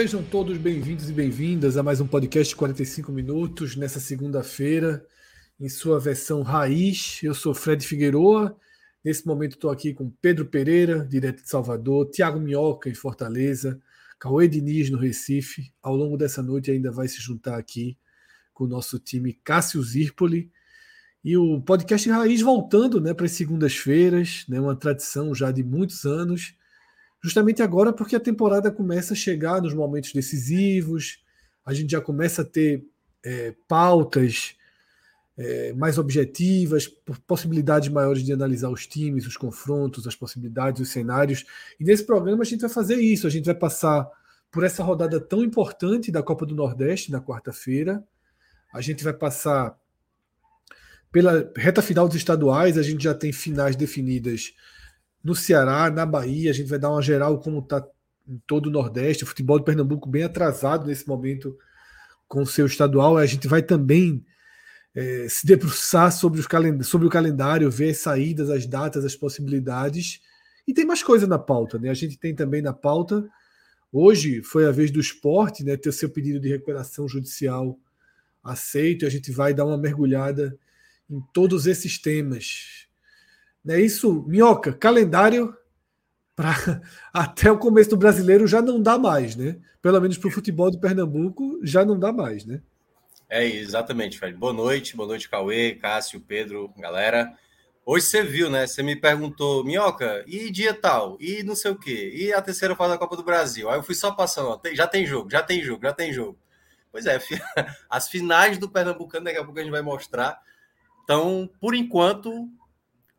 Sejam todos bem-vindos e bem-vindas a mais um podcast de 45 minutos nessa segunda-feira, em sua versão raiz. Eu sou Fred Figueroa. Nesse momento estou aqui com Pedro Pereira, direto de Salvador, Tiago Minhoca, em Fortaleza, Cauê Diniz, no Recife. Ao longo dessa noite ainda vai se juntar aqui com o nosso time Cássio Zirpoli. E o podcast Raiz voltando né, para as segundas-feiras, né, uma tradição já de muitos anos justamente agora porque a temporada começa a chegar nos momentos decisivos, a gente já começa a ter é, pautas é, mais objetivas, possibilidades maiores de analisar os times, os confrontos, as possibilidades, os cenários. E nesse programa a gente vai fazer isso, a gente vai passar por essa rodada tão importante da Copa do Nordeste na quarta-feira. A gente vai passar pela reta final dos estaduais, a gente já tem finais definidas no Ceará, na Bahia, a gente vai dar uma geral como está em todo o Nordeste, o futebol de Pernambuco bem atrasado nesse momento com o seu estadual. A gente vai também é, se debruçar sobre, os calend sobre o calendário, ver as saídas, as datas, as possibilidades. E tem mais coisa na pauta, né? A gente tem também na pauta. Hoje foi a vez do esporte, né? Ter o seu pedido de recuperação judicial aceito, e a gente vai dar uma mergulhada em todos esses temas. É isso, Minhoca? Calendário para até o começo do brasileiro já não dá mais, né? Pelo menos para o futebol de Pernambuco já não dá mais, né? É exatamente, Fred. Boa noite, boa noite, Cauê, Cássio, Pedro, galera. Hoje você viu, né? Você me perguntou, Minhoca, e dia tal? E não sei o quê? E a terceira fase da Copa do Brasil? Aí eu fui só passando, ó, já tem jogo, já tem jogo, já tem jogo. Pois é, as finais do Pernambucano, daqui a pouco a gente vai mostrar. Então, por enquanto,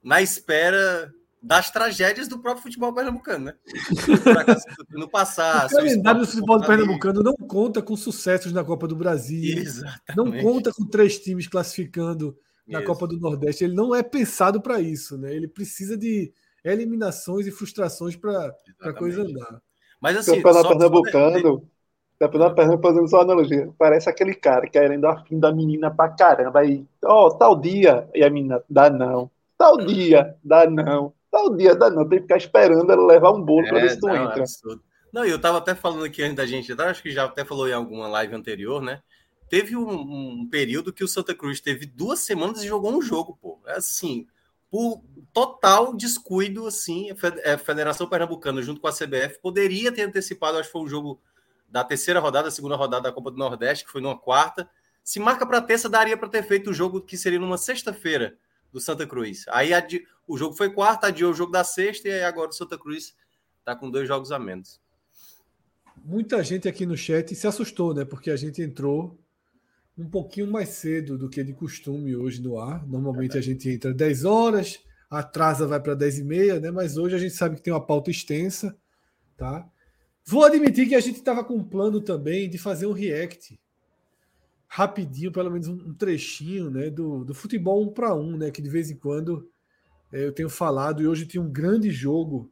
na espera das tragédias do próprio futebol pernambucano, né? no passar. O calendário do futebol pernambucano não conta com sucessos na Copa do Brasil. Exatamente. Não conta com três times classificando na isso. Copa do Nordeste. Ele não é pensado para isso, né? Ele precisa de eliminações e frustrações para a coisa andar. Mas assim, o campeonato pernambucano, campeonato pernambucano, fazendo só analogia, parece aquele cara querendo a fim da menina pra caramba. Aí, ó, oh, tal dia, e a menina, dá não Tal dia, dá não. Tal dia, dá não. Tem que ficar esperando ela levar um bolo é, para ver se tu não, entra. Não, eu tava até falando aqui antes da gente entrar, acho que já até falou em alguma live anterior, né? Teve um, um período que o Santa Cruz teve duas semanas e jogou um jogo, pô. É assim, por total descuido, assim, a Federação Pernambucana, junto com a CBF, poderia ter antecipado, acho que foi um jogo da terceira rodada, segunda rodada da Copa do Nordeste, que foi numa quarta. Se marca para terça, daria para ter feito o jogo que seria numa sexta-feira do Santa Cruz. Aí adi... o jogo foi quarta, adiou o jogo da sexta e agora o Santa Cruz está com dois jogos a menos. Muita gente aqui no chat se assustou, né? Porque a gente entrou um pouquinho mais cedo do que de costume hoje no ar. Normalmente é a gente entra 10 horas, atrasa, vai para 10 e meia, né? Mas hoje a gente sabe que tem uma pauta extensa, tá? Vou admitir que a gente estava com um plano também de fazer um react rapidinho, pelo menos um, trechinho né, do, do futebol um para um, né, que de vez em quando é, eu tenho falado, e hoje tem um grande jogo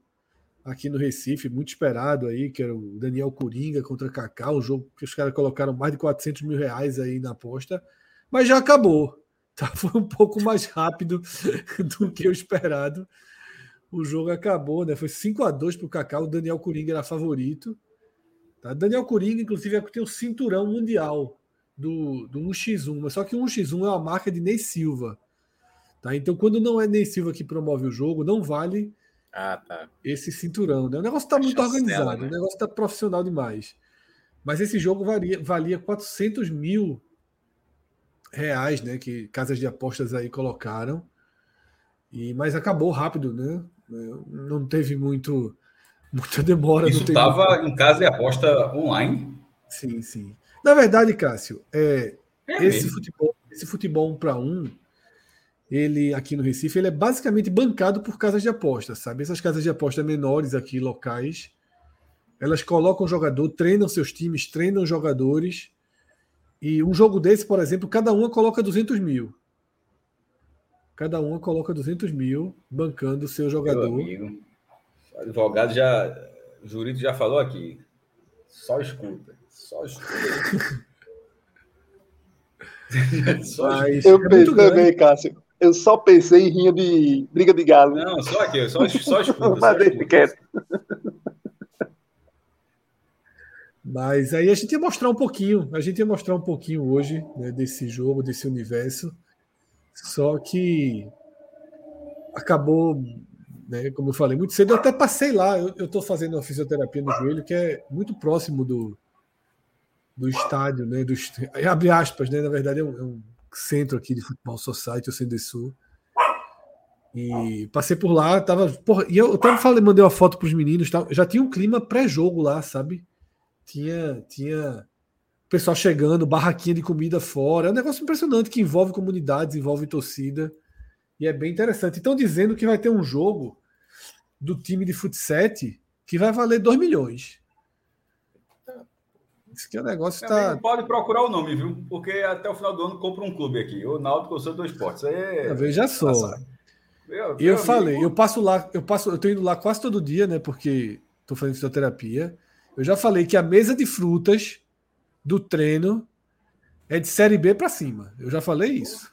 aqui no Recife, muito esperado aí, que era o Daniel Coringa contra Kaká, um jogo que os caras colocaram mais de 400 mil reais aí na aposta, mas já acabou. Tá? Foi um pouco mais rápido do que o esperado. O jogo acabou, né? Foi 5 a 2 para o Kaká, o Daniel Coringa era favorito. Tá? Daniel Coringa, inclusive, é tem o cinturão mundial do, do 1x1, mas só que o 1x1 é uma marca de Ney Silva. Tá? Então, quando não é Ney Silva que promove o jogo, não vale ah, tá. esse cinturão. Né? O negócio está muito organizado, né? o negócio está profissional demais. Mas esse jogo valia, valia 400 mil reais, né? Que casas de apostas aí colocaram. E, mas acabou rápido, né? Não teve muito muita demora. Isso estava em casa de aposta online? Sim, sim. Na verdade, Cássio, é, é esse, futebol, esse futebol um para um, ele aqui no Recife, ele é basicamente bancado por casas de aposta, sabe? Essas casas de aposta menores aqui, locais, elas colocam jogador, treinam seus times, treinam jogadores. E um jogo desse, por exemplo, cada uma coloca 200 mil. Cada uma coloca 200 mil bancando o seu jogador. Meu amigo, o advogado já, o jurídico já falou aqui. Só escuta. Só só Mas, eu é pensei também, Cássio. Eu só pensei em rinha de briga de galo. Não, só aqui, só, só escuta. Mas deixa quieto. Mas aí a gente ia mostrar um pouquinho, a gente ia mostrar um pouquinho hoje né, desse jogo, desse universo. Só que acabou, né, como eu falei, muito cedo. Eu até passei lá, eu estou fazendo uma fisioterapia no joelho que é muito próximo do, do estádio, né? Do, abre aspas, né? Na verdade, é um, é um centro aqui de futebol society, o Sendesul. E passei por lá, tava. Porra, e eu, eu tava falando, mandei uma foto para os meninos, tava, já tinha um clima pré-jogo lá, sabe? Tinha, tinha pessoal chegando, barraquinha de comida fora. É um negócio impressionante que envolve comunidades, envolve torcida. E é bem interessante. Estão dizendo que vai ter um jogo do time de futsal que vai valer 2 milhões. Isso que o negócio está. Pode procurar o nome, viu? Porque até o final do ano compra um clube aqui. O Náutico eu sou do esportes. É... Veja só. Eu, eu falei, amigo... eu passo lá, eu passo, eu tô indo lá quase todo dia, né? Porque estou fazendo fisioterapia. Eu já falei que a mesa de frutas do treino é de série B para cima. Eu já falei isso.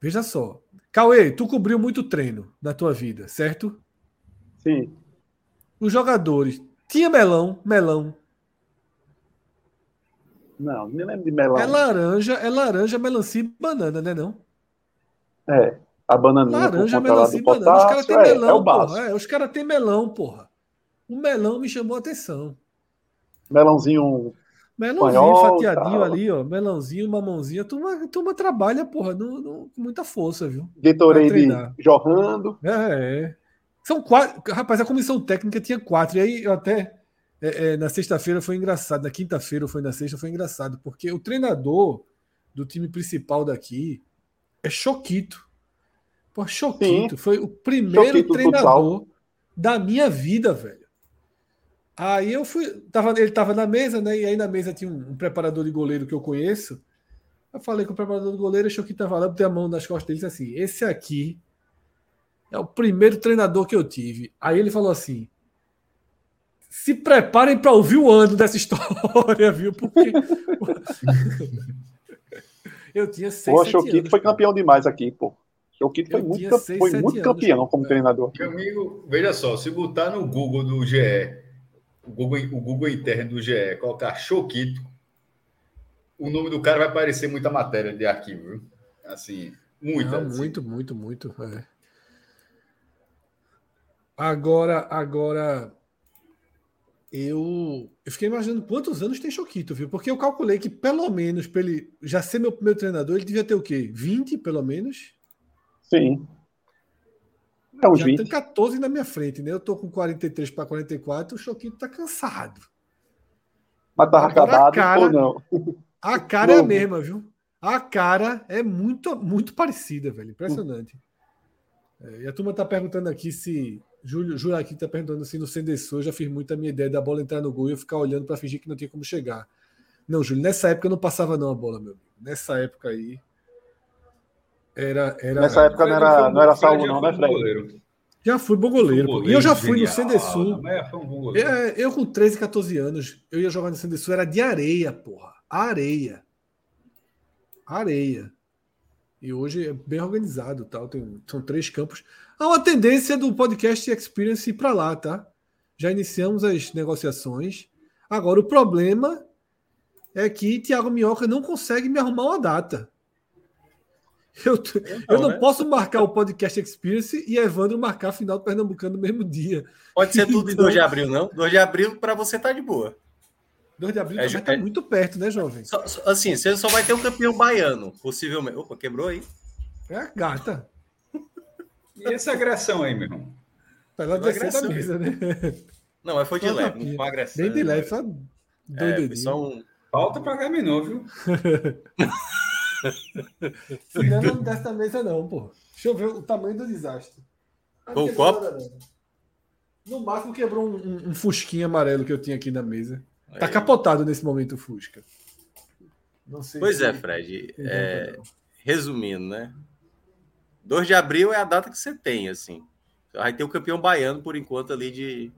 Veja só. Cauê, tu cobriu muito treino na tua vida, certo? Sim. Os jogadores. Tinha melão, melão. Não, me lembro de melão. É laranja, é laranja, melancia e banana, né não? É, a bananinha laranja, melancia e banana. Os caras têm é, melão, é o porra. É, os caras têm melão, porra. O melão me chamou a atenção. Melãozinho. Melãozinho fatiadinho tal. ali, ó. Melãozinho, mamãozinha. Turma, turma trabalha, porra, no, no, com muita força, viu? Gatorade jorrando. É, é. São quatro. Rapaz, a comissão técnica tinha quatro. E aí eu até. É, é, na sexta-feira foi engraçado. Na quinta-feira foi na sexta foi engraçado. Porque o treinador do time principal daqui é Choquito. Pô, Choquito. Sim. Foi o primeiro Choquito treinador da minha vida, velho. Aí eu fui. Tava, ele estava na mesa, né? E aí na mesa tinha um, um, preparador de goleiro que eu conheço. Eu falei com o preparador de goleiro, achou que estava lá, botei a mão nas costas dele e disse assim: esse aqui é o primeiro treinador que eu tive. Aí ele falou assim: se preparem para ouvir o ano dessa história, viu? Porque. eu tinha seis. Pô, Choquito foi campeão demais aqui, pô. Choquito foi muito, seis, foi muito campeão como treinador. Meu amigo, veja só, se botar no Google do GE o Google, o Google interno do GE, colocar Choquito, o nome do cara vai aparecer muita matéria de arquivo, viu? Assim, muita. Não, assim. Muito, muito, muito. É. Agora, agora, eu, eu fiquei imaginando quantos anos tem Choquito, viu? Porque eu calculei que pelo menos, para ele já ser meu primeiro treinador, ele devia ter o quê? 20, pelo menos? Sim. É um já 20. tem 14 na minha frente, né? Eu tô com 43 para 44, o Choquito tá cansado. Mas tá acabado cara, ou não? A cara é a mesma, viu? A cara é muito, muito parecida, velho. Impressionante. É, e a turma tá perguntando aqui se. Júlio, Júlio aqui tá perguntando se no Sendessor eu já fiz muito a minha ideia da bola entrar no gol e eu ficar olhando para fingir que não tinha como chegar. Não, Júlio, nessa época eu não passava não a bola, meu amigo. Nessa época aí, era, era... Nessa época não era, não era salvo, não, né, Fred? Já fui bom goleiro. goleiro e eu já fui genial, no Sendesul. Um eu, eu, com 13, 14 anos, eu ia jogar no Sendesul, era de areia, porra. Areia. Areia. E hoje é bem organizado, tal. Tem, são três campos. Há uma tendência do podcast Experience ir para lá, tá? Já iniciamos as negociações. Agora, o problema é que Thiago Minhoca não consegue me arrumar uma data. Eu, então, eu não né? posso marcar o podcast Experience e Evandro marcar a final do Pernambucano no mesmo dia. Pode ser tudo então, em 2 de abril, não? 2 de abril para você tá de boa. 2 de abril é, tá é, muito perto, né, jovem? Só, assim, você só vai ter um campeão baiano, possivelmente. Opa, quebrou aí. É a gata. E essa agressão aí, meu irmão? Pra ela descer da mesa, né? Não, mas foi de leve, não foi agressão. Bem de leve, só é, foi só um... Falta pra Gaminô, viu? Senão não desce da mesa, não, pô. Deixa eu ver o tamanho do desastre. Com o copo? No máximo quebrou um, um, um, fusquinho amarelo que eu tinha aqui na mesa. Tá capotado nesse momento o Fusca. pois é, Fred. É, resumindo, né? 2 de abril é a data que você tem, assim. Vai ter o campeão baiano por enquanto ali de.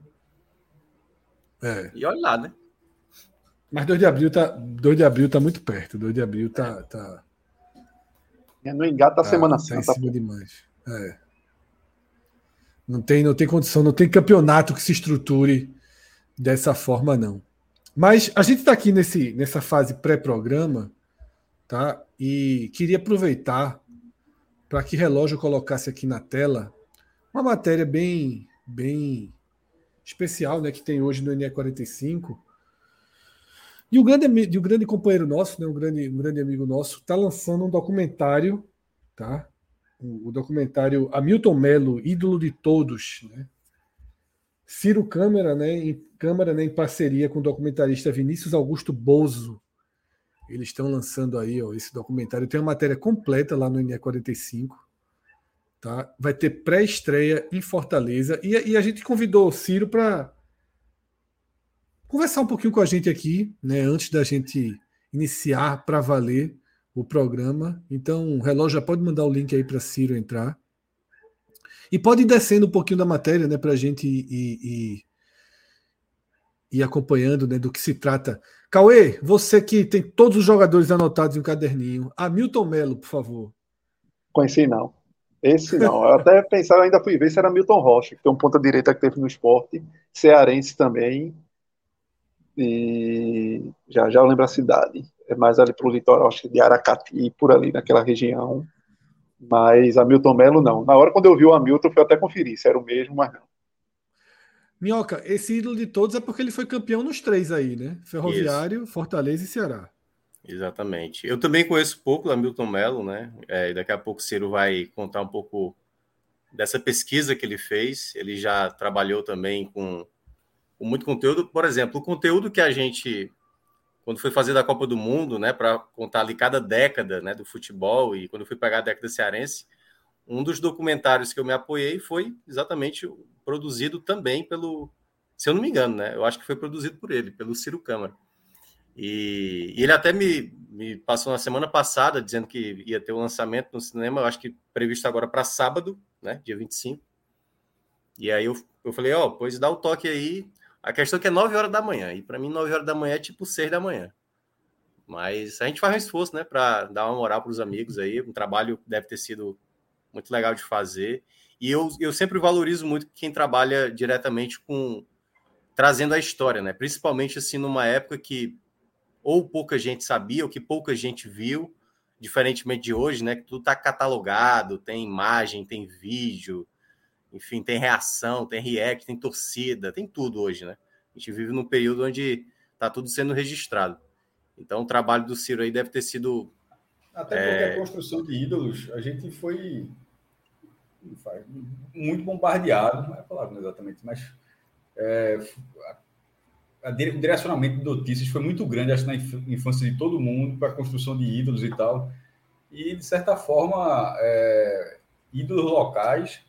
É. E olha lá, né? Mas 2 de abril tá, 2 de abril tá muito perto. 2 de abril tá. tá... É no engata a tá, Semana Santa. Tá em cima demais. É. Não tem, não tem condição, não tem campeonato que se estruture dessa forma, não. Mas a gente está aqui nesse, nessa fase pré-programa, tá? E queria aproveitar para que relógio colocasse aqui na tela uma matéria bem, bem especial, né? Que tem hoje no NE45. E o grande, o grande companheiro nosso, né, um, grande, um grande amigo nosso, está lançando um documentário, tá? o, documentário Hamilton Melo, ídolo de todos, né? Ciro Câmara, né, em Câmara, né, em parceria com o documentarista Vinícius Augusto Bozo. Eles estão lançando aí ó, esse documentário. Tem uma matéria completa lá no NE45. Tá? Vai ter pré-estreia em Fortaleza. E, e, a gente convidou o Ciro para conversar um pouquinho com a gente aqui, né, antes da gente iniciar para valer o programa. Então, o relógio já pode mandar o link aí para Ciro entrar. E pode ir descendo um pouquinho da matéria né, para a gente ir, ir, ir, acompanhando né, do que se trata. Cauê, você que tem todos os jogadores anotados em um caderninho. Hamilton Melo, por favor. Conheci não. Esse não. Eu até pensava, ainda fui ver se era Milton Rocha, que tem um ponta direita que teve no esporte, cearense também. E já já eu lembro a cidade é mais ali para o litoral, acho que de Aracati, por ali naquela região. Mas Hamilton Melo não. Na hora quando eu vi o Hamilton, fui até conferir se era o mesmo, mas não. Minhoca, esse ídolo de todos é porque ele foi campeão nos três aí, né? Ferroviário, Isso. Fortaleza e Ceará. Exatamente. Eu também conheço pouco do Hamilton Melo, né? É, daqui a pouco o Ciro vai contar um pouco dessa pesquisa que ele fez. Ele já trabalhou também com, com muito conteúdo. Por exemplo, o conteúdo que a gente quando fui fazer da Copa do Mundo, né, para contar ali cada década, né, do futebol e quando fui pegar a década cearense, um dos documentários que eu me apoiei foi exatamente produzido também pelo, se eu não me engano, né, eu acho que foi produzido por ele, pelo Ciro Câmara. E, e ele até me, me passou na semana passada dizendo que ia ter o um lançamento no cinema, eu acho que previsto agora para sábado, né, dia 25. E aí eu, eu falei, ó, oh, pois dá o toque aí, a questão é que é 9 horas da manhã. E para mim, 9 horas da manhã é tipo 6 da manhã. Mas a gente faz um esforço, né, para dar uma moral para os amigos aí. Um trabalho deve ter sido muito legal de fazer. E eu, eu sempre valorizo muito quem trabalha diretamente com trazendo a história, né? Principalmente assim numa época que ou pouca gente sabia, ou que pouca gente viu, diferentemente de hoje, né? Que tudo está catalogado, tem imagem, tem vídeo, enfim, tem reação, tem react, tem torcida, tem tudo hoje, né? A gente vive num período onde está tudo sendo registrado. Então, o trabalho do Ciro aí deve ter sido. Até porque é... a construção de ídolos, a gente foi muito bombardeado, não é a palavra exatamente, mas é, a, a, o direcionamento de notícias foi muito grande, acho, na infância de todo mundo, para a construção de ídolos e tal. E, de certa forma, é, ídolos locais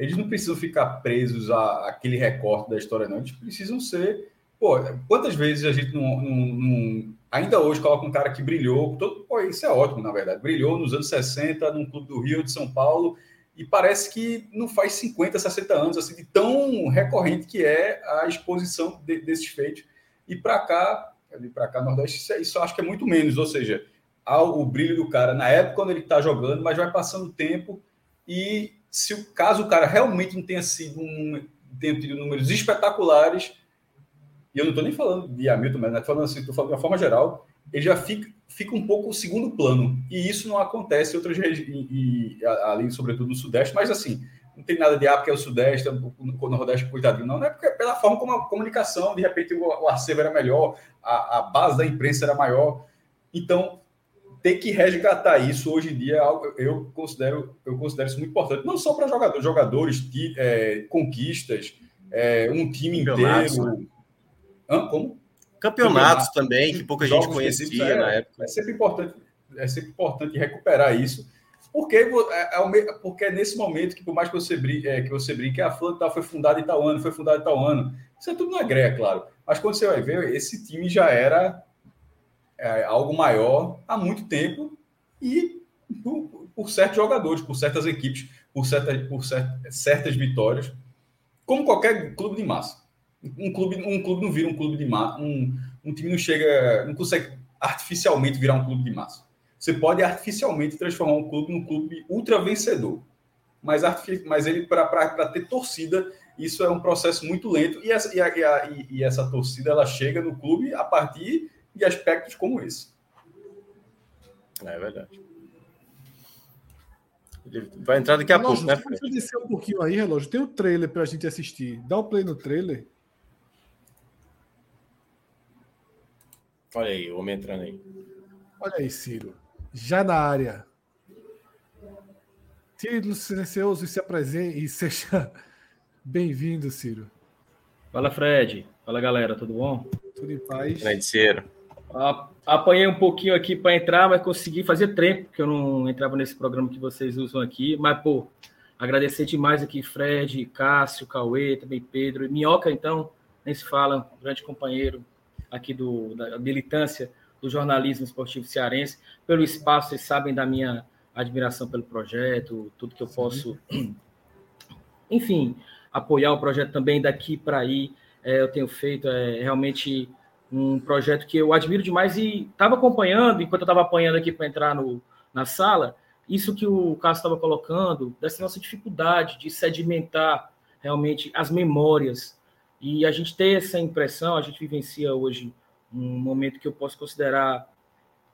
eles não precisam ficar presos a, aquele recorte da história, não. Eles precisam ser. Pô, quantas vezes a gente não, não, não ainda hoje coloca um cara que brilhou, todo, pô, isso é ótimo, na verdade, brilhou nos anos 60 num clube do Rio, de São Paulo, e parece que não faz 50, 60 anos, assim, de tão recorrente que é a exposição de, desses feitos. E para cá, para cá, Nordeste, isso, é, isso acho que é muito menos, ou seja, há o brilho do cara na época quando ele está jogando, mas vai passando o tempo e se o caso o cara realmente não tenha sido um tenha tido números espetaculares, e eu não estou nem falando de Hamilton, mas estou falando assim, estou falando de uma forma geral, ele já fica, fica um pouco segundo plano. E isso não acontece em outras regiões, ali, sobretudo no Sudeste, mas assim, não tem nada de ah, porque é o Sudeste, é o Nordeste, coitadinho, não, não é porque é pela forma como a comunicação, de repente o, o Arceva era melhor, a, a base da imprensa era maior. Então, ter que resgatar isso hoje em dia é algo eu considero eu considero isso muito importante não só para jogadores jogadores é, conquistas é, um time inteiro né? Hã? como campeonatos também que pouca gente conhecia é, na época é sempre importante é sempre importante recuperar isso porque, é, é, porque é nesse momento que, por mais que você brinque, é, que você brinque, a Fulano foi fundada em tal ano, foi fundada em tal ano. Isso é tudo na greia, claro. Mas quando você vai ver, esse time já era é, algo maior há muito tempo e por, por, certos jogadores, por certas equipes, por, certa, por certas, certas vitórias, como qualquer clube de massa. Um clube, um clube não vira um clube de massa, um, um time não chega, não consegue artificialmente virar um clube de massa. Você pode artificialmente transformar um clube num clube ultra vencedor, mas, mas ele para ter torcida isso é um processo muito lento e essa, e, a, e, e essa torcida ela chega no clube a partir de aspectos como esse. É verdade. Ele vai entrar daqui a relógio, pouco, né? Descer um pouquinho aí, relógio. Tem o um trailer para a gente assistir. Dá o um play no trailer. Olha aí, o homem entrando aí. Olha aí, Ciro. Já na área. Tire silencioso e se apresente e seja bem-vindo, Ciro. Fala, Fred. Fala, galera. Tudo bom? Tudo em paz. Fred Ciro. Apanhei um pouquinho aqui para entrar, mas consegui fazer tempo, porque eu não entrava nesse programa que vocês usam aqui. Mas, pô, agradecer demais aqui, Fred, Cássio, Cauê, também Pedro. E Minhoca, então, nem se fala, grande companheiro aqui do, da militância do jornalismo esportivo cearense, pelo espaço, vocês sabem da minha admiração pelo projeto, tudo que eu posso, enfim, apoiar o projeto também daqui para aí. É, eu tenho feito é, realmente um projeto que eu admiro demais e estava acompanhando, enquanto eu estava apanhando aqui para entrar no, na sala, isso que o Cássio estava colocando, dessa nossa dificuldade de sedimentar realmente as memórias. E a gente tem essa impressão, a gente vivencia hoje um momento que eu posso considerar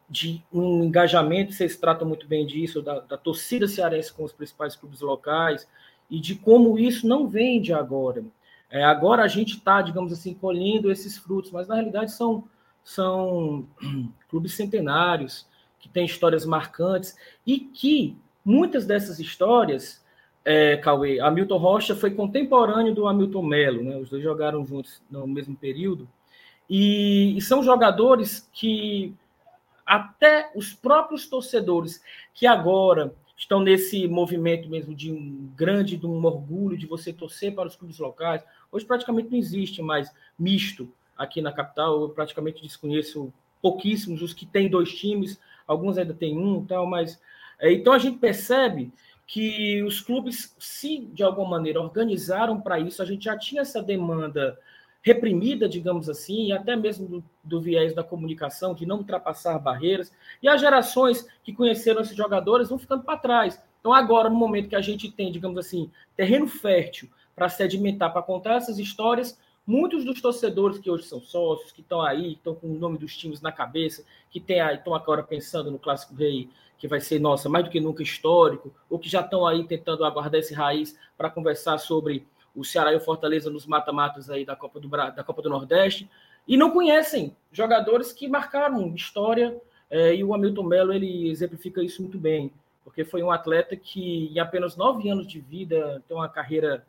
de um engajamento, vocês tratam muito bem disso, da, da torcida cearense com os principais clubes locais, e de como isso não vem de agora. É, agora a gente está, digamos assim, colhendo esses frutos, mas na realidade são, são clubes centenários, que têm histórias marcantes, e que muitas dessas histórias, é, Cauê, Hamilton Rocha foi contemporâneo do Hamilton Melo, né? os dois jogaram juntos no mesmo período, e, e são jogadores que até os próprios torcedores que agora estão nesse movimento mesmo de um grande, de um orgulho de você torcer para os clubes locais. Hoje praticamente não existe mais misto aqui na capital. Eu praticamente desconheço pouquíssimos os que têm dois times, alguns ainda têm um, tal, mas é, então a gente percebe que os clubes se de alguma maneira organizaram para isso. A gente já tinha essa demanda reprimida, digamos assim, e até mesmo do, do, viés da comunicação, de não ultrapassar barreiras, e as gerações que conheceram esses jogadores vão ficando para trás. Então, agora, no momento que a gente tem, digamos assim, terreno fértil para sedimentar, para contar essas histórias, muitos dos torcedores que hoje são sócios, que estão aí, estão com o nome dos times na cabeça, que tem aí, estão agora pensando no Clássico Rei, que vai ser, nossa, mais do que nunca histórico, ou que já estão aí tentando aguardar esse raiz para conversar sobre o Ceará e o Fortaleza nos mata-matas aí da Copa do, da Copa do Nordeste, e não conhecem jogadores que marcaram história, é, e o Hamilton Melo ele exemplifica isso muito bem, porque foi um atleta que, em apenas nove anos de vida, tem uma carreira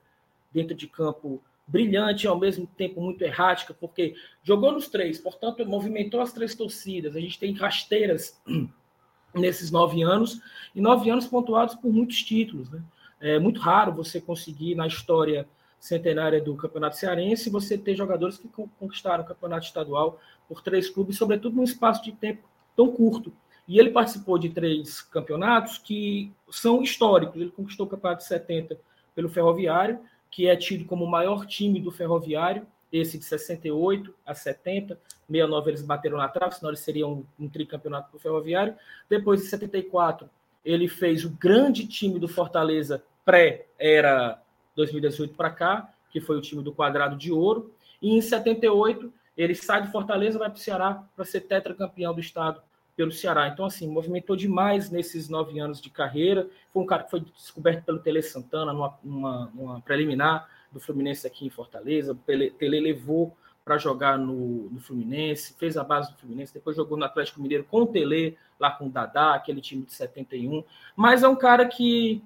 dentro de campo brilhante e ao mesmo tempo muito errática, porque jogou nos três, portanto, movimentou as três torcidas. A gente tem rasteiras nesses nove anos, e nove anos pontuados por muitos títulos. Né? É muito raro você conseguir, na história centenária do Campeonato Cearense, você ter jogadores que conquistaram o Campeonato Estadual por três clubes, sobretudo num espaço de tempo tão curto. E ele participou de três campeonatos que são históricos. Ele conquistou o Campeonato de 70 pelo Ferroviário, que é tido como o maior time do Ferroviário, esse de 68 a 70. 69 eles bateram na trave, senão eles seriam um, um tricampeonato para o Ferroviário. Depois, de 74, ele fez o grande time do Fortaleza pré-era 2018 para cá, que foi o time do quadrado de ouro. E em 78, ele sai de Fortaleza, vai para o Ceará para ser tetracampeão do estado pelo Ceará. Então, assim, movimentou demais nesses nove anos de carreira. Foi um cara que foi descoberto pelo Tele Santana numa, numa, numa preliminar do Fluminense aqui em Fortaleza. O Tele levou para jogar no, no, Fluminense, fez a base do Fluminense, depois jogou no Atlético Mineiro com o Tele, lá com o Dadá, aquele time de 71. Mas é um cara que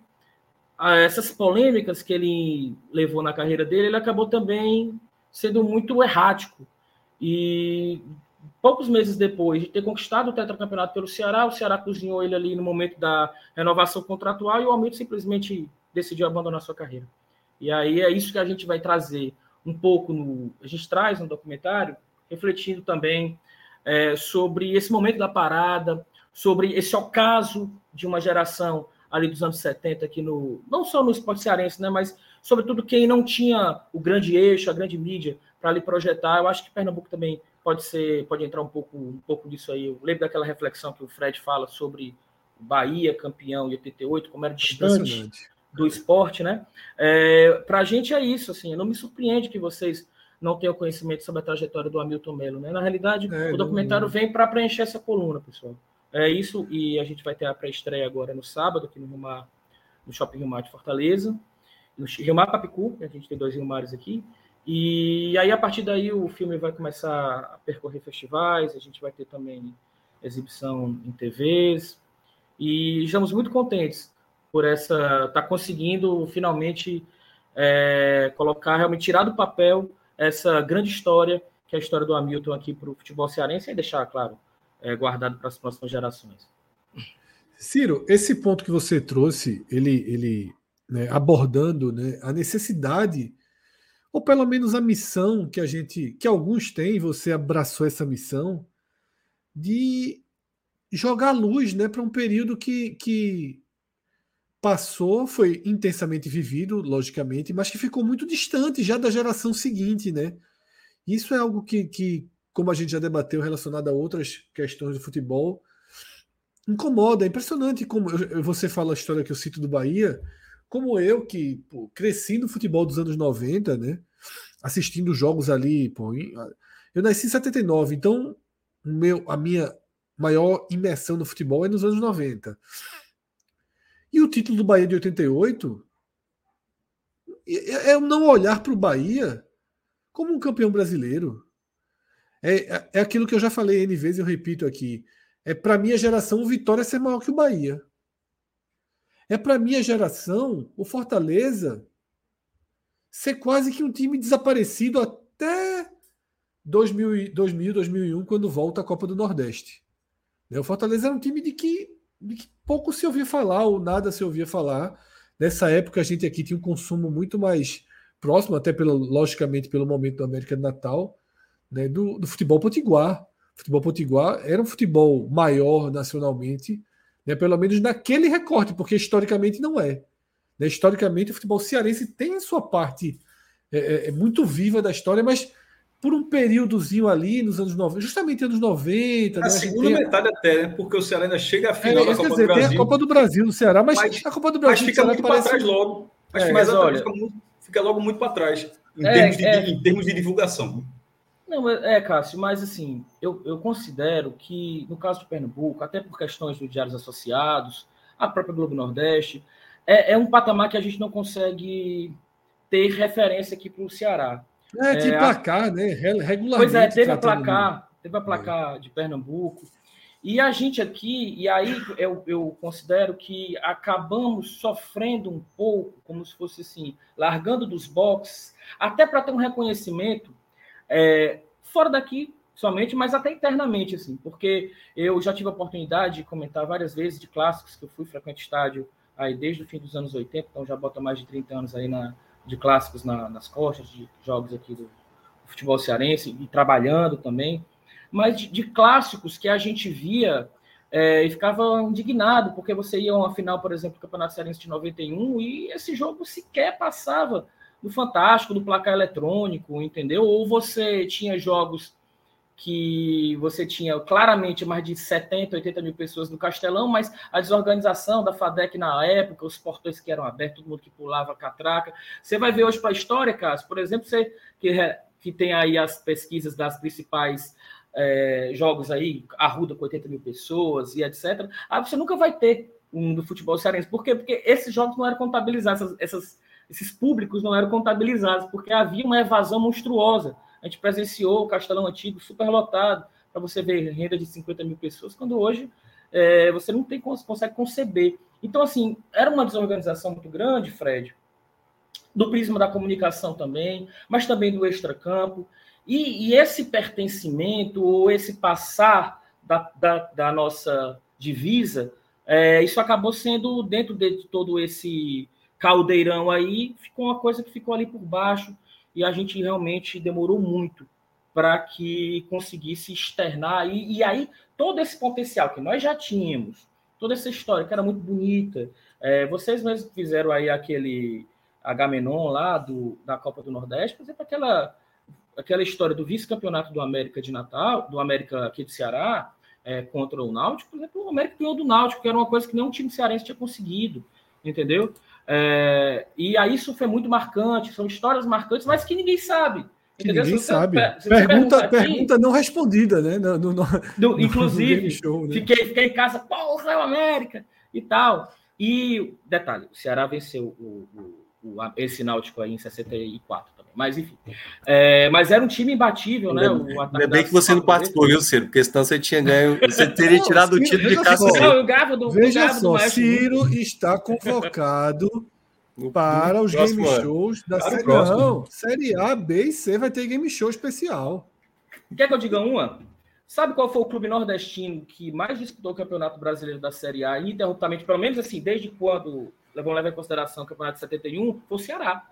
essas polêmicas que ele levou na carreira dele, ele acabou também sendo muito errático. E poucos meses depois de ter conquistado o tetracampeonato pelo Ceará, o Ceará cozinhou ele ali no momento da renovação contratual e o Almir simplesmente decidiu abandonar sua carreira. E aí é isso que a gente vai trazer um pouco no. A gente traz no documentário, refletindo também é, sobre esse momento da parada, sobre esse ocaso de uma geração ali dos anos 70 aqui no. Não só no esporte cearense, né? Mas sobretudo quem não tinha o grande eixo, a grande mídia para ali projetar. Eu acho que Pernambuco também pode ser, pode entrar um pouco, um pouco disso aí. Eu lembro daquela reflexão que o Fred fala sobre Bahia campeão em 88, como era distante do esporte, né? É, para a gente é isso, assim, não me surpreende que vocês não tenham conhecimento sobre a trajetória do Hamilton Melo, né? Na realidade, é, o documentário não... vem para preencher essa coluna, pessoal. É isso, e a gente vai ter a pré-estreia agora no sábado, aqui no, Rio Mar, no Shopping Rio Mar de Fortaleza, no Rio Mar Papicu, a gente tem dois Rio Mares aqui, e aí a partir daí o filme vai começar a percorrer festivais, a gente vai ter também exibição em TVs, e estamos muito contentes por essa tá conseguindo finalmente é, colocar realmente tirar do papel essa grande história que é a história do Hamilton aqui para o futebol cearense e deixar claro é, guardado para as próximas gerações. Ciro, esse ponto que você trouxe, ele, ele né, abordando né, a necessidade ou pelo menos a missão que a gente, que alguns têm, você abraçou essa missão de jogar luz, né, para um período que, que passou, foi intensamente vivido, logicamente, mas que ficou muito distante já da geração seguinte, né? Isso é algo que, que como a gente já debateu relacionado a outras questões do futebol, incomoda. É impressionante como você fala a história que eu cito do Bahia, como eu que pô, cresci no futebol dos anos 90, né? Assistindo jogos ali, pô, eu nasci em 79, então meu, a minha maior imersão no futebol é nos anos 90. E o título do Bahia de 88 é, é não olhar para o Bahia como um campeão brasileiro. É, é, é aquilo que eu já falei N vezes, eu repito aqui. É para minha geração o Vitória ser maior que o Bahia. É para minha geração o Fortaleza ser quase que um time desaparecido até 2000, 2000 2001, quando volta a Copa do Nordeste. Né, o Fortaleza era um time de que de que pouco se ouvia falar ou nada se ouvia falar. Nessa época a gente aqui tinha um consumo muito mais próximo, até pelo, logicamente pelo momento da América do Natal, né, do, do futebol potiguar. O futebol potiguar era um futebol maior nacionalmente, né, pelo menos naquele recorte, porque historicamente não é. Né, historicamente o futebol cearense tem sua parte é, é, é muito viva da história, mas por um períodozinho ali nos anos 90, justamente anos 90. A né? segunda a metade até, né? Porque o Ceará ainda chega à final é, da Copa dizer, do Brasil. Tem a Copa do Brasil no Ceará, mas, mas a Copa do Brasil. Mas fica muito para trás logo. Mas, é, mas olha, fica, muito, fica, logo muito para trás, em, é, termos de, é. em termos de divulgação. Não, é, é, Cássio, mas assim, eu, eu considero que, no caso de Pernambuco, até por questões dos diários associados, a própria Globo Nordeste, é, é um patamar que a gente não consegue ter referência aqui para o Ceará. É, de é, placar, né? Regularmente. Pois é, teve a placar, teve a placar é. de Pernambuco. E a gente aqui, e aí eu, eu considero que acabamos sofrendo um pouco, como se fosse assim, largando dos boxes, até para ter um reconhecimento é, fora daqui somente, mas até internamente, assim, porque eu já tive a oportunidade de comentar várias vezes de clássicos que eu fui frequente estádio aí desde o fim dos anos 80, então já bota mais de 30 anos aí na, de clássicos na, nas costas, de jogos aqui do, futebol cearense, e trabalhando também, mas de, de clássicos que a gente via é, e ficava indignado, porque você ia a uma final, por exemplo, do Campeonato Cearense de 91, e esse jogo sequer passava do Fantástico, do placar eletrônico, entendeu? Ou você tinha jogos que você tinha claramente mais de 70, 80 mil pessoas no Castelão, mas a desorganização da FADEC na época, os portões que eram abertos, todo mundo que pulava catraca. Você vai ver hoje para a história, Cássio, por exemplo, você que, que tem aí as pesquisas das principais é, jogos aí, Arruda com 80 mil pessoas e etc. Aí você nunca vai ter um do futebol cearense. Por quê? Porque esses jogos não eram contabilizados, essas, essas, esses públicos não eram contabilizados, porque havia uma evasão monstruosa A gente presenciou o Castelão Antigo super lotado, para você ver renda de 50 mil pessoas, quando hoje é, você não tem, consegue conceber. Então, assim, era uma desorganização muito grande, Fred, do prisma da comunicação também, mas também do extracampo. E, e esse pertencimento, ou esse passar da, da, da nossa divisa, é, isso acabou sendo, dentro de todo esse caldeirão aí, ficou uma coisa que ficou ali por baixo, e a gente realmente demorou muito para que conseguisse externar. E, e, aí, todo esse potencial que nós já tínhamos, toda essa história que era muito bonita, é, vocês mesmos fizeram aí aquele Agamenon lá do, da Copa do Nordeste, por exemplo, aquela, aquela história do vice-campeonato do América de Natal, do América aqui de Ceará, é, contra o Náutico, por exemplo, o América ganhou do Náutico, que era uma coisa que nenhum time cearense tinha conseguido, entendeu? É, e aí isso foi muito marcante, são histórias marcantes, mas que ninguém sabe. Entendeu? Ninguém sabe. pergunta, aqui, pergunta não respondida, né? No, no, no, inclusive, show, né? fiquei, fiquei em casa, porra, o América e tal. E, detalhe, o Ceará venceu o, o, o, esse Náutico aí em 64 também. Mas, enfim. É, mas era um time imbatível, né? Ainda bem que você não participou, viu, Ciro? Porque senão você tinha ganho, você teria não, tirado Ciro, o título de casa. Não, eu gravo do, veja só, do Ciro está convocado para os game ano. shows da série. Não, série A, B e C vai ter game show especial. Quer que eu diga uma? Sabe qual foi o clube nordestino que mais disputou o Campeonato Brasileiro da Série A ininterruptamente, pelo menos assim, desde quando, vamos levar em consideração o Campeonato de 71, foi o Ceará.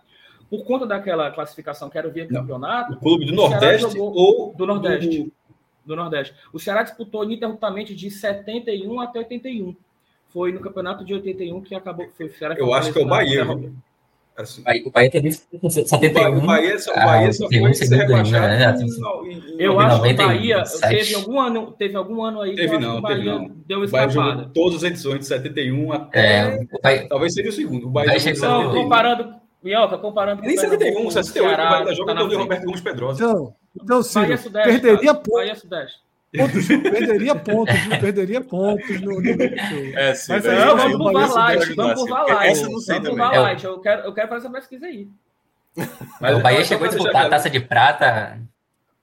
Por conta daquela classificação que era via campeonato. O clube do Nordeste ou do Nordeste? Do... do Nordeste. O Ceará disputou ininterruptamente de 71 até 81 foi no campeonato de 81 que acabou. Foi, eu acho que é o Bahia. Assim. O Bahia teve 71. O Bahia só, o Bahia só foi ser rebaixado. Né? Eu acho que o Bahia teve algum, ano, teve algum ano aí teve não, o Bahia teve não. deu escapada. todas as edições de 71 até. É, Bahia, talvez seria o segundo. O Bahia, Bahia não, comparando. Minhoca, comparando. Nem 71, 68. O Bahia joga tá o Roberto Gomes Pedrosa. Então, então Ciro, perderia ponto. Bahia Sudeste. Pontos, perderia pontos, viu? perderia pontos no, no É, sim, Mas, não, vamos por Valite, vamos por Valite. Vamos por Valite, eu quero, eu quero fazer essa pesquisa aí. Mas o Bahia chegou a disputar a taça de prata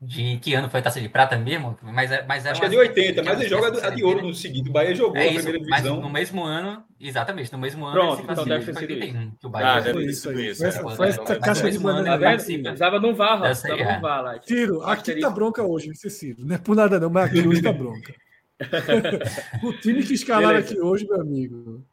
de que ano foi a taça de prata mesmo? Mas, é, mas era Acho que é de 80, mas ele joga a de ouro no seguinte. O Bahia jogou é isso, a primeira divisão. no mesmo ano, exatamente, no mesmo ano. Pronto, então deve ser 81, que o Bahia ah, deve isso. Essa, foi essa caixa de banana. Precisava um precisava de um VAR. Tiro, aqui tá bronca hoje, Cecílio. Não é por nada não, mas aqui hoje tá bronca. o time que escalaram aqui hoje, meu amigo.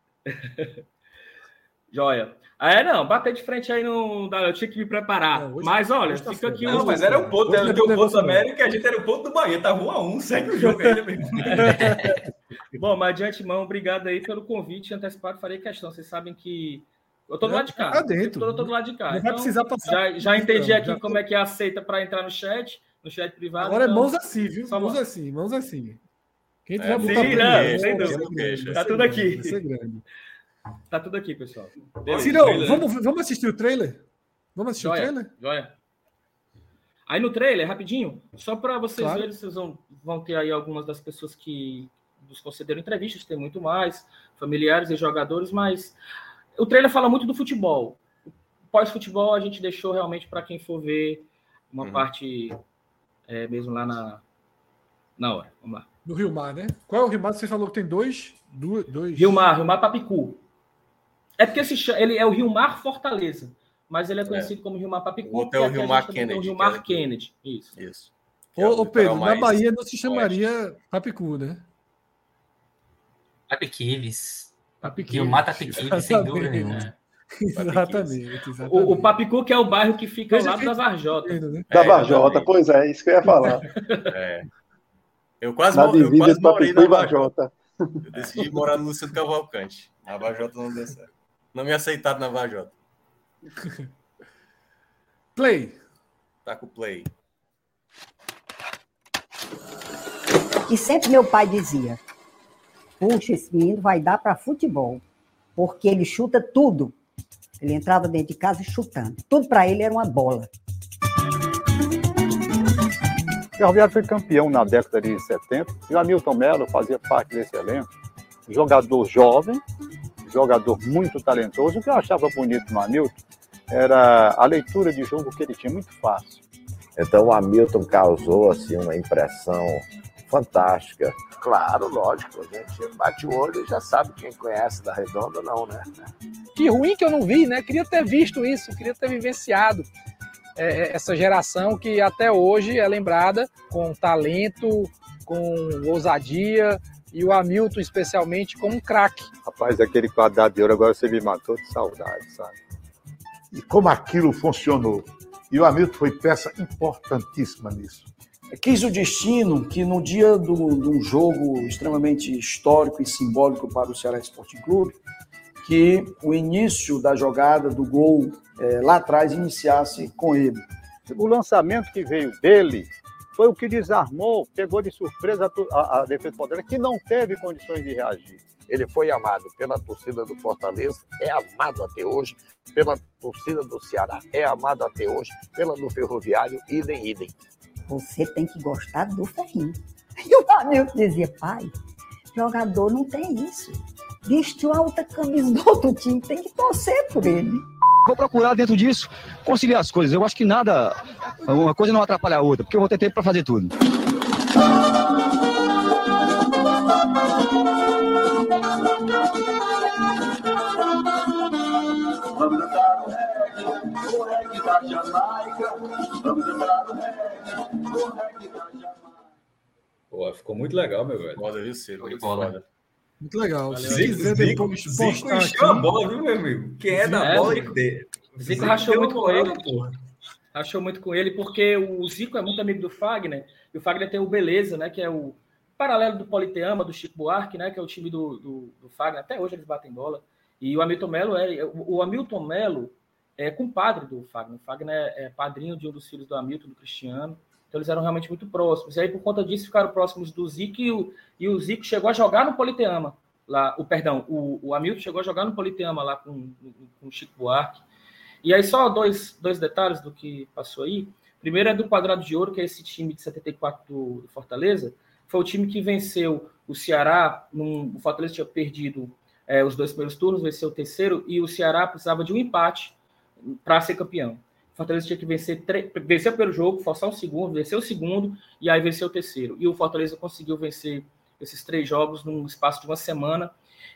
Joia. É, não, bater de frente aí não dá. Eu tinha que me preparar. Não, mas olha, tá fica aqui. Não, mas era o ponto, era o ponto do América, a gente era o ponto do Bahia, tá 1 a 1 segue o jogo aí, mesmo. Bom, mas de antemão, obrigado aí pelo convite antecipado. Farei questão. Vocês sabem que. Eu tô do lado de cá. Tá dentro. Eu tô do lado de cá. Não então, vai precisar passar. Já, já entendi aqui já como é que é aceita para entrar no chat, no chat privado. Agora é então... é mãos assim, viu? Só mãos assim, mãos assim. Quem é, sim, não, sem dúvida. Tá tudo aqui. Vai ser grande. Tá tudo aqui, pessoal. Cirão, vamos, vamos assistir o trailer? Vamos assistir joia, o trailer? Joia. Aí no trailer, rapidinho, só para vocês claro. verem, vocês vão, vão ter aí algumas das pessoas que nos concederam entrevistas, tem muito mais, familiares e jogadores, mas o trailer fala muito do futebol. Pós-futebol a gente deixou realmente para quem for ver uma uhum. parte é, mesmo lá na, na hora. Vamos lá. No Rio Mar, né? Qual é o Rio Mar? Você falou que tem dois. dois... Rio Mar, Rio Mar Papicu. É porque se chama, ele é o Rio Mar Fortaleza, mas ele é conhecido é. como Rio Mar Papicu. O outro é o Rio Mar Kennedy. O Rio Mar é Kennedy, isso. Isso. Ô, ô Pedro, na Bahia não se chamaria Papicu, né? Papiquives. Rio Mar Papiquives, sem dúvida nenhuma. Exatamente. exatamente. O, o, Papicu, que é o bairro que fica ao lado da Varjota. Né? Da Varjota, pois é, isso que eu ia falar. É. Eu quase, na eu quase morei na Varjota. Eu decidi morar no Luciano Cavalcante. Na Vajota não deu certo. Não me aceitaram na Vajota. Play. Tá com play. E sempre meu pai dizia: Puxa, esse menino vai dar para futebol, porque ele chuta tudo. Ele entrava dentro de casa chutando. Tudo para ele era uma bola. O Ferroviário foi campeão na década de 70 e o Hamilton Melo fazia parte desse elenco. Jogador jovem, jogador muito talentoso. O que eu achava bonito no Hamilton era a leitura de jogo que ele tinha muito fácil. Então o Hamilton causou assim uma impressão fantástica. Claro, lógico, a gente bate o olho e já sabe quem conhece da Redonda não, né? Que ruim que eu não vi, né? Queria ter visto isso, queria ter vivenciado é, é essa geração que até hoje é lembrada com talento, com ousadia, e o Hamilton, especialmente, como um craque. Rapaz, aquele quadrado de ouro agora você me matou de saudade, sabe? E como aquilo funcionou. E o Hamilton foi peça importantíssima nisso. Quis o destino que no dia de um jogo extremamente histórico e simbólico para o Ceará Esporte Clube, que o início da jogada, do gol é, lá atrás, iniciasse com ele. O lançamento que veio dele foi o que desarmou, pegou de surpresa a, a defesa Fortaleza, que não teve condições de reagir. Ele foi amado pela torcida do Fortaleza, é amado até hoje, pela torcida do Ceará, é amado até hoje, pela do Ferroviário, idem, idem. Você tem que gostar do ferrinho. E o Hamilton dizia, pai, jogador não tem isso. Vestiu a outra camisa do outro time, tem que torcer por ele. Vou procurar dentro disso conciliar as coisas. Eu acho que nada, uma coisa não atrapalha a outra, porque eu vou ter tempo para fazer tudo. Vamos cantar o reggae, o reggae da Jamaica. Vamos cantar o reggae, o reggae da Jamaica. Pô, ficou muito legal, meu velho. Foda, viu, Ciro? Muito foda. Muito legal. Se quiser depois postar aqui... a bola, viu, meu amigo? Quem é da É, bola Zico. tem. Zico rachou muito com ele. porra. Achou muito com ele, porque o Zico é muito amigo do Fagner, e o Fagner tem o Beleza, né? Que é o paralelo do Politeama, do Chico Buarque, né? Que é o time do, do, do Fagner. Até hoje eles batem bola. E o Hamilton Melo é. O, o Hamilton Melo é compadre do Fagner. O Fagner é, é padrinho de um dos filhos do Hamilton, do Cristiano. Então eles eram realmente muito próximos. E aí, por conta disso, ficaram próximos do Zico e o, e o Zico chegou a jogar no Politeama. Lá, o perdão, o, o Hamilton chegou a jogar no Politeama lá com, com o Chico Buarque. E aí, só dois, dois detalhes do que passou aí. Primeiro é do Quadrado de Ouro, que é esse time de 74 do, Fortaleza. Foi o time que venceu o Ceará. Num, o Fortaleza tinha perdido é, os dois primeiros turnos, venceu o terceiro, e o Ceará precisava de um empate para ser campeão. Fortaleza tinha que vencer, vencer o primeiro jogo, forçar o segundo, vencer o segundo, e aí vencer o terceiro. E o Fortaleza conseguiu vencer esses três jogos num espaço de uma semana.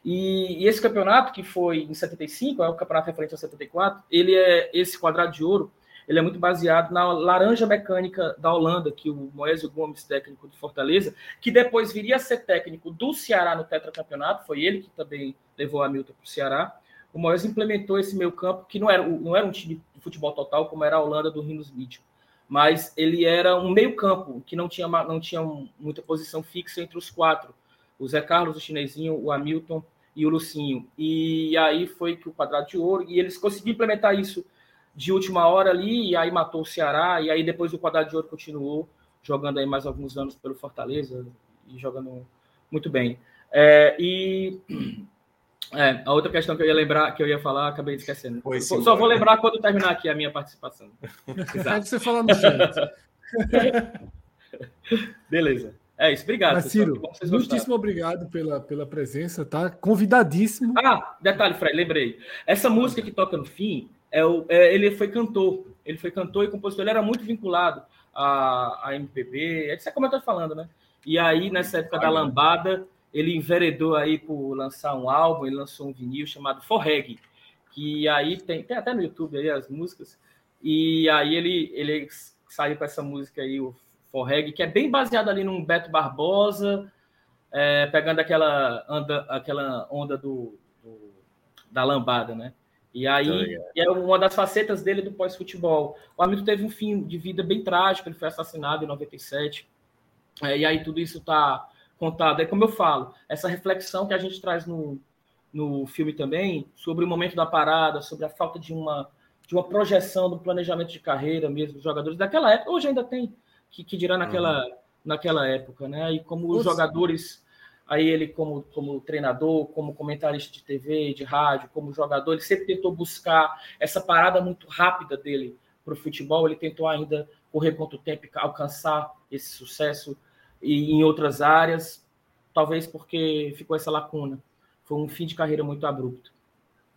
E, e esse campeonato, que foi em 75, é o campeonato referente a 74, ele é esse quadrado de ouro, ele é muito baseado na laranja mecânica da Holanda, que o Moésio Gomes, técnico de Fortaleza, que depois viria a ser técnico do Ceará no tetracampeonato, foi ele que também levou a Milton para o Ceará. O Moésio implementou esse meio campo, que não era, não era um time de futebol total, como era a Holanda do Rinos Mitchell, mas ele era um meio campo, que não tinha, não tinha muita posição fixa entre os quatro. O Zé Carlos, o Chinesinho, o Hamilton e o Lucinho. E aí foi que o quadrado de ouro, e eles conseguiram implementar isso de última hora ali, e aí matou o Ceará, e aí depois o quadrado de ouro continuou jogando aí mais alguns anos pelo Fortaleza e jogando muito bem. É, e é, a outra questão que eu ia lembrar, que eu ia falar, acabei esquecendo. Foi Só sim, só vou lembrar quando terminar aqui a minha participação. Aí você fala no chat. Beleza. É isso, obrigado. Mas. Ciro, muitíssimo obrigado pela, pela presença, tá? Convidadíssimo. Ah, detalhe, Fred, lembrei. Essa música que toca no fim, é o, é, ele foi cantor. Ele foi cantor e compositor. Ele era muito vinculado à, à MPB. É que você comentou falando, né? E aí, nessa época da lambada, ele enveredou aí por lançar um álbum. Ele lançou um vinil chamado Forreg. Que aí tem, tem até no YouTube aí as músicas. E aí ele, ele saiu com essa música aí, o Forreg, que é bem baseado ali num Beto Barbosa, é, pegando aquela, anda, aquela onda do, do- da lambada, né? E aí é uma das facetas dele do pós-futebol. O Hamilton teve um fim de vida bem trágico, ele foi assassinado em 97. É, e aí tudo isso está contado. É como eu falo, essa reflexão que a gente traz no, no filme também, sobre o momento da parada, sobre a falta de uma, de uma projeção, do planejamento de carreira mesmo dos jogadores daquela época, hoje ainda tem, que, que dirá naquela, naquela época, né? E como os Nossa. jogadores, aí ele como, como treinador, como comentarista de TV, de rádio, como jogador, ele sempre tentou buscar essa parada muito rápida dele para o futebol, ele tentou ainda correr contra o tempo e alcançar esse sucesso e em outras áreas, talvez porque ficou essa lacuna. Foi um fim de carreira muito abrupto.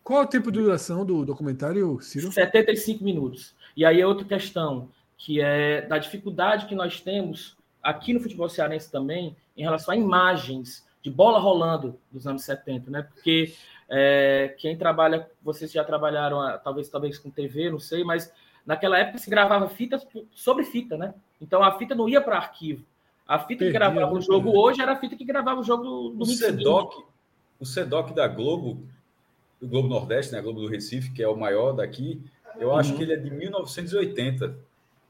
Qual é o tempo de duração do documentário, Ciro? 75 minutos. E aí é outra questão, que é da dificuldade que nós temos aqui no futebol cearense também em relação a imagens de bola rolando dos anos 70, né? Porque é, quem trabalha, vocês já trabalharam, ah, talvez talvez com TV, não sei, mas naquela época se gravava fitas sobre fita, né? Então a fita não ia para arquivo. A fita que gravava o jogo hoje era a fita que gravava o jogo do, do o CEDOC, o CEDOC da Globo, do Globo Nordeste, né, a Globo do Recife, que é o maior daqui, eu acho Uhum. que ele é de 1980.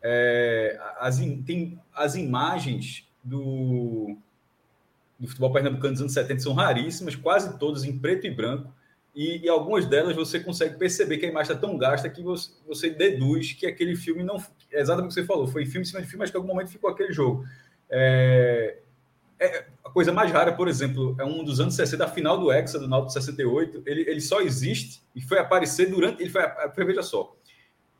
É, as, tem as imagens do, do futebol pernambucano dos anos 70 são raríssimas, quase todas em preto e branco, e, e algumas delas você consegue perceber que a imagem está tão gasta que você, você deduz que aquele filme não. É exatamente o que você falou, foi filme em cima de filme, mas que em algum momento ficou aquele jogo. É, é, a coisa mais rara, por exemplo, é um dos anos 60, a final do Hexa, do Náutico 68, ele, ele só existe e foi aparecer durante. Ele foi, foi veja só,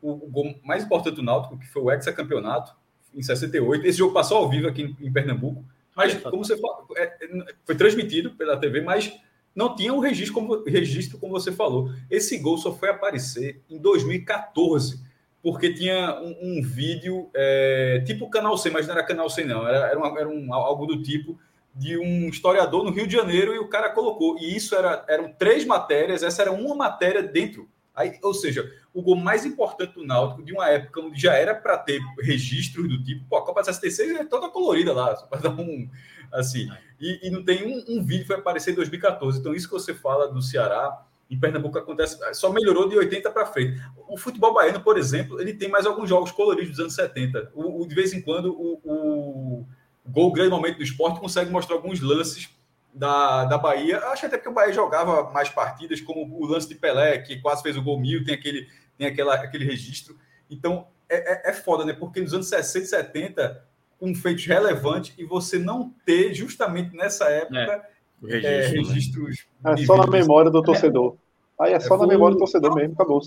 o, o gol mais importante do Náutico, que foi o Hexa Campeonato, em 68. Esse jogo passou ao vivo aqui em, em Pernambuco, mas como você falou, é, é, foi transmitido pela TV, mas não tinha um registro como, registro, como você falou. Esse gol só foi aparecer em 2014, porque tinha um, um vídeo, é, tipo Canal C, mas não era Canal C, não, era, era, uma, era um, algo do tipo de um historiador no Rio de Janeiro e o cara colocou. E isso era, eram três matérias, essa era uma matéria dentro. Aí, ou seja, o gol mais importante do Náutico de uma época onde já era para ter registros do tipo, pô, a Copa 66 é toda colorida lá, só para dar um assim. E, e não tem um, um, vídeo que vai aparecer em 2014. Então, isso que você fala do Ceará, em Pernambuco acontece, só melhorou de 80 para frente. O futebol baiano, por exemplo, ele tem mais alguns jogos coloridos dos anos 70. O, o de vez em quando, o, o Gol Grande Momento do Esporte consegue mostrar alguns lances da, da Bahia. Acho até que o Bahia jogava mais partidas, como o lance de Pelé, que quase fez o gol mil, tem aquele, tem aquela, aquele registro. Então, é, é, é foda, né? Porque nos anos 60 e 70, com feitos relevantes, e você não ter, justamente nessa época, é, é, registros. É só na memória do torcedor. Aí é só na memória do torcedor mesmo, acabou.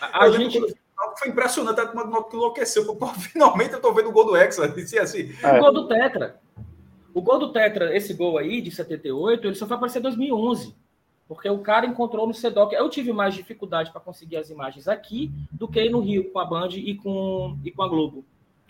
A, a gente foi impressionante, a turma enlouqueceu. Finalmente eu tô vendo o gol do Hexa. Disse assim. É. O gol do Tetra. O gol do Tetra, esse gol aí, de 78, ele só foi aparecer em 2011. Porque o cara encontrou no CEDOC. Eu tive mais dificuldade para conseguir as imagens aqui do que no Rio, com a Band e com, e com a Globo,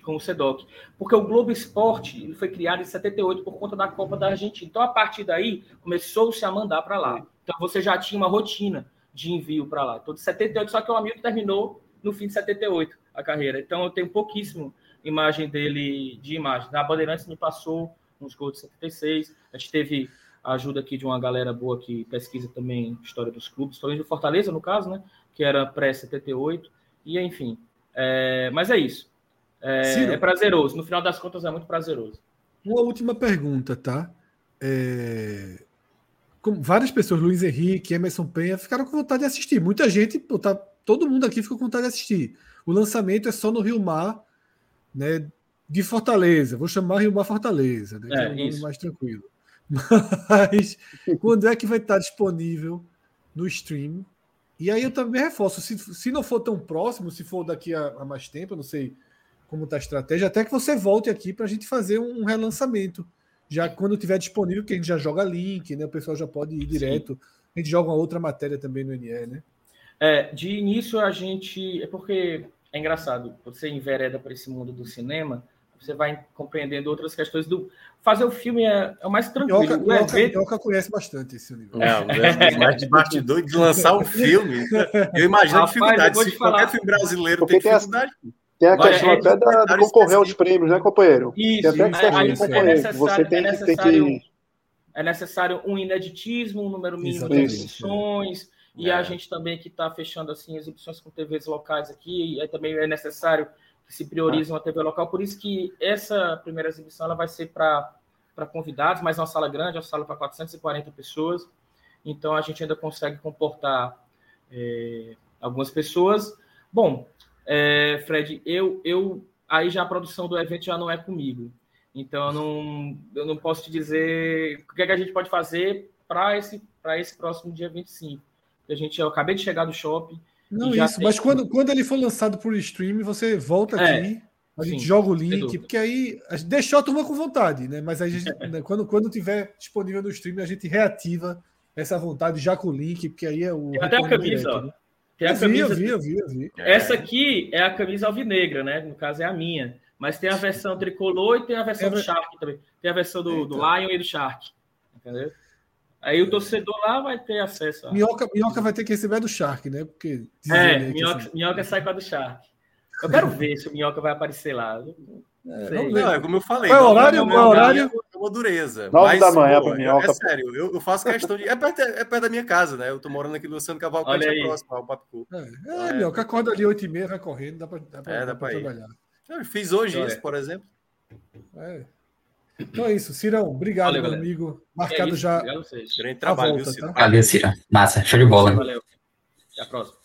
com o CEDOC. Porque o Globo Esporte foi criado em 78 por conta da Copa da Argentina. Então, a partir daí, começou-se a mandar para lá. Então, você já tinha uma rotina de envio para lá. Então, de 78, só que o amigo terminou no fim de 78 a carreira. Então, eu tenho pouquíssimo imagem dele de imagem. Na Bandeirantes me passou uns gols de 76. A gente teve a ajuda aqui de uma galera boa que pesquisa também história dos clubes, história do Fortaleza, no caso, né? Que era pré-78. E, enfim. É... Mas é isso. É... é, prazeroso. No final das contas, é muito prazeroso. Uma última pergunta, tá? É... Como várias pessoas, Luiz Henrique, Emerson Penha, ficaram com vontade de assistir. Muita gente, tá... todo mundo aqui ficou com vontade de assistir. O lançamento é só no Rio Mar, né? De Fortaleza. Vou chamar Rio Mar Fortaleza, né? Que é, é um mais tranquilo. Mas quando é que vai estar disponível no stream? E aí eu também reforço, se, se não for tão próximo, se for daqui a, a mais tempo, eu não sei como está a estratégia, até que você volte aqui para a gente fazer um relançamento. Já quando tiver disponível, que a gente já joga link, né? O pessoal já pode ir direto. Sim. A gente joga uma outra matéria também no NE, né? É, de início a gente. É porque é engraçado, você envereda para esse mundo do cinema, você vai compreendendo outras questões do. Fazer o filme é, é o mais tranquilo. Minhoca, o Minhoca, evento... Minhoca conhece bastante esse universo. É, mais de bastidor de lançar um filme. Eu imagino a dificuldade. Se qualquer filme brasileiro porque tem dificuldade. Tem a questão é, até da, de concorrer aos prêmios, né, companheiro? Isso, tem até é, de concorrer. Você tem, é tem que. É necessário um ineditismo, um número mínimo de exibições. E a gente também que está fechando assim exibições com TVs locais aqui, e também é necessário que se priorize uma TV local. Por isso que essa primeira exibição ela vai ser para convidados, mas é uma sala grande, é uma sala para 440 pessoas. Então a gente ainda consegue comportar é, algumas pessoas. Bom, é, Fred, eu, eu aí já a produção do evento já não é comigo. Então eu não, eu não posso te dizer o que, é que a gente pode fazer para esse, esse próximo dia 25. A gente, eu acabei de chegar do shopping. Não, isso, tem... mas quando, quando ele for lançado por stream, você volta é, aqui, a gente sim, joga o link, porque aí deixou a turma com vontade, né? Mas aí a gente, né, quando, quando tiver disponível no stream, a gente reativa essa vontade já com o link, porque aí é o. Tem até a camisa, direto, né? Tem a Eu vi, camisa. eu vi, eu vi, eu vi. Essa aqui é a camisa alvinegra, né? No caso é a minha. Mas tem a versão tricolor e tem a versão É do Shark também. Tem a versão do, do Lion e do Shark. Entendeu? Aí o torcedor lá vai ter acesso. a- Minhoca, minhoca vai ter que receber a do Shark, né? Porque É, minhoca, assim- minhoca sai com a do Shark. Eu quero ver se o minhoca vai aparecer lá. É, ver. Não, é como eu falei. Qual é o horário? da Qual é o horário? É uma dureza. Nove mas, da manhã pô, pra minhoca. É sério, eu, eu faço questão de. É perto, é perto da minha casa, né? Eu tô morando aqui no Luciano Cavalcante, Olha é aí. próximo ao Papicu. É, minhoca acorda ali 8 e meia, vai correndo, dá pra, dá pra, É, dá dá pra pra trabalhar. Eu fiz hoje isso, por exemplo. É. Então é isso, Cirão. Obrigado, Valeu, meu galera. amigo. É Marcado isso, já. Grande trabalho, volta, viu, Ciro? tá? Valeu, Cira. Massa, show de bola. Valeu. Até a próxima.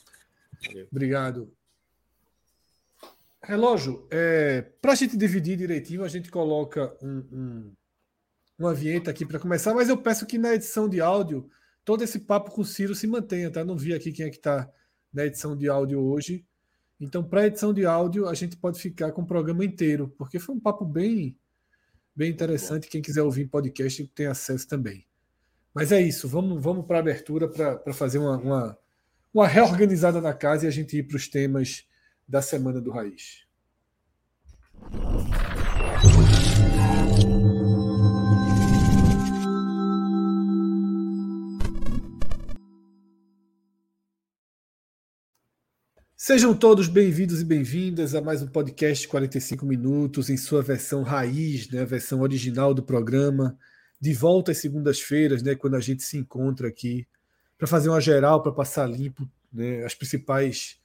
Obrigado. Relógio, é, para a gente dividir direitinho, a gente coloca um, um- uma vinheta aqui para começar, mas eu peço que na edição de áudio todo esse papo com o Ciro se mantenha, tá? Não vi aqui quem é que está na edição de áudio hoje. Então, para edição de áudio, a gente pode ficar com o programa inteiro, porque foi um papo bem, bem interessante. Quem quiser ouvir em podcast tem acesso também. Mas é isso, vamos, vamos para a abertura para fazer uma, uma, uma reorganizada na casa e a gente ir para os temas da semana do Raiz. Sejam todos bem-vindos e bem-vindas a mais um podcast 45 minutos em sua versão raiz, né, a versão original do programa. De volta às segundas-feiras, né, quando a gente se encontra aqui para fazer uma geral, para passar limpo né, as principais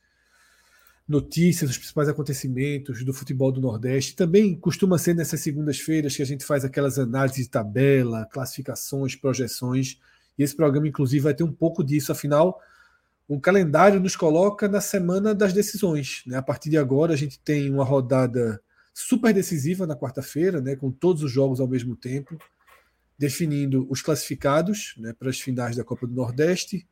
notícias, os principais acontecimentos do futebol do Nordeste. Também costuma ser nessas segundas-feiras que a gente faz aquelas análises de tabela, classificações, projeções. E esse programa, inclusive, vai ter um pouco disso. Afinal, o calendário nos coloca na semana das decisões. Né? A partir de agora, a gente tem uma rodada super decisiva na quarta-feira, né? com todos os jogos ao mesmo tempo, definindo os classificados né? para as finais da Copa do Nordeste.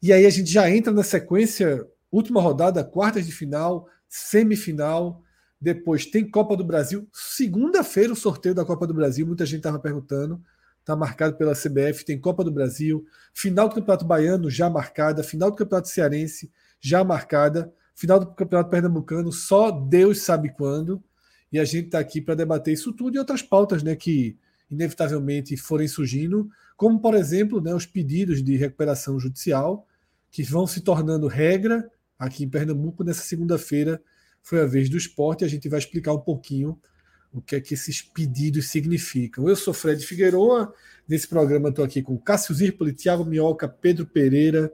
E aí a gente já entra na sequência, última rodada, quartas de final, semifinal. Depois tem Copa do Brasil. Segunda-feira, o sorteio da Copa do Brasil. Muita gente estava perguntando. Está marcado pela CBF. Tem Copa do Brasil. Final do Campeonato Baiano já marcada. Final do Campeonato Cearense já marcada. Final do Campeonato Pernambucano, só Deus sabe quando. E a gente está aqui para debater isso tudo e outras pautas né, que inevitavelmente forem surgindo, como, por exemplo, né, os pedidos de recuperação judicial, que vão se tornando regra aqui em Pernambuco. Nessa segunda-feira foi a vez do esporte a gente vai explicar um pouquinho o que é que esses pedidos significam. Eu sou Fred Figueroa, nesse programa estou aqui com Cássio Zirpoli, Thiago Minhoca, Pedro Pereira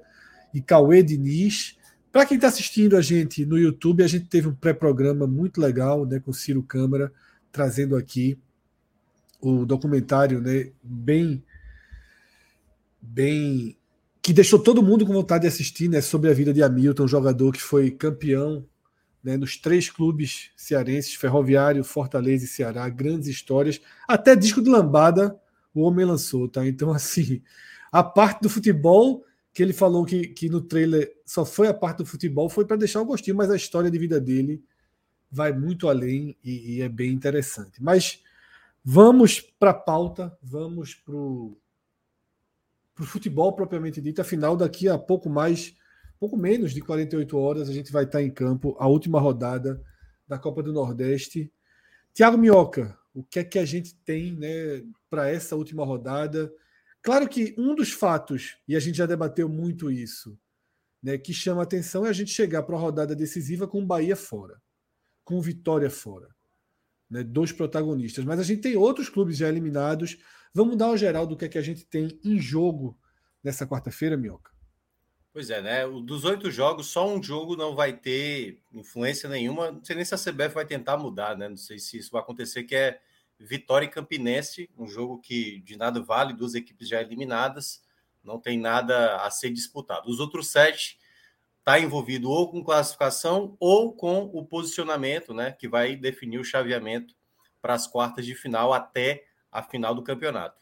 e Cauê Diniz. Para quem está assistindo a gente no YouTube, a gente teve um pré-programa muito legal né, com Ciro Câmara, trazendo aqui o documentário né, bem, bem que deixou todo mundo com vontade de assistir né, sobre a vida de Hamilton, jogador que foi campeão né, nos três clubes cearenses, Ferroviário, Fortaleza e Ceará, grandes histórias. Até disco de lambada o homem lançou, tá? Então, assim, a parte do futebol que ele falou que, que no trailer só foi a parte do futebol, foi para deixar o gostinho, mas a história de vida dele vai muito além e, e é bem interessante. Mas vamos para a pauta, vamos para o futebol propriamente dito. Afinal, daqui a pouco mais, pouco menos de 48 horas, a gente vai estar em campo, a última rodada da Copa do Nordeste. Tiago Minhoca, o que é que a gente tem né, para essa última rodada? Claro que um dos fatos, e a gente já debateu muito isso, né, que chama atenção é a gente chegar para uma rodada decisiva com o Bahia fora, com Vitória fora. Né, dois protagonistas. Mas a gente tem outros clubes já eliminados. Vamos dar uma geral do que é que a gente tem em jogo nessa quarta-feira, Minhoca? Pois é, né? Dos oito jogos, só um jogo não vai ter influência nenhuma. Não sei nem se a CBF vai tentar mudar, né? Não sei se isso vai acontecer, que é Vitória e Campinense, um jogo que de nada vale, duas equipes já eliminadas, não tem nada a ser disputado. Os outros sete está envolvido ou com classificação ou com o posicionamento, né? Que vai definir o chaveamento para as quartas de final até a final do campeonato.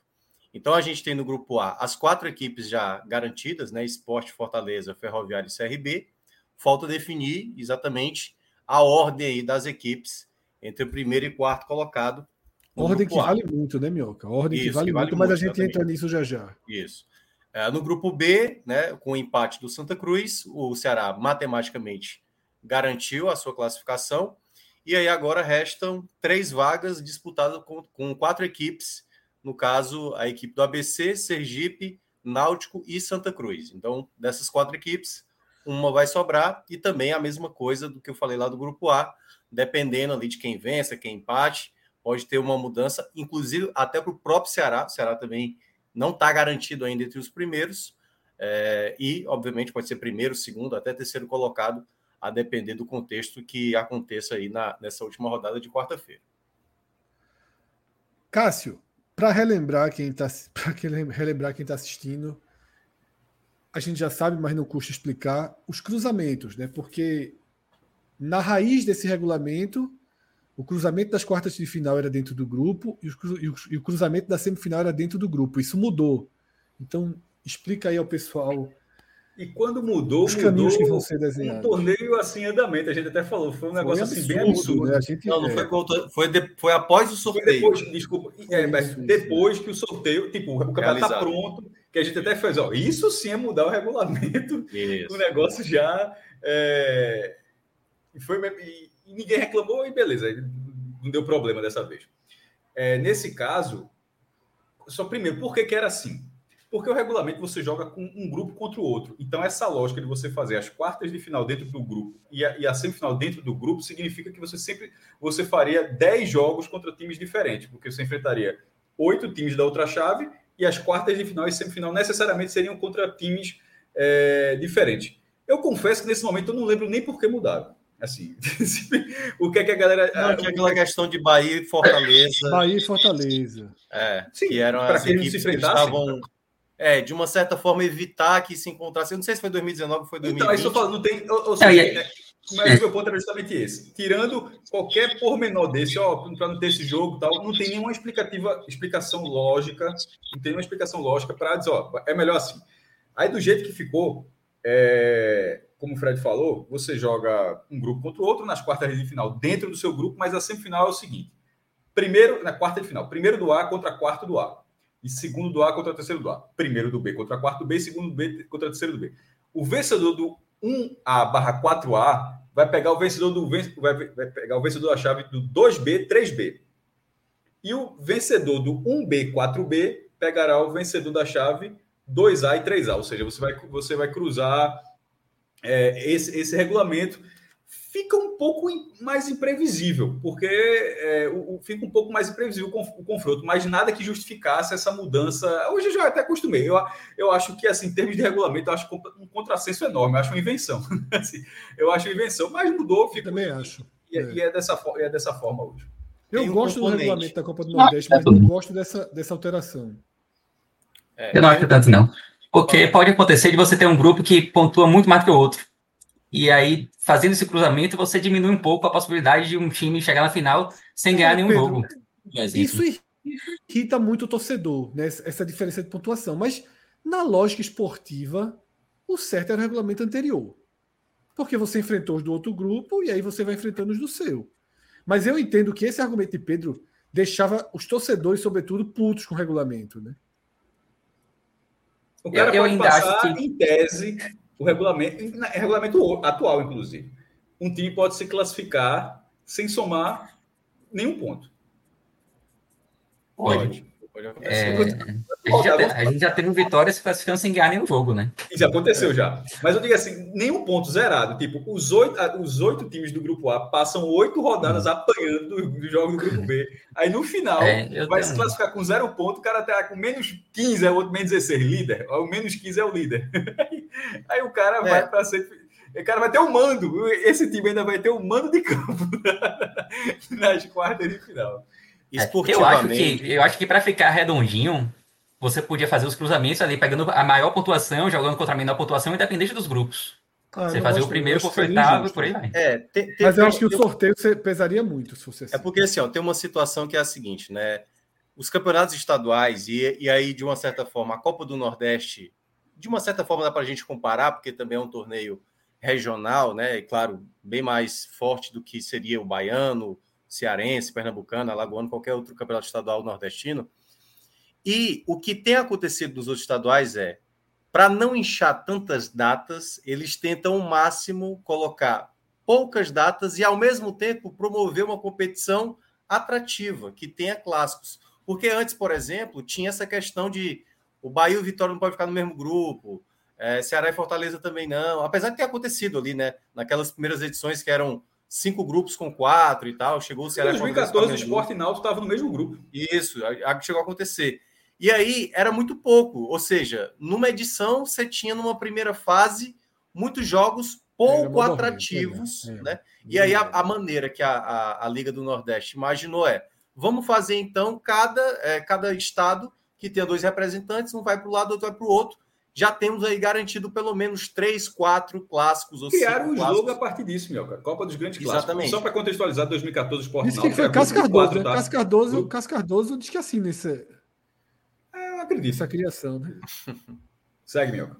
Então a gente tem no grupo A as quatro equipes já garantidas, né? Esporte, Fortaleza, Ferroviário e CRB. Falta definir exatamente a ordem aí das equipes entre o primeiro e quarto colocado. Ordem que A. vale muito, né, Minhoca? Ordem Isso, que vale, que vale muito, mas a muito, gente exatamente. entra nisso já já. Isso. É, no grupo B, né, com o empate do Santa Cruz, o Ceará matematicamente garantiu a sua classificação. E aí agora restam três vagas disputadas com, com quatro equipes, no caso, a equipe do ABC, Sergipe, Náutico e Santa Cruz. Então, dessas quatro equipes, uma vai sobrar e também a mesma coisa do que eu falei lá do grupo A, dependendo ali de quem vença, quem empate, pode ter uma mudança, inclusive até para o próprio Ceará. O Ceará também não está garantido ainda entre os primeiros, é, e obviamente pode ser primeiro, segundo, até terceiro colocado, a depender do contexto que aconteça aí na, nessa última rodada de quarta-feira. Cássio, para relembrar quem está relembrar quem está assistindo, a gente já sabe, mas não custa explicar os cruzamentos, né? Porque na raiz desse regulamento, o cruzamento das quartas de final era dentro do grupo e o cruzamento da semifinal era dentro do grupo. Isso mudou. Então, explica aí ao pessoal. E quando mudou, os caminhos mudou que vão ser desenhados. Um torneio assim andamento, a gente até falou, foi um negócio foi assim bem absurdo, absurdo. né? A gente- Não, não é. foi, foi, de- foi após o sorteio. Depois, desculpa, é, mas depois que o sorteio, tipo, o campeonato tá Realizado. pronto, que a gente até fez, ó, isso sim é mudar o regulamento, Isso. o negócio já é, foi e, e ninguém reclamou e beleza, não deu problema dessa vez. É, nesse caso, só primeiro, por que, que era assim? Porque o regulamento você joga com um grupo contra o outro. Então, essa lógica de você fazer as quartas de final dentro do grupo e a, e a semifinal dentro do grupo significa que você sempre você faria 10 jogos contra times diferentes, porque você enfrentaria oito times da outra chave e as quartas de final e semifinal necessariamente seriam contra times é, diferentes. Eu confesso que nesse momento eu não lembro nem por que mudaram. Assim, o que é que a galera. Não, tinha aquela questão de Bahia e Fortaleza. Bahia e Fortaleza. É, Sim, que eram as equipes se que estavam. É, de uma certa forma, evitar que se encontrassem. Eu não sei se foi 2019 ou foi 2020. Então, é isso eu falo, não tem. Ou, ou seja, e aí- é, mas o meu ponto era justamente esse. Tirando qualquer pormenor desse, ó, para não ter esse jogo e tal, não tem nenhuma explicativa, explicação lógica, não tem nenhuma explicação lógica para dizer, ó, é melhor assim. Aí, do jeito que ficou, é, como o Fred falou, você joga um grupo contra o outro nas quartas de final dentro do seu grupo, mas a semifinal é o seguinte: primeiro, na quarta de final, primeiro do A contra quarto do A. Segundo do A contra terceiro do A. Primeiro do B contra quarto do B, segundo do B contra terceiro do B. O vencedor do 1A barra 4A vai pegar o vencedor do vai, vai pegar o vencedor da chave do 2B, 3B. E o vencedor do 1B, 4B pegará o vencedor da chave 2A e 3A. Ou seja, você vai, você vai cruzar é, esse, esse regulamento fica um pouco mais imprevisível, porque é, o, o- fica um pouco mais imprevisível o conf- o confronto, mas nada que justificasse essa mudança. Hoje eu já até acostumei. Eu, eu acho que, assim, em termos de regulamento, eu acho um contrassenso enorme, eu acho uma invenção. Assim, eu acho uma invenção, mas mudou, fica. Também acho. E, é- e é dessa, fo- e é dessa forma hoje. Eu um gosto do componente. regulamento da Copa do Nordeste, mas não gosto dessa, dessa alteração. É, Eu não acho tanto, não. Porque pode acontecer de você ter um grupo que pontua muito mais que o outro. E aí, fazendo esse cruzamento, você diminui um pouco a possibilidade de um time chegar na final sem ganhar nenhum Pedro, jogo. Isso irrita muito o torcedor, né? essa diferença de pontuação. Mas na lógica esportiva, o certo era o regulamento anterior. Porque você enfrentou os do outro grupo e aí você vai enfrentando os do seu. Mas eu entendo que esse argumento de Pedro deixava os torcedores, sobretudo, putos com o regulamento. Né? O cara Eu- eu pode ainda passar, acho que- em tese, o regulamento, é regulamento atual, inclusive. Um time pode se classificar sem somar nenhum ponto. Pode. Pode É, acontecer. a, gente já, a gente já teve vitória se classificando sem ganhar nenhum jogo, né? Isso aconteceu já. Mas eu digo assim, nenhum ponto zerado. Tipo, os oito, os oito times do grupo A passam oito rodadas apanhando do, do jogo do grupo B. Aí no final É, vai tenho- se classificar com zero ponto, o cara tá com menos 15, é o outro menos 16, líder. O menos 15 é o líder. Aí o cara É. vai para ser. O cara vai ter o mando. Esse time ainda vai ter o mando de campo nas quartas de final. É, Eu acho Esportivamente. que, eu acho que para ficar redondinho, você podia fazer os cruzamentos ali, pegando a maior pontuação, jogando contra a menor pontuação, independente dos grupos. Ah, você gosto- o primeiro contra o oitavo injusto. por aí vai. É, te- te- Mas eu acho que o sorteio você- pesaria muito se fosse assim. É porque assim, ó, tem uma situação que é a seguinte, né? Os campeonatos estaduais, e, e aí, de uma certa forma, a Copa do Nordeste, de uma certa forma dá para a gente comparar, porque também é um torneio regional, né? E claro, bem mais forte do que seria o baiano, cearense, pernambucano, alagoano, qualquer outro campeonato estadual nordestino. E o que tem acontecido nos outros estaduais é para não inchar tantas datas, eles tentam ao máximo colocar poucas datas e, ao mesmo tempo, promover uma competição atrativa, que tenha clássicos. Porque antes, por exemplo, tinha essa questão de o Bahia e o Vitória não pode ficar no mesmo grupo, é, Ceará e Fortaleza também não. Apesar de ter acontecido ali, né? Naquelas primeiras edições que eram cinco grupos com quatro e tal, chegou o Ceará Em e Fortaleza 2014, o Sport e Náutico estavam no mesmo grupo. isso, chegou a acontecer. E aí era muito pouco, ou seja, numa edição você tinha numa primeira fase muitos jogos pouco modorrento, atrativos, é, é. né? E aí a, a maneira que a, a, a Liga do Nordeste imaginou é: vamos fazer então cada, é, cada estado que tenha dois representantes, um vai para o lado, outro vai para o outro. Já temos aí garantido pelo menos três, quatro clássicos ou Criaram o clássicos. jogo a partir disso, meu cara. Copa dos Grandes Clássicos. Exatamente. Só para contextualizar, 2014, o Sport Disse que Náutico foi Cássio de Cardoso, quatro, né? tá? Cássio Cardoso, Cássio Cardoso diz que assim nessa, Eu acredito. nessa criação, né? Segue, meu.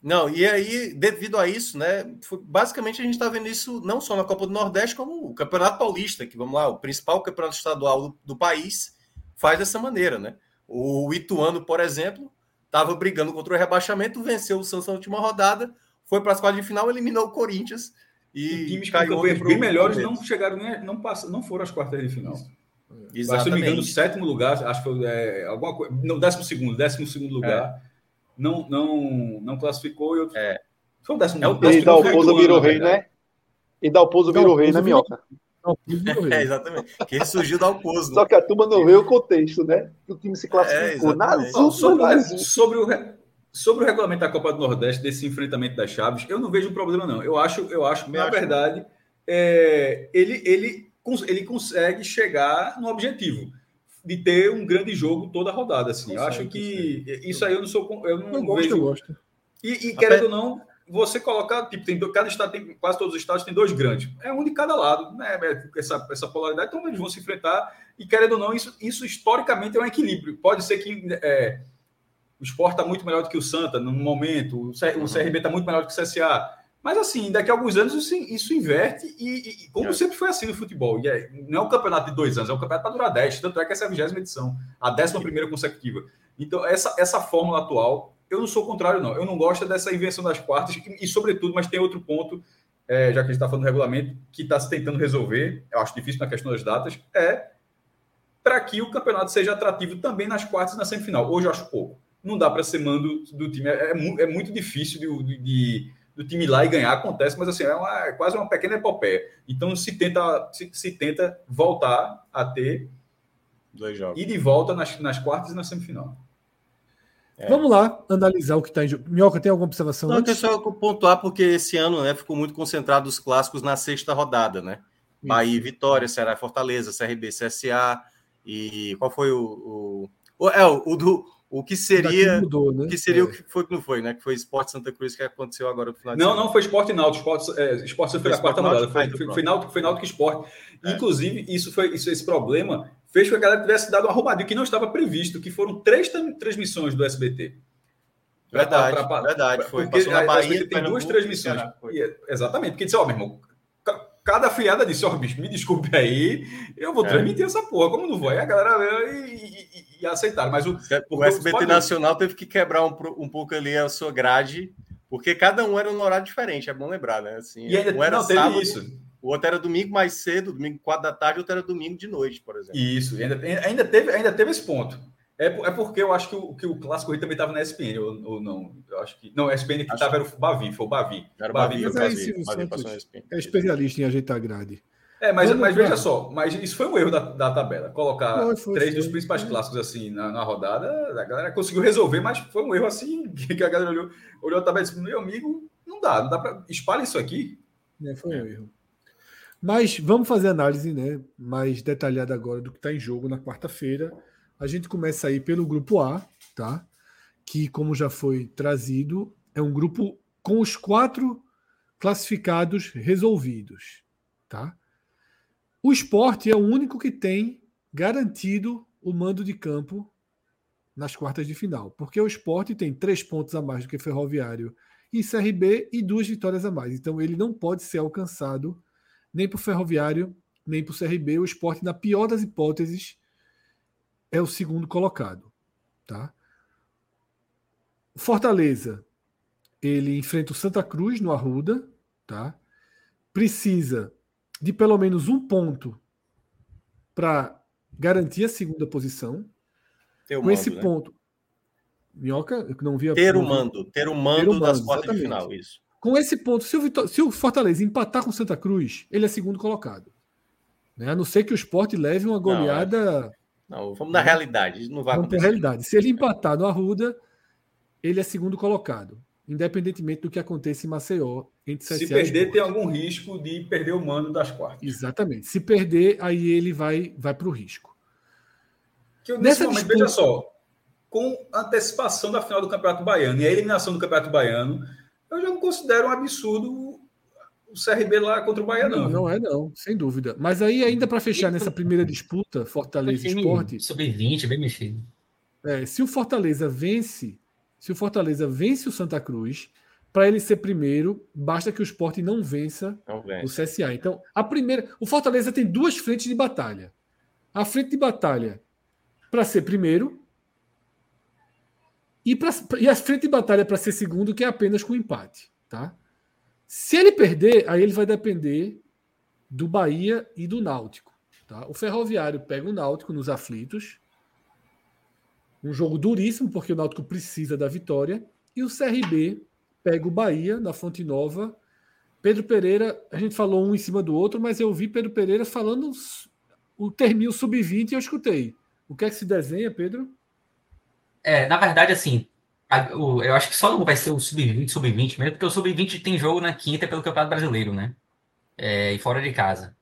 Não, e aí, devido a isso, né? foi- basicamente a gente está vendo isso não só na Copa do Nordeste, como o Campeonato Paulista, que vamos lá, o principal campeonato estadual do, do país, faz dessa maneira, né? O Ituano, por exemplo, estava brigando contra o rebaixamento, venceu o Santos na última rodada, foi para as quartas de final, eliminou o Corinthians e Times caiu bem melhores não chegaram nem, não, passam, não foram às quartas de final. Mas, se Exatamente. eu não me engano, o sétimo lugar, acho que foi é, alguma coisa. Não, décimo segundo, décimo segundo lugar. Não, não, não classificou e outro. É. Foi o décimo É o décimo E Dalpozo virou na rei, né? E Dalpozo virou rei, né, Minhoca? É, exatamente. Que ressurgiu da Alpozo. Só que a turma não vê o contexto, né? Que o time se classificou É. Não, últimas sobre, o, sobre, o, re- sobre o regulamento da Copa do Nordeste, desse enfrentamento das chaves, eu não vejo problema, não. Eu acho, eu acho na acho, verdade, é, ele, ele, ele consegue chegar no objetivo de ter um grande jogo toda a rodada. Assim. eu acho que isso aí eu não sou. Eu não Eu gosto, vejo. eu gosto. E, e querendo ou não, você colocar, tipo, tem, cada estado tem, quase todos os estados tem dois grandes. É um de cada lado, né? É Essa, essa polaridade, então eles vão se enfrentar. E querendo ou não, isso, isso historicamente é um equilíbrio. Pode ser que é, o Sport está muito melhor do que o Santa no momento, o, C- o CRB está muito melhor do que o CSA. Mas assim, daqui a alguns anos isso, isso inverte e, e- como sempre foi assim no futebol. E é- não é um campeonato de dois anos, é um campeonato para durar dez. Tanto é que essa é a vigésima edição, a décima primeira consecutiva. Então, essa, essa fórmula atual, eu não sou contrário, não. Eu não gosto dessa invenção das quartas e, e, sobretudo, mas tem outro ponto, é, já que a gente está falando do regulamento, que está se tentando resolver, eu acho difícil na questão das datas, é para que o campeonato seja atrativo também nas quartas e na semifinal. Hoje eu acho pouco. Não dá para ser mando do time. É, é é muito difícil de, de- do time ir lá e ganhar. Acontece, mas assim, é, uma- é quase uma pequena epopeia. Então se tenta, se, se tenta voltar a ter Dois jogos. e de volta nas, nas quartas e na semifinal. É. Vamos lá analisar o que está em jogo. Minhoca, tem alguma observação? Não, eu antes? só pontuar porque esse ano né, ficou muito concentrado os clássicos na sexta rodada, né? Bahia e Vitória, Ceará e Fortaleza, CRB, CSA e qual foi o, o, o- é o, o do o que seria mudou, né? o que seria É. o que foi que não foi, né? Que foi Sport Santa Cruz que aconteceu agora no final de Não, semana. não, foi Sport e Náutico. Sport, é, Sport foi Foi a quarta rodada. Foi, foi, foi, Náutico, foi Náutico e Sport. É. Inclusive, isso foi, isso, esse problema fez com que a galera tivesse dado uma roubadinha que não estava previsto, que foram três transmissões do SBT. Verdade, Pra- pra- verdade, foi. Porque Passou na a- Bahia, SBT tem duas transmissões. E é- exatamente, porque disse, ó, meu irmão, ca- cada afiliada disse, ó, bicho, me desculpe aí, eu vou É. transmitir essa porra, como não vou? Aí a galera e, e, e- aceitaram. Mas o, O porque SBT pode- Nacional teve que quebrar um, um pouco ali a sua grade, porque cada um era um horário diferente, é bom lembrar, né? Assim, E ainda- um era não, teve sábado, isso. O outro era domingo mais cedo, domingo 4 da tarde, o outro era domingo de noite, por exemplo. Isso, ainda, ainda, teve, ainda teve esse ponto. É, é porque eu acho que o, que o Clássico Rei também estava na SPN, ou, ou não. Eu acho que. Não, a SPN que estava era o Bavi, foi o Bavi. Era o Bavi, Bavi, aí, Bavi. Bavi Santos passou na SPN. é especialista em ajeitar grade. É, mas, Vamos mas veja só, mas isso foi um erro da, da tabela. Colocar foi, três foi. dos principais clássicos assim na, na rodada, a galera conseguiu resolver, mas foi um erro assim que a galera olhou, olhou a tabela e disse: meu amigo, não dá, não dá para. Espalha isso aqui. né? Foi um erro. Mas vamos fazer análise né, mais detalhada agora do que está em jogo na quarta-feira. A gente começa aí pelo grupo A, tá? Que, como já foi trazido, é um grupo com os quatro classificados resolvidos, tá? O esporte é o único que tem garantido o mando de campo nas quartas de final, porque o esporte tem três pontos a mais do que Ferroviário e CRB e duas vitórias a mais. Então ele não pode ser alcançado nem por Ferroviário, nem por CRB. O esporte, na pior das hipóteses, é o segundo colocado. Tá? Fortaleza ele enfrenta o Santa Cruz no Arruda, tá? Precisa de pelo menos um ponto para garantir a segunda posição. Ter o Com mando, esse né? ponto, Minhoca, eu não via. Ter o mando, ter o mando Ter o das mando, quartas de final, isso. Com esse ponto, se o, Vitó- se o Fortaleza empatar com o Santa Cruz, ele é segundo colocado. Né? A não ser que o Sport leve uma goleada. Não, vamos na realidade, isso não vai Vamos acontecer. realidade. Se ele empatar no Arruda, ele é segundo colocado. Independentemente do que aconteça em Maceió, entre CSA Se perder, tem algum risco de perder o mando das quartas. Exatamente. Se perder, aí ele vai, vai para o risco. Que eu, nesse Nessa momento, disputa- veja só, com a antecipação da final do Campeonato Baiano e a eliminação do Campeonato Baiano, eu já não considero um absurdo o CRB lá contra o Bahia, não. Não, não é não, sem dúvida. Mas aí, ainda para fechar nessa primeira disputa, Fortaleza e Time Sport, Sub-20, bem mexido. É, se o Fortaleza vence, se o Fortaleza vence o Santa Cruz, para ele ser primeiro, basta que o Sport não vença Não vence. o CSA. Então, a primeira, o Fortaleza tem duas frentes de batalha. A frente de batalha para ser primeiro e, pra, e a frente de batalha para ser segundo, que é apenas com empate, tá? Se ele perder, aí ele vai depender do Bahia e do Náutico, tá? O Ferroviário pega o Náutico nos aflitos. Um jogo duríssimo, porque o Náutico precisa da vitória. E o CRB pega o Bahia na Fonte Nova. Pedro Pereira, a gente falou um em cima do outro, mas eu vi Pedro Pereira falando o termino sub-20 e eu escutei. O que é que se desenha, Pedro? É, na verdade, assim, eu acho que só não vai ser o sub-20, sub-20 mesmo, porque o sub-20 tem jogo na quinta pelo Campeonato Brasileiro, né? É, e fora de casa.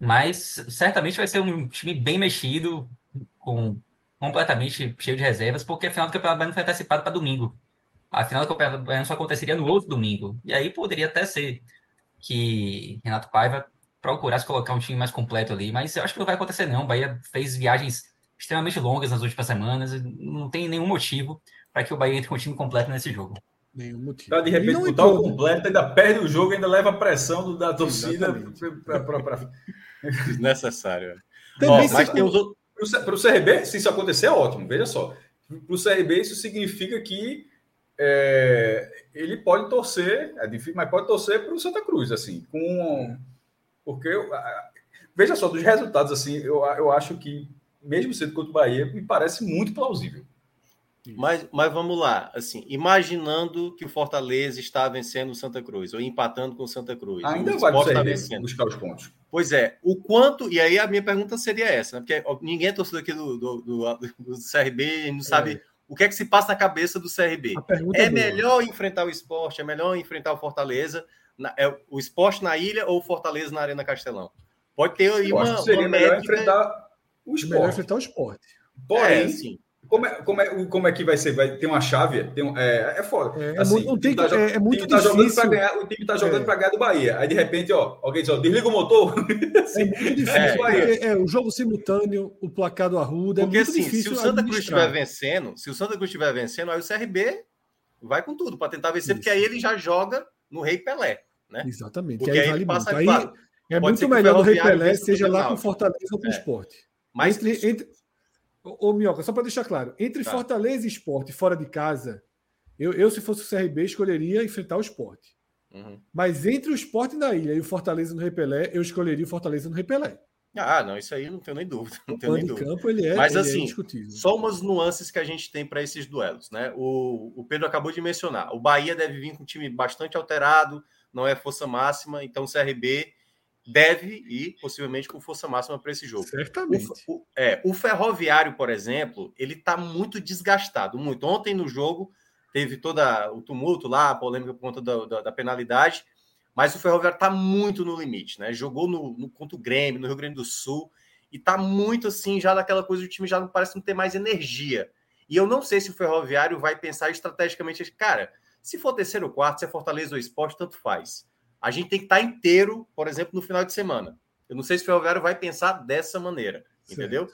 Mas certamente vai ser um time bem mexido, com completamente cheio de reservas, porque a final do Campeonato Baiano foi antecipada para domingo. A final do Campeonato Baiano só aconteceria no outro domingo. E aí poderia até ser que Renato Paiva procurasse colocar um time mais completo ali, mas eu acho que não vai acontecer não. O Bahia fez viagens extremamente longas nas últimas semanas, não tem nenhum motivo para que o Bahia entre com um time completo nesse jogo. Nenhum motivo. Pra de repente não botar o né? completo, ainda perde o jogo, ainda leva a pressão do- da torcida pra- Desnecessário. Também Ó, se mas tem os outros. Para o CRB, se isso acontecer, é ótimo. Veja só. Para o CRB, isso significa que é, ele pode torcer, é difícil, mas pode torcer para o Santa Cruz, assim, com. Porque, veja só, dos resultados, assim, eu, eu acho que, mesmo sendo contra o Bahia, me parece muito plausível. Mas, mas vamos lá, assim, imaginando que o Fortaleza está vencendo o Santa Cruz, ou empatando com o Santa Cruz. Ainda o vai está CRB vencendo. buscar os pontos. Pois é, o quanto. E aí a minha pergunta seria essa, né? Porque ninguém é torcedor aqui do, do, do, do CRB e não sabe o que é que se passa na cabeça do CRB. É é boa. melhor enfrentar o esporte, é melhor enfrentar o Fortaleza, na- é o esporte na ilha ou o Fortaleza na Arena Castelão? Pode ter aí Eu uma, acho que seria uma melhor enfrentar o É melhor esporte. enfrentar o esporte. Porém, É, assim, como, é, como, é, como é que vai ser? Vai ter uma chave? Tem um- é, é foda. É, é Assim, muito- o tem tá é- é o muito tá jogando difícil. pra ganhar, o time tá jogando É. para ganhar do Bahia. Aí de repente, ó, alguém diz, ó, desliga o motor. É muito difícil, É, é, o jogo simultâneo, o placar do Arruda, Porque é muito assim, se difícil o Santa Cruz estiver vencendo, se o Santa Cruz estiver vencendo, aí o CRB vai com tudo para tentar vencer, porque aí ele já joga no Rei Pelé, né? Exatamente, Porque que aí aí vale ele passa, muito. Aí é muito o melhor do Rei Pelé, seja o lá com. Fortaleza ou com o É. Esporte. Mas Entre, entre... Ô, Minhoca, só para deixar claro, entre Tá. Fortaleza e Esporte fora de casa, eu, eu, se fosse o CRB, escolheria enfrentar o Esporte. Uhum. Mas entre o Esporte na ilha e o Fortaleza no Repelé, eu escolheria o Fortaleza no Repelé. Ah, não, isso aí não tenho nem dúvida. Não O tenho nem dúvida. campo, ele é, Mas ele é assim, indiscutível. só umas nuances que a gente tem para esses duelos, né? O, o Pedro acabou de mencionar. O Bahia deve vir com um time bastante alterado, não é força máxima, então o CRB deve ir possivelmente com força máxima para esse jogo. Certamente. O, o- é, o Ferroviário, por exemplo, ele está muito desgastado, muito. Ontem no jogo teve todo o tumulto lá, a polêmica por conta da, da- da penalidade, mas o Ferroviário está muito no limite, né? Jogou no, no contra o Grêmio, no Rio Grande do Sul, e está muito assim, já daquela coisa, o time já não parece não ter mais energia. E eu não sei se o Ferroviário vai pensar estrategicamente, cara, se for terceiro ou quarto, se é Fortaleza ou esporte, tanto faz. A gente tem que estar inteiro, por exemplo, no final de semana. Eu não sei se o Ferroviário vai pensar dessa maneira, entendeu?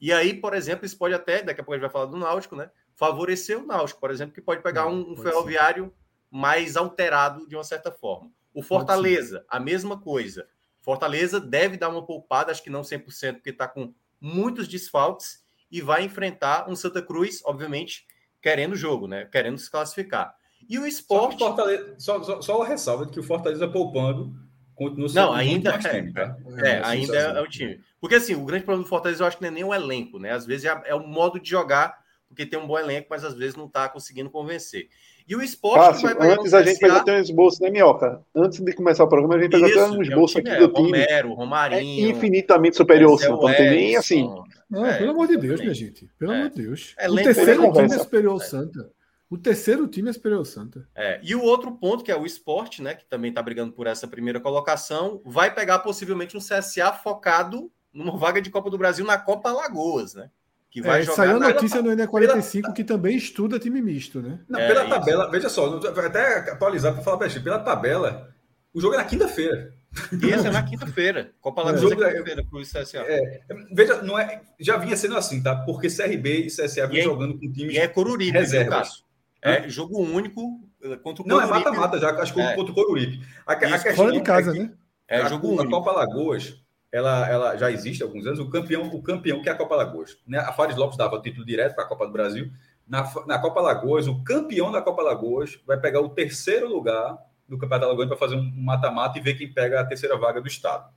E aí, por exemplo, isso pode até, daqui a pouco a gente vai falar do Náutico, né? Favorecer o Náutico, por exemplo, que pode pegar um, um pode ferroviário mais alterado de uma certa forma. O Fortaleza, a mesma coisa. Fortaleza deve dar uma poupada, acho que não 100%, porque está com muitos desfalques e vai enfrentar um Santa Cruz, obviamente, querendo o jogo, né? Querendo se classificar. E o Só, esporte. que o Fortaleza, só, só, só a ressalva de que o Fortaleza poupando continua sendo Não, muito ainda mais é, time, tá? é, Essa ainda é o time. Porque assim, o grande problema do Fortaleza eu acho que não é nem o elenco, né? Às vezes é, é o modo de jogar, porque tem um bom elenco, mas às vezes não tá conseguindo convencer. E o esporte que Cássio, vai o antes a gente fez até um esboço, né, Minhoca? Antes de começar o programa, a gente fez até um é esboço time, aqui é, do time. Romero, É Romarinho, infinitamente superior ao Santa, não tem nem assim. Não, É, pelo amor de Deus, minha gente. Pelo amor de Deus. É, o terceiro time é superior ao Santa. O terceiro time é superior ao Santa. É, e o outro ponto, que é o esporte, né? Que também está brigando por essa primeira colocação, vai pegar possivelmente um CSA focado numa vaga de Copa do Brasil na Copa Alagoas, né? Que vai É, jogar saiu a na- notícia no NE45 que também estuda time misto, né? Não, É, pela isso. tabela, veja só, até atualizar para falar pra gente, pela tabela, o jogo é na quinta-feira. Isso é na quinta-feira. Copa Alagoas é é- quinta-feira pro CSA. É, veja, não é, já vinha sendo assim, tá? Porque CRB e CSA vinham E é- jogando com times E é Coruripe, reservas. É jogo único eh, contra o Não, é mata-mata já, acho que É. contra o Coruripe. A, a questão Fora de casa, é que né? É a, jogo a único. Copa Alagoas, ela, ela já existe há alguns anos, o campeão, o campeão que é a Copa Alagoas. Né? A Fares Lopes dava o título direto para a Copa do Brasil. Na, na Copa Alagoas, o campeão da Copa Alagoas vai pegar o terceiro lugar do Campeonato Alagoano para fazer um mata-mata e ver quem pega a terceira vaga do Estado.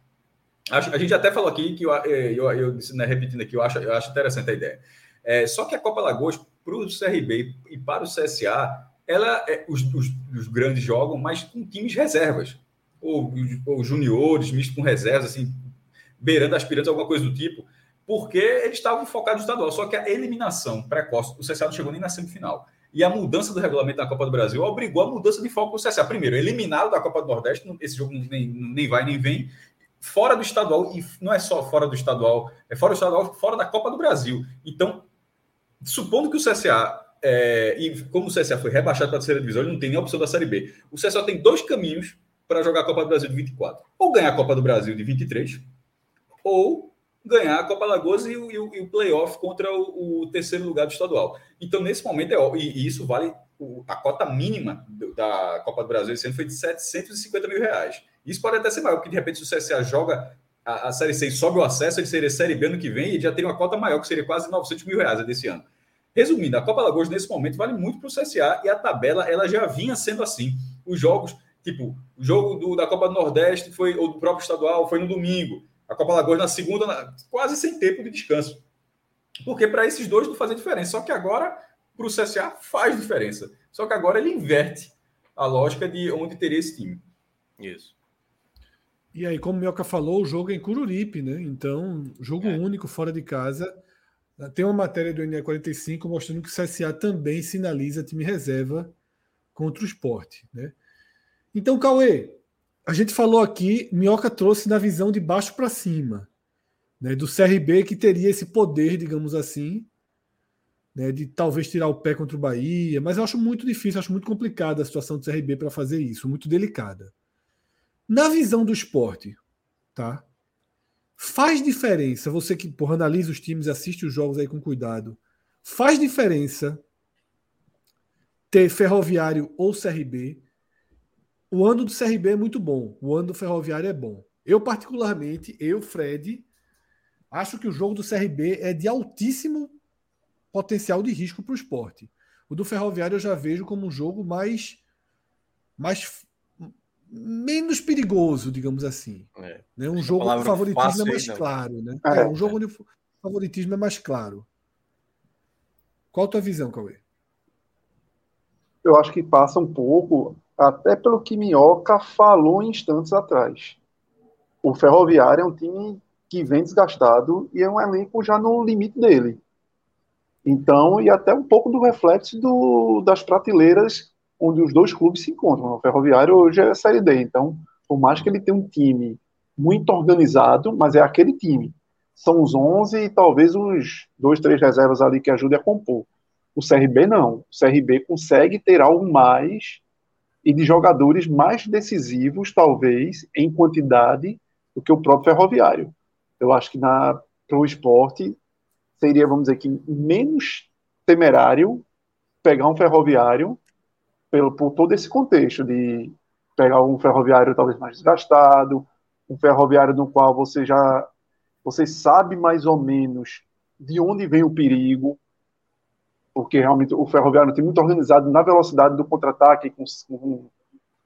Acho- a gente até falou aqui que eu, eh, eu, eu disse, né, repetindo aqui, eu acho, eu acho interessante a ideia. É, só que a Copa Alagoas, para o CRB e para o CSA, ela, é, os, os, os grandes jogam, mas com times reservas. Ou, ou juniores, misto com reservas, assim, beirando aspirantes, alguma coisa do tipo, porque eles estavam focados no estadual. Só que a eliminação precoce, o CSA não chegou nem na semifinal. E a mudança do regulamento da Copa do Brasil obrigou a mudança de foco do CSA. Primeiro, eliminado da Copa do Nordeste, esse jogo nem, nem vai nem vem. Fora do estadual, e não é só fora do estadual, é fora do estadual, fora da Copa do Brasil. Então, supondo que o CSA, é, e como o CSA foi rebaixado para a terceira divisão, ele não tem nem a opção da Série B. O CSA tem dois caminhos para jogar a Copa do Brasil de 24. Ou ganhar a Copa do Brasil de 23, ou ganhar a Copa Alagoas e, o- e o, playoff contra o, o terceiro lugar do estadual. Então, nesse momento, é, e, e isso vale, o- a cota mínima do- da Copa do Brasil esse ano foi de 750 mil reais. Isso pode até ser maior, porque de repente se o CSA joga a, a Série C e sobe o acesso, ele seria Série B ano que vem e já teria uma cota maior, que seria quase 900 mil reais desse ano. Resumindo, a Copa Alagoas nesse momento vale muito para o CSA e a tabela ela já vinha sendo assim. Os jogos, tipo, o jogo do- da Copa do Nordeste foi, ou do próprio estadual, foi no domingo. A Copa Alagoas na segunda, na- quase sem tempo de descanso. Porque para esses dois não fazia diferença. Só que agora, para o CSA, faz diferença. Só que agora ele inverte a lógica de onde teria esse time. Isso. E aí, como o Mioca falou, o jogo é em Cururipe, né? Então, jogo único fora de casa. Tem uma matéria do NE45 mostrando que o CSA também sinaliza time reserva contra o esporte, né? Então, Cauê, a gente falou aqui, Minhoca trouxe na visão de baixo para cima, né? Do CRB que teria esse poder, digamos assim, né? De talvez tirar o pé contra o Bahia, mas eu acho muito difícil, acho muito complicada a situação do CRB para fazer isso, muito delicada. Na visão do esporte, tá? Faz diferença, você que porra, analisa os times, assiste os jogos aí com cuidado. Faz diferença ter Ferroviário ou CRB. O ano do CRB é muito bom, o ano do Ferroviário é bom. Eu, particularmente, eu, Fred, acho que o jogo do CRB é de altíssimo potencial de risco para o esporte. O do Ferroviário eu já vejo como um jogo mais, mais menos perigoso, digamos assim. É. Né? Um jogo onde o favoritismo é aí mais não. claro. Né? É. É, um jogo onde o favoritismo é mais claro. Qual a tua visão, Cauê? eu acho que passa um pouco, até pelo que Minhoca falou instantes atrás. O Ferroviário é um time que vem desgastado e é um elenco já no limite dele. Então, e até um pouco do reflexo do, das prateleiras onde os dois clubes se encontram. O Ferroviário hoje é a Série D, então, por mais que ele tenha um time muito organizado, mas é aquele time. São os 11 e talvez uns dois, três reservas ali que ajudem a compor. O CRB não. O CRB consegue ter algo mais e de jogadores mais decisivos, talvez, em quantidade, do que o próprio Ferroviário. Eu acho que para o esporte seria, vamos dizer que, menos temerário pegar um Ferroviário pelo, por todo esse contexto de pegar um Ferroviário talvez mais desgastado, um Ferroviário no qual você já você sabe mais ou menos de onde vem o perigo, porque realmente o Ferroviário time muito organizado na velocidade do contra-ataque, com, com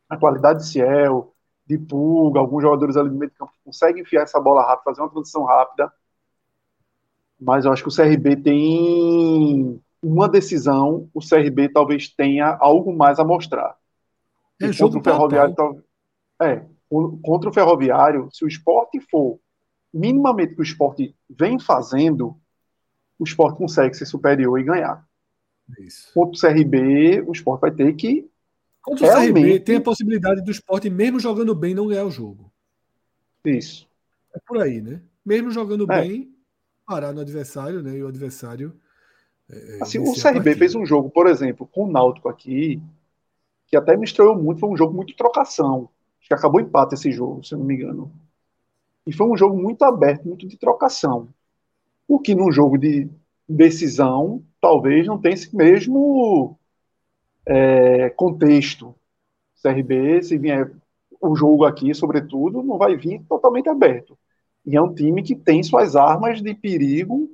a qualidade de Ciel, de Pulga, alguns jogadores ali do meio de campo conseguem enfiar essa bola rápida, fazer uma transição rápida. Mas eu acho que o CRB tem uma decisão, o CRB talvez tenha algo mais a mostrar. É E contra o Ferroviário, tal- é, contra o Ferroviário, se o esporte for minimamente o que o esporte vem fazendo, o esporte consegue ser superior e ganhar. Isso. Contra o CRB, o esporte vai ter que Contra o CRB, realmente- tem a possibilidade do esporte, mesmo jogando bem, não ganhar o jogo. Isso. É por aí, né? Mesmo jogando É. bem, parar no adversário, né? E o adversário. É, Assim, o a CRB fez um jogo, por exemplo, com o Náutico aqui, que até me estranhou muito, foi um jogo muito trocação. Acho que acabou empate esse jogo, se eu não me engano. E foi um jogo muito aberto, muito de trocação. O que num jogo de decisão, talvez não tenha esse mesmo é, contexto. CRB, se vier o jogo aqui, sobretudo, não vai vir totalmente aberto. E é um time que tem suas armas de perigo,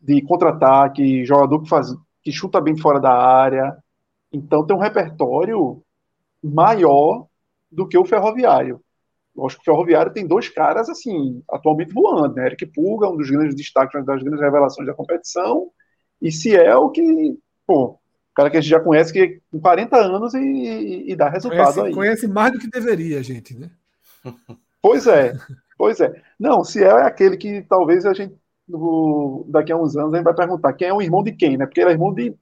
de contra-ataque, jogador que, faz, que chuta bem fora da área. Então tem um repertório maior do que o Ferroviário. Eu acho que o Ferroviário tem dois caras, assim, atualmente voando, né? Eric Pulga, um dos grandes destaques, uma das grandes revelações da competição, e Ciel, que, pô, cara que a gente já conhece que com 40 anos e, e dá resultado Conhece, aí. conhece mais do que deveria, gente, né? Pois é, pois é. Não, Ciel é aquele que talvez a gente, no- daqui a uns anos, a gente vai perguntar quem é o irmão de quem, né? Porque ele é irmão de.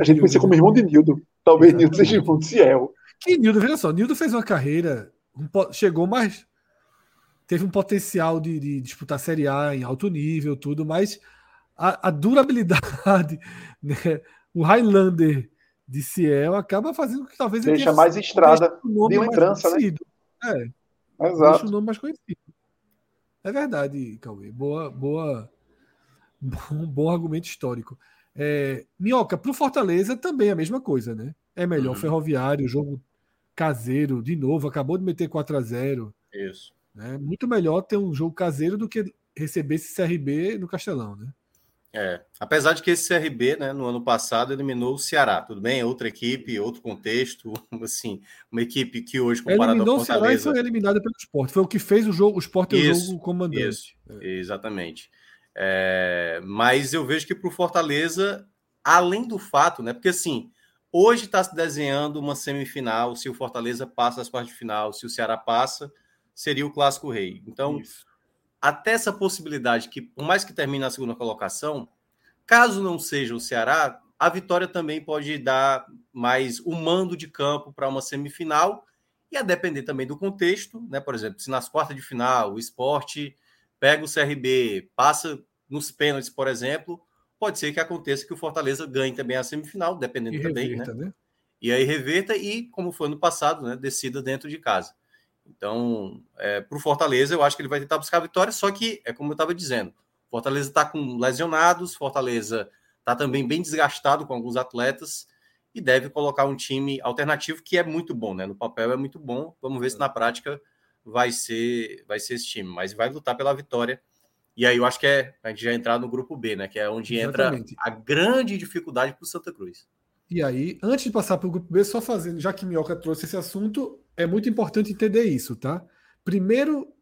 a gente conhecia como irmão de Nildo. Talvez Nildo seja irmão de Ciel. Que Nildo, veja só, Nildo fez uma carreira, um chegou mais. Teve um potencial de, de disputar Série A em alto nível, tudo, mas a, a durabilidade, né, o Highlander de Ciel acaba fazendo que talvez ele Deixa mais estrada de lembrança, né? É, Exato. deixa o nome mais conhecido. É verdade, Cauê. Boa, boa, bom, bom argumento histórico. É, Minhoca, para o Fortaleza também é a mesma coisa, né? É melhor Uhum. ferroviário, jogo caseiro, de novo, acabou de meter 4 a 0 Isso. né? Muito melhor ter um jogo caseiro do que receber esse CRB no Castelão, né? É, apesar de que esse CRB, né, no ano passado, eliminou o Ceará, tudo bem? É Outra equipe, outro contexto, assim, uma equipe que hoje, comparada ao Eliminou o Ceará e Fortaleza... foi eliminado pelo Sport. Foi o que fez o jogo, o Sport ter o Isso, jogo comandante. Isso, exatamente. É, mas eu vejo que para o Fortaleza, além do fato, né? Porque assim, hoje está se desenhando uma semifinal. Se o Fortaleza passa as quartas de final, se o Ceará passa, seria o clássico rei. Então, até essa possibilidade que, por mais que termine na segunda colocação, caso não seja o Ceará, a vitória também pode dar mais o mando de campo para uma semifinal e a depender também do contexto, né? Por exemplo, se nas quartas de final o esporte pega o CRB, passa nos pênaltis, por exemplo, pode ser que aconteça que o Fortaleza ganhe também a semifinal, dependendo E também, reverta, né? né? E aí reverta e, como foi no passado, né? Decida dentro de casa. Então, é, para o Fortaleza, eu acho que ele vai tentar buscar a vitória, só que é como eu estava dizendo, Fortaleza está com lesionados, Fortaleza está também bem desgastado com alguns atletas e deve colocar um time alternativo que é muito bom, né? No papel é muito bom. Vamos ver se na prática vai ser vai ser esse time, mas vai lutar pela vitória. E aí eu acho que é a gente já entrar no grupo B, né? Que é onde Exatamente. entra a grande dificuldade para o Santa Cruz. E aí, antes de passar para o grupo B, só fazendo, já que Minhoca trouxe esse assunto, é muito importante entender isso, tá? Primeiro,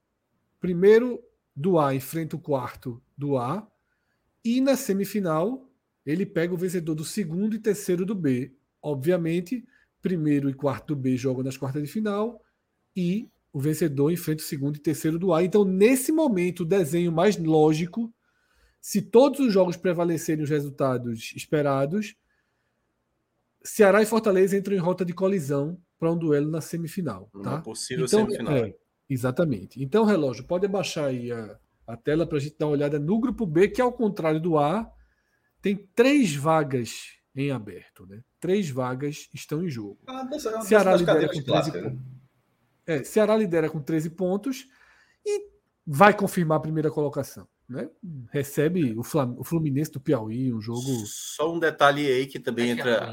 primeiro do A enfrenta o quarto do A, e na semifinal ele pega o vencedor do segundo e terceiro do B. Obviamente, primeiro e quarto do B jogam nas quartas de final e o vencedor enfrenta o segundo e terceiro do A. Então, nesse momento, o desenho mais lógico, se todos os jogos prevalecerem os resultados esperados, Ceará e Fortaleza entram em rota de colisão para um duelo na semifinal. Uma Tá? possível semifinal. é, exatamente. Então, relógio, pode abaixar aí a, a tela para a gente dar uma olhada no grupo B, que ao contrário do A, tem três vagas em aberto. Né? Três vagas estão em jogo. Ah, Ceará lidera com 13 clássicas, né? pontos. É, Ceará lidera com 13 pontos e vai confirmar a primeira colocação. Né? Recebe o, Flam- o Fluminense do Piauí, um jogo. Só um detalhe aí que também entra.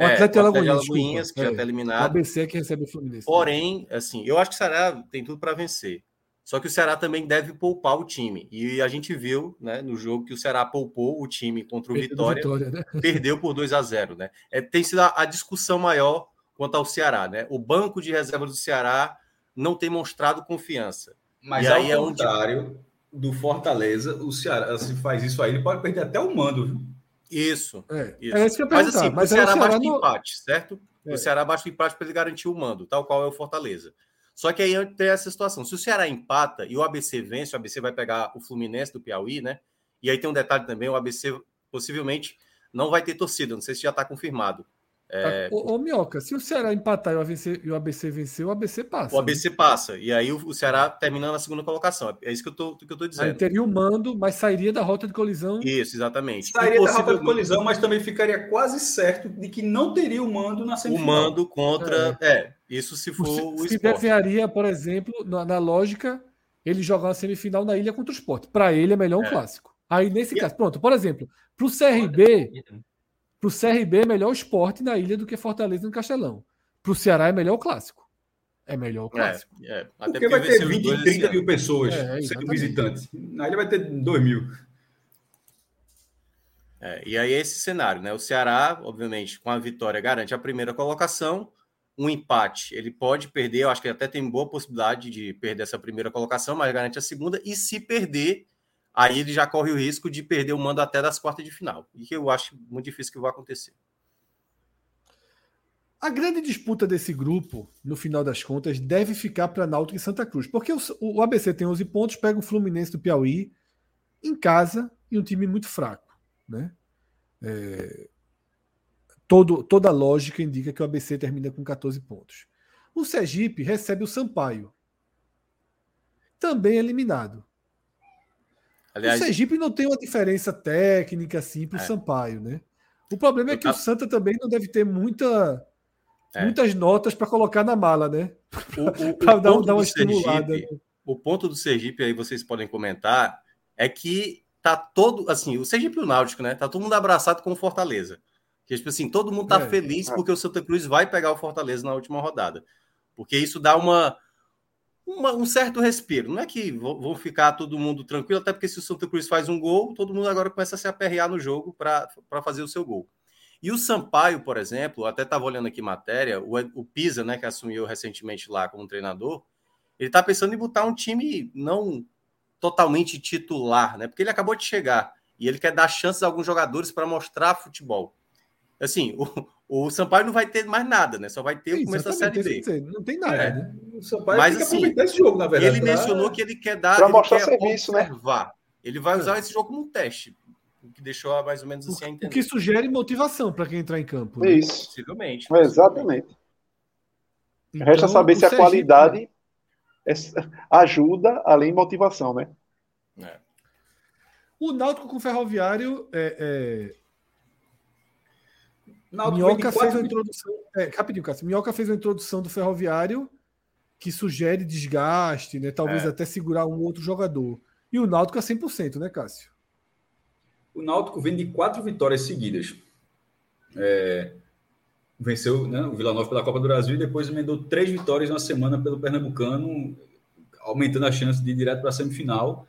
O Atlético o Alagoinhas, desculpa. que já É, está O eliminado. ABC é que recebe o Fluminense. Porém, assim, eu acho que o Ceará tem tudo para vencer. Só que o Ceará também deve poupar o time. E a gente viu né, no jogo que o Ceará poupou o time contra o Perdeu Vitória, Vitória, né? perdeu por 2 a 0 né? É, tem sido a, a discussão maior quanto ao Ceará, né? O banco de reserva do Ceará não tem mostrado confiança. Mas E ao aí é onde- contrário do Fortaleza, o Ceará, se faz isso aí, ele pode perder até o mando. viu? Isso. É, Isso. é isso que eu Mas assim, Mas o Ceará basta empate, certo? É. O Ceará basta o empate para ele garantir o mando, tal qual é o Fortaleza. Só que aí tem essa situação. Se o Ceará empata e o ABC vence, o ABC vai pegar o Fluminense do Piauí, né? E aí tem um detalhe também: o ABC possivelmente não vai ter torcida. Não sei se já está confirmado. É, Ô, ô, Minhoca, se o Ceará empatar e o, ABC, e o ABC vencer, o ABC passa. o ABC passa. E aí o, o Ceará termina na segunda colocação. É isso que eu tô, que eu tô Aí dizendo. teria o mando, mas sairia da rota de colisão. Isso, exatamente. Sairia da rota de colisão, mas também ficaria quase certo de que não teria o mando na O semifinal. mando contra. É, isso se for o se esporte. desenharia, por exemplo, na, na lógica, ele jogar uma semifinal na ilha contra o esporte. Para ele é melhor um É. clássico. Aí, nesse caso, pronto, por exemplo, para o CRB, pro CRB é melhor o esporte na ilha do que Fortaleza no Castelão. Para o Ceará é melhor o clássico. É melhor o clássico. É, é. Até Porque vai ter venceu os 20, dois 30 esse mil pessoas É, sendo visitantes. Na ilha vai ter 2 mil. É, e aí é esse cenário, né? O Ceará, obviamente, com a vitória garante a primeira colocação. Um empate, ele pode perder, eu acho que até tem boa possibilidade de perder essa primeira colocação, mas garante a segunda. E se perder, aí ele já corre o risco de perder o mando até das quartas de final. E que eu acho muito difícil que vai acontecer. A grande disputa desse grupo, no final das contas, deve ficar para Náutico e Santa Cruz. Porque o, o ABC tem 11 pontos, pega o Fluminense do Piauí em casa e um time muito fraco. Né? É, todo, toda a lógica indica que o ABC termina com 14 pontos. O Sergipe recebe o Sampaio, também eliminado. Aliás, o Sergipe não tem uma diferença técnica assim para o É. Sampaio, né? O problema é que o Santa também não deve ter muita, É. muitas notas para colocar na mala, né? Pra dar, dar uma estimulada. Sergipe- né? o ponto do Sergipe aí vocês podem comentar é que tá todo assim, o Sergipe e o Náutico, né? Tá todo mundo abraçado com o Fortaleza. Que tipo assim, todo mundo tá É, feliz porque o Santa Cruz vai pegar o Fortaleza na última rodada. Porque isso dá uma, uma- um certo respiro. Não é que vão ficar todo mundo tranquilo, até porque se o Santa Cruz faz um gol, todo mundo agora começa a se aperrear no jogo para fazer o seu gol. E o Sampaio, por exemplo, até estava olhando aqui matéria, o, o Pisa, né, que assumiu recentemente lá como treinador, ele está pensando em botar um time não totalmente titular, né? Porque ele acabou de chegar e ele quer dar chances a alguns jogadores para mostrar futebol. Assim, o, o Sampaio não vai ter mais nada, né? Só vai ter o começo da Série B. dizer, não tem nada, É. né? O Sampaio Mas tem que assim, aproveitar esse jogo, na verdade. ele pra- mencionou que ele quer dar, ele mostrar quer serviço, né? observar. Ele vai usar esse jogo como um teste, o que deixou mais ou menos assim a O entender. que sugere motivação para quem entrar em campo. né? Isso. Possivelmente. Exatamente. Então, Resta saber o se a Sergipe- qualidade é- ajuda além de motivação, né? O Náutico com o Ferroviário é, é, Náutico Minhoca 24 fez uma introdução. É, rapidinho, Cássio. Minhoca fez uma introdução do Ferroviário que sugere desgaste, né? Talvez É. até segurar um outro jogador. E o Náutico é 100%, né, Cássio? O Náutico vem de quatro vitórias seguidas. É, venceu né, o Vila Nova pela Copa do Brasil e depois emendou três vitórias na semana pelo Pernambucano, aumentando a chance de ir direto para a semifinal.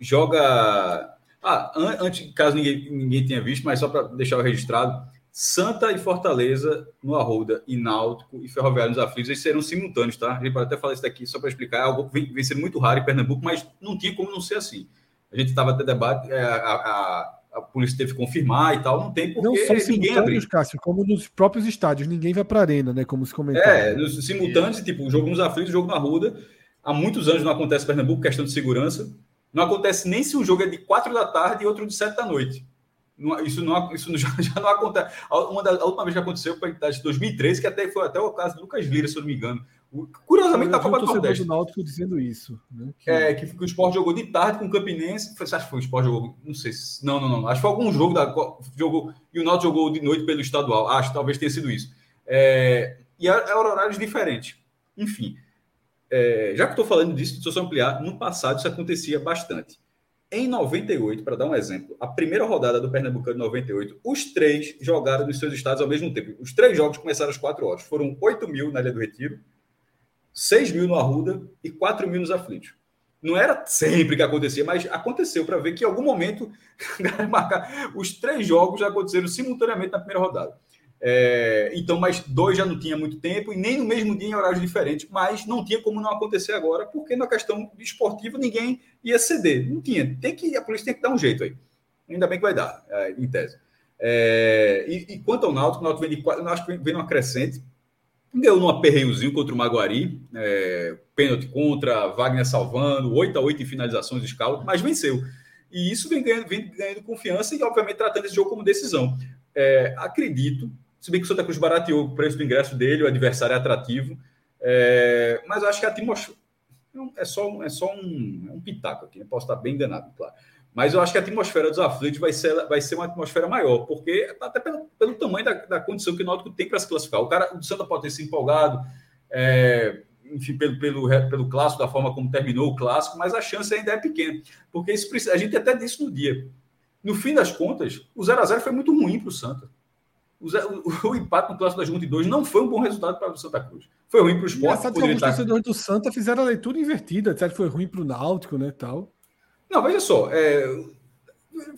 Joga. Ah, an- antes, caso ninguém, ninguém tenha visto, mas só para deixar registrado, Santa e Fortaleza no Arruda e Náutico e Ferroviário nos aflitos, eles serão simultâneos, tá? A gente pode até falar isso daqui só para explicar. É algo que vem, vem sendo muito raro em Pernambuco, mas não tinha como não ser assim. A gente estava até debate, é, a, a, a polícia teve que confirmar e tal, não tem porque Não são ninguém abriu. Cássio, como nos próprios estádios. Ninguém vai para a arena, né? Como se comentava. É, nos simultâneos, tipo, o jogo nos aflitos, o jogo na Arruda. Há muitos anos não acontece em Pernambuco, questão de segurança. Não acontece nem se o jogo é de 4 da tarde e outro de 7 da noite. Não- isso não, isso já, já não acontece. A, uma da, a última vez que aconteceu foi em 2013, que até foi até o caso do Lucas Lira, se eu não me engano. O- Curiosamente, na Copa do Nordeste. do Náutico dizendo isso. Né? Que- É, que, que o Sport jogou de tarde com o Campinense. Foi, acha que foi o Sport jogou? Não sei. Se, não, não, não. Acho que foi algum jogo da jogou e o Náutico jogou de noite pelo estadual. Acho que talvez tenha sido isso. É, e é- eram horários diferentes. Enfim, é, já que estou falando disso, deixa eu só ampliar. No passado isso acontecia bastante. Em 98, para dar um exemplo, a primeira rodada do Pernambucano 98, os três jogaram nos seus estados ao mesmo tempo. Os três jogos começaram às 4 horas. Foram 8 mil na Ilha do Retiro, 6 mil no Arruda e 4 mil nos Aflitos. Não era sempre que acontecia, mas aconteceu para ver que em algum momento os três jogos já aconteceram simultaneamente na primeira rodada. É, então, mas dois já não tinha muito tempo e nem no mesmo dia em horários diferentes, mas não tinha como não acontecer agora, porque na questão esportiva ninguém ia ceder. Não tinha. Tem que, a polícia tem que dar um jeito aí. Ainda bem que vai dar, é, em tese. É, e, e, quanto ao Náutico, o Náutico vem, de, acho que vem numa crescente. Deu num aperreiozinho contra o Maguari, é, pênalti contra, Wagner salvando, 8 a 8 em finalizações de scout, mas venceu. E isso vem ganhando, vem ganhando confiança e, obviamente, tratando esse jogo como decisão. É, acredito, se bem que o Santa Cruz barateou o preço do ingresso dele, o adversário é atrativo, é, mas eu acho que a atmosfera. É só, é só um, é um pitaco aqui, posso estar bem enganado, claro. Mas eu acho que a atmosfera dos aflitos vai ser, vai ser uma atmosfera maior, porque até pelo, pelo tamanho da, da condição que o Náutico tem para se classificar. O cara, o Santa pode ter se empolgado, é, enfim, pelo, pelo, pelo clássico, da forma como terminou o clássico, mas a chance ainda é pequena. Porque isso precisa, a gente até disse no dia. No fim das contas, o 0 a 0 foi muito ruim para o Santa. O, o, empate no clássico da Junta 2 não foi um bom resultado para o Santa Cruz. Foi ruim para o esporte. Os torcedores do Santa fizeram a leitura invertida, que foi ruim para o Náutico, né, tal. Não, veja só. É,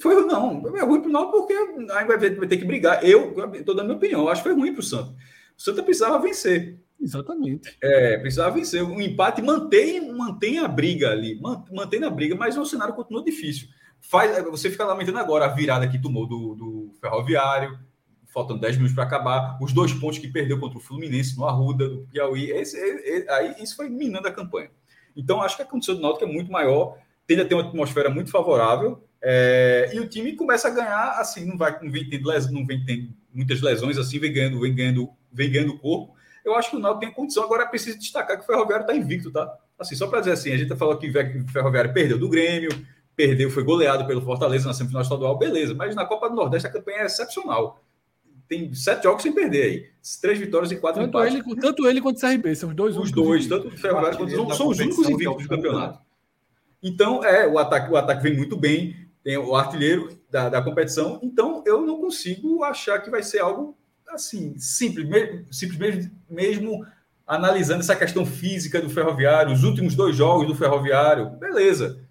foi não, é ruim para o Náutico porque aí vai, vai, ter que brigar. Eu estou dando minha opinião, acho que foi ruim para o Santa. O Santa precisava vencer. Exatamente. É, precisava vencer. O empate mantém, mantém a briga ali, mantém a briga, mas o cenário continua difícil. Faz, você fica lamentando agora a virada que tomou do, do Ferroviário, faltando 10 minutos para acabar, os dois pontos que perdeu contra o Fluminense no Arruda, do Piauí, esse, esse, aí isso foi minando a campanha. Então, acho que a condição do Náutico é muito maior tende a ter uma atmosfera muito favorável é, e o time começa a ganhar assim, não vai não vem tendo, les, não vem tendo muitas lesões assim, vem ganhando, vem ganhando, vem ganhando corpo. Eu acho que o Náutico tem condição. Agora é preciso destacar que o Ferroviário está invicto, tá? Assim, só para dizer assim, a gente falou que o Ferroviário perdeu do Grêmio, perdeu, foi goleado pelo Fortaleza na semifinal estadual, beleza, mas na Copa do Nordeste a campanha é excepcional. Tem sete jogos sem perder aí. Três vitórias e quatro tanto empates. Ele, tanto ele quanto o CRB, são os dois Os dois, tanto o Ferroviário quanto o são os únicos invictos do campeonato. Então, é, o ataque, o ataque vem muito bem, tem o artilheiro da, da competição, então eu não consigo achar que vai ser algo assim, simples, mesmo, simples mesmo, mesmo analisando essa questão física do Ferroviário, os últimos dois jogos do Ferroviário, beleza.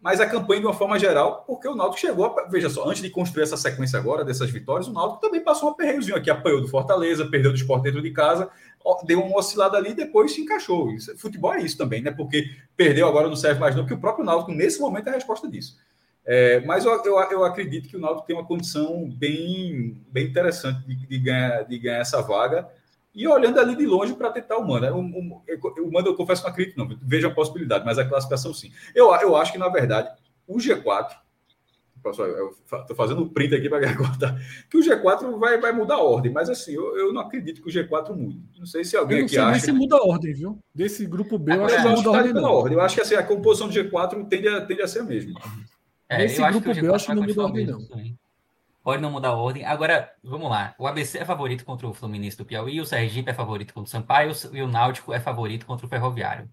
Mas a campanha de uma forma geral, porque o Náutico chegou, a, veja só, antes de construir essa sequência agora dessas vitórias, o Náutico também passou um aperreiozinho aqui, apanhou do Fortaleza, perdeu do Sport dentro de casa, deu uma oscilada ali e depois se encaixou. Isso, futebol é isso também, né? Porque perdeu agora não serve mais não, porque o próprio Náutico, nesse momento, é a resposta disso. É, mas eu, eu, eu, acredito que o Náutico tem uma condição bem, bem interessante de, de, ganhar, de ganhar essa vaga. E olhando ali de longe para tentar o Mano. O, o, o Mano, eu confesso que não acredito, não. Vejo a possibilidade, mas a classificação sim. Eu, eu acho que, na verdade, o G4 Pessoal, eu estou fazendo o print aqui para cortar. Que o G4 vai, vai mudar a ordem, mas assim, eu, eu não acredito que o G4 mude. Não sei se alguém eu não aqui sei acha. se muda a ordem, viu? Desse grupo B, eu acho que não muda a ordem. Não. ordem. Eu acho que assim, a composição do G4 tende a, tende a ser a mesma. É, Nesse grupo B, eu acho que não muda a ordem, não. Pode não mudar a ordem. Agora, vamos lá. O ABC é favorito contra o Fluminense do Piauí, o Sergipe é favorito contra o Sampaio e o Náutico é favorito contra o Ferroviário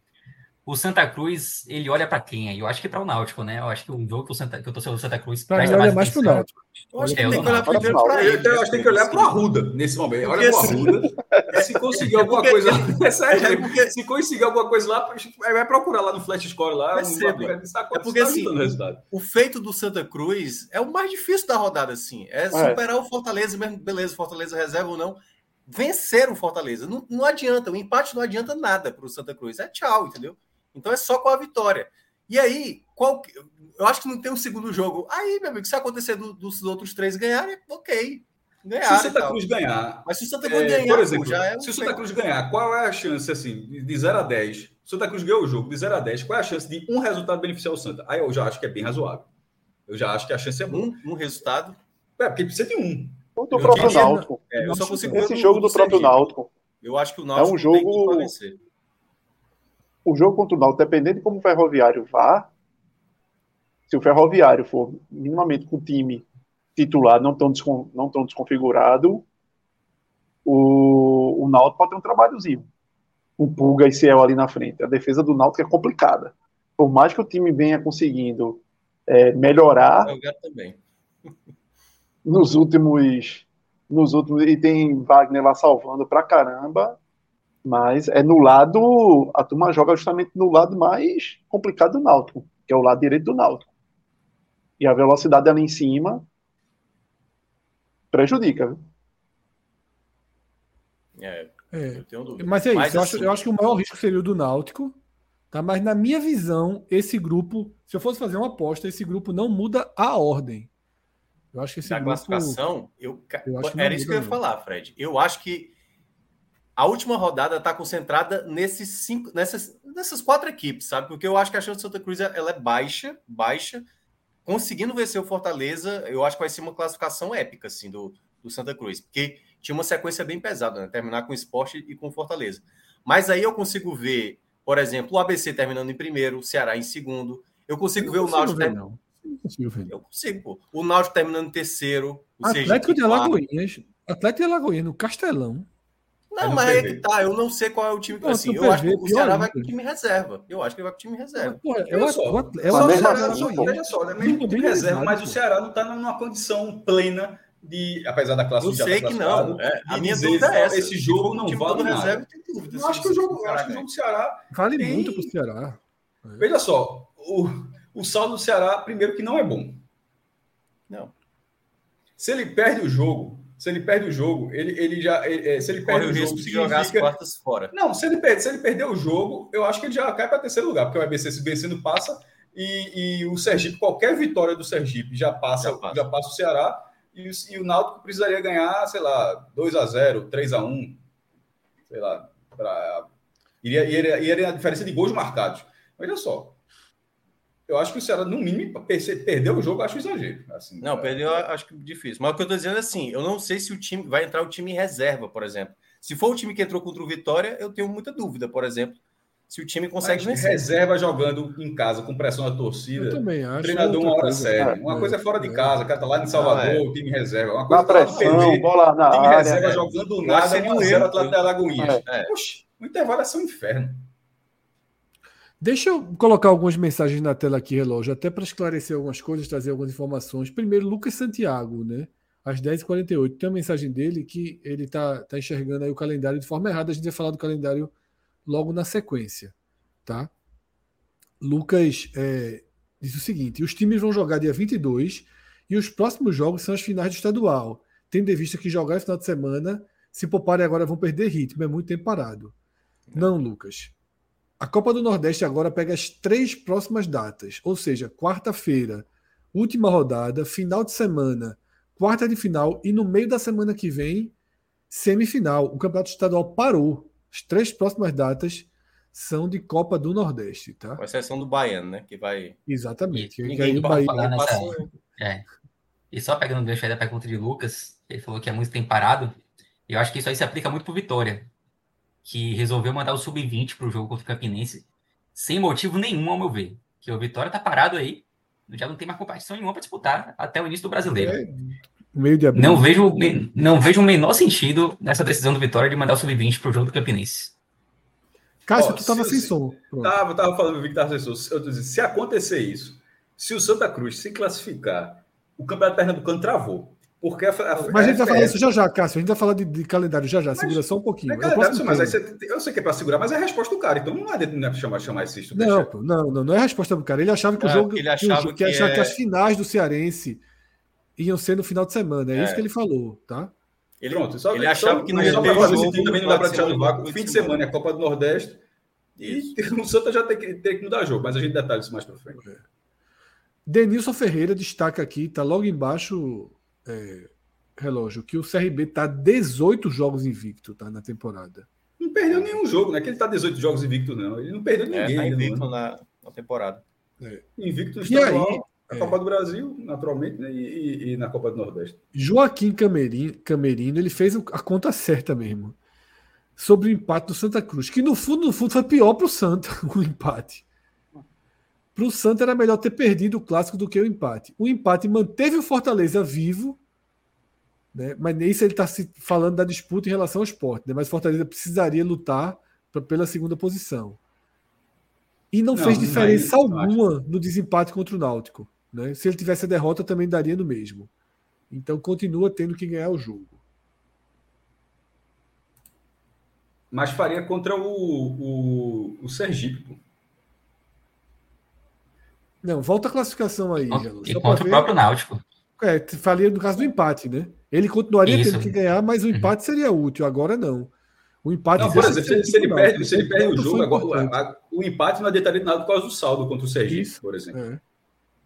o Santa Cruz, ele olha para quem aí? Eu acho que para o Náutico, né? Eu acho que o jogo que, o Santa, que eu tô sendo o Santa Cruz pra presta mais, mais pro Náutico. Eu acho que é, tem que olhar primeiro para ele. Eu acho que tem que olhar para o Arruda nesse momento. Olha para o Arruda. Se conseguir alguma coisa lá, é sério, porque... se conseguir alguma coisa lá, vai procurar lá no Flash Score lá. Vai ser, é porque assim, o feito do Santa Cruz é o mais difícil da rodada, assim. É superar o Fortaleza mesmo, beleza, Fortaleza reserva ou não. Vencer o Fortaleza. Não, não adianta, o empate não adianta nada para o Santa Cruz. É tchau, entendeu? Então é só com a vitória. E aí, qual, eu acho que não tem um segundo jogo. Aí, meu amigo, se acontecer do, dos outros três ganharem, ok. Ganhar, se o Santa Cruz ganhar. Mas se o Santa Cruz é, ganhar, por exemplo, pô, é um se o Santa Cruz ganhar, qual é a chance, assim, de 0 a 10? Se o Santa Cruz ganhou o jogo de 0 a 10, qual é a chance de um resultado beneficiar o Santa? Aí eu já acho que é bem razoável. Eu já acho que a chance é boa. Um, um resultado? É, porque precisa de um. O do próprio Náutico. É, Esse jogo do, do próprio Náutico. Eu acho que o Náutico é um jogo o jogo contra o Náutico, dependendo de como o Ferroviário vá, se o Ferroviário for minimamente com o time titular não tão, descon, não tão desconfigurado, o, o Náutico pode ter um trabalhozinho. Um Pulga e Ciel ali na frente. A defesa do Náutico é complicada. Por mais que o time venha conseguindo é, melhorar também. nos últimos nos últimos e tem Wagner lá salvando pra caramba Mas é no lado. A turma joga justamente no lado mais complicado do Náutico, que é o lado direito do Náutico. E a velocidade ali em cima prejudica. Viu? É, É. eu tenho dúvida. Mas é isso. Mas, eu, acho, assim, eu acho que o maior risco seria o do Náutico. Tá? Mas na minha visão, esse grupo, se eu fosse fazer uma aposta, esse grupo não muda a ordem. Eu acho que esse da grupo. classificação, eu, eu acho era isso que eu ia falar, Fred. Eu acho que a última rodada está concentrada nesses cinco, nessas, nessas quatro equipes, sabe? Porque eu acho que a chance do Santa Cruz ela é baixa, baixa. Conseguindo vencer o Fortaleza, eu acho que vai ser uma classificação épica, assim, do, do Santa Cruz. Porque tinha uma sequência bem pesada, né? Terminar com o esporte e com o Fortaleza. Mas aí eu consigo ver, por exemplo, o ABC terminando em primeiro, o Ceará em segundo. Eu consigo ver o Náutico. ver, não. Não consigo ver. Eu consigo, pô. O Náutico terminando em terceiro. O Atlético de. Alagoinhas. Atlético de Alagoinhas, no Castelão. Não, mas é PV. que tá. Eu não sei qual é o time. Não, assim, eu acho que PV, o Ceará vai com ainda. time reserva. Eu acho que ele vai com time reserva. Pô, é Olha o- só, o é só o só, né? Time mesmo reserva, mas o Ceará não está numa condição plena de, apesar da classe Eu já sei tá que não, é, a minha dúvida é essa. Esse Se jogo o não vale nada. reserva, tem dúvida Eu acho que o o jogo, eu Ceará acho que o jogo do Ceará Vale tem- muito pro Ceará. Veja só, o, o saldo do Ceará, primeiro que não é bom. Não. Se ele perde o jogo, se ele perde o jogo, ele, ele já. ele- é, se ele Corre perde o risco jogo, de jogar as quartas fora. Não, se ele, perde, se ele perder o jogo, eu acho que ele já cai para terceiro lugar, porque o ABC se vencendo passa e, e o Sergipe, qualquer vitória do Sergipe já passa, já passa. o Ceará e, o- e o Náutico precisaria ganhar, sei lá, 2 a 0 3 a 1 sei lá, pra, iria, iria, iria a diferença de gols marcados. Olha só, eu acho que o Ceará, no mínimo, perdeu o jogo, eu acho exagero. Assim, Não, perdeu, eu acho que difícil. Mas o que eu tô dizendo é assim, eu não sei se o time vai entrar o time em reserva, por exemplo. Se for o time que entrou contra o Vitória, eu tenho muita dúvida, por exemplo, se o time consegue Mas vencer. reserva jogando em casa com pressão da torcida. Eu também acho. Treinador uma hora séria. É, Uma é, coisa é fora de é. casa, o cara tá lá em Salvador, Não, é. o time reserva. Uma Na coisa é lá no pressão, PV, bola na time área. reserva é. jogando nada, seria um 1 a 0 erro. Atlético de Alagoinhas. É. Oxe, o intervalo é ser um inferno. Deixa eu colocar algumas mensagens na tela aqui, relógio, até para esclarecer algumas coisas, trazer algumas informações. Primeiro, Lucas Santiago, né? Às 10h48. Tem uma mensagem dele que ele está tá enxergando aí o calendário de forma errada. A gente vai falar do calendário logo na sequência, tá? Lucas é, diz o seguinte: os times vão jogar dia 22 e os próximos jogos são as finais do estadual. Tendo em vista que jogar no final de semana, se pouparem agora vão perder ritmo, é muito tempo parado. Não, Lucas. A Copa do Nordeste agora pega as três próximas datas, ou seja, quarta-feira, última rodada, final de semana, quarta de final e no meio da semana que vem, semifinal. O Campeonato Estadual parou. As três próximas datas são de Copa do Nordeste, tá? Com exceção do Baiano, né? Que vai. Exatamente. Que Ninguém aí Bahia falar nessa- passa- É. E só pegando o gancho aí da pergunta de Lucas, ele falou que é muito tempo parado. Eu acho que isso aí se aplica muito pro Vitória, que resolveu mandar o Sub-20 pro jogo contra o Campinense, sem motivo nenhum, ao meu ver. Que o Vitória tá parado aí, já não tem mais competição nenhuma para disputar até o início do brasileiro. É, meio de abril. Não vejo, não vejo o menor sentido nessa decisão do Vitória de mandar o Sub-20 pro jogo do Campinense. Cássio, Ó, tu tava se- sem se- som. Pronto. Tava, tava falando, eu vi que tava sem som. Eu tô dizendo, se acontecer isso, se o Santa Cruz se classificar, o Campeonato Pernambucano travou. Porque a, a, Mas a gente vai falar isso já já, Cássio. A gente vai falar de, de calendário já já. Segura só um pouquinho. É É o calendário, próximo mas você, eu sei que é para segurar, mas é a resposta do cara. Então não é, de- não é chamar, chamar esse Não, superchat. pô, não, não, não é a resposta do cara. Ele achava que o Ah, jogo. ele que, o achava que, que achava que é- as finais do Cearense iam ser no final de semana. É, É. isso que ele falou, tá? Ele, Pronto, só, ele achava só, que não mas ia ter jogo também não dá para deixar no semana, vácuo. Fim de semana. é a Copa do Nordeste. Isso. E o Santa já tem que, tem que mudar jogo, mas a gente detalha isso mais para frente. Denilson Ferreira destaca aqui, tá logo embaixo, é, relógio, que o CRB tá 18 jogos invicto, tá? Na temporada. Não perdeu nenhum jogo, não é que ele tá 18 jogos invicto, não. Ele não perdeu É, ninguém tá ainda. invicto não. na, na temporada. Invicto no E aí, na é. Copa do Brasil, naturalmente, né? e, e- e na Copa do Nordeste. Joaquim Camerino, Camerino, ele fez a conta certa mesmo. Sobre o empate do Santa Cruz, que no fundo, no fundo foi pior pro Santa o empate. Pro Santa era melhor ter perdido o clássico do que o empate. O empate manteve o Fortaleza vivo, né? mas nisso ele está se falando da disputa em relação ao esporte. Né? Mas o Fortaleza precisaria lutar pra- pela segunda posição. E não, Não, fez não diferença não alguma no desempate contra o Náutico. Né? Se ele tivesse a derrota, também daria no mesmo. Então continua tendo que ganhar o jogo. mas faria contra o, o, o Sergipe. Não, volta a classificação aí, E Gelo. Contra o próprio Náutico. É, falia no caso do empate, né? Ele continuaria Isso. tendo que ganhar, mas o empate seria útil. Agora não. O empate. Não, por exemplo, se, se ele perde, se ele perde o jogo, agora, a- a- o empate não adiantaria nada por causa do saldo contra o Sergipe, por exemplo. É.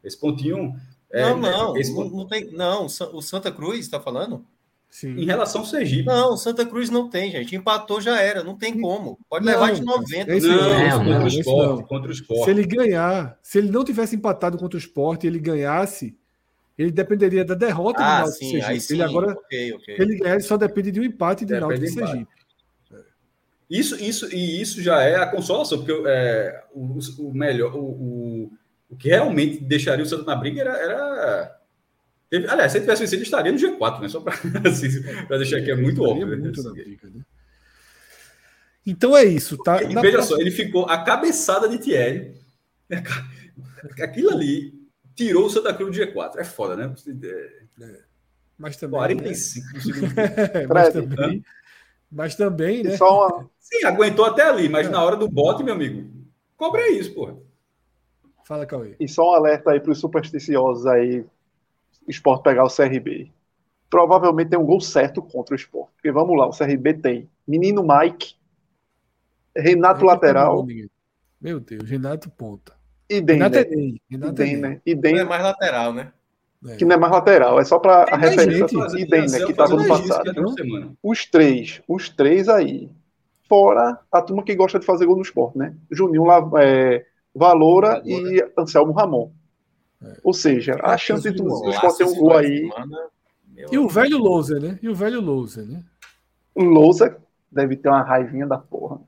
Esse pontinho. é, Não, não, esse não tem. Não, o Santa Cruz está falando? Sim. Em relação ao Sergipe. Não, o Santa Cruz não tem, gente. Empatou já era, não tem como. Pode Não, levar de 90. esse Não, não, esse contra não, o esporte, não. contra o esporte. Se ele ganhar, se ele não tivesse empatado contra o esporte e ele ganhasse, ele dependeria da derrota do Ah, Náutico sim, Sergipe. aí ele sim, agora, ok, ok. se ele ganhar, ele só depende de um empate de Náutico e do. Sergipe. Isso, isso, e isso já é a consolação, porque é, o, o melhor, o, o, o que realmente deixaria o Santos na briga era. era... teve- aliás, se ele tivesse vencido, ele estaria no G4, né? Só para assim, deixar aqui, é muito óbvio. né? muito na briga, né? Então é isso, tá? E veja próxima- só, ele ficou a cabeçada de Thierry. Aquilo ali tirou o Santa Cruz do G4. É foda, né? Mas também. 45 do segundo É, tempo. mas também, mas também, né? Só uma, Sim, aguentou até ali, mas na hora do bote, meu amigo, cobra isso, porra. Fala, Cauê. E só um alerta aí para os supersticiosos aí, esporte pegar o CRB. Provavelmente tem um gol certo contra o esporte. Porque vamos lá, o CRB tem Menino Mike, Renato Lateral Meu Deus, Renato Ponta. e Renato é. E Renato é Ney. Denner. E Não é mais lateral, né? que não é mais lateral, é só para a referência gente. e Denner, que estava no passado. Os três, os três aí. Fora a turma que gosta de fazer gol no esporte, né? Juninho é, Valora e Anselmo Ramon. Ou seja, a chance de tu, o esporte ter um gol aí. E o velho Louser, né? E o velho Louser, né? O Lousa deve ter uma raivinha da porra.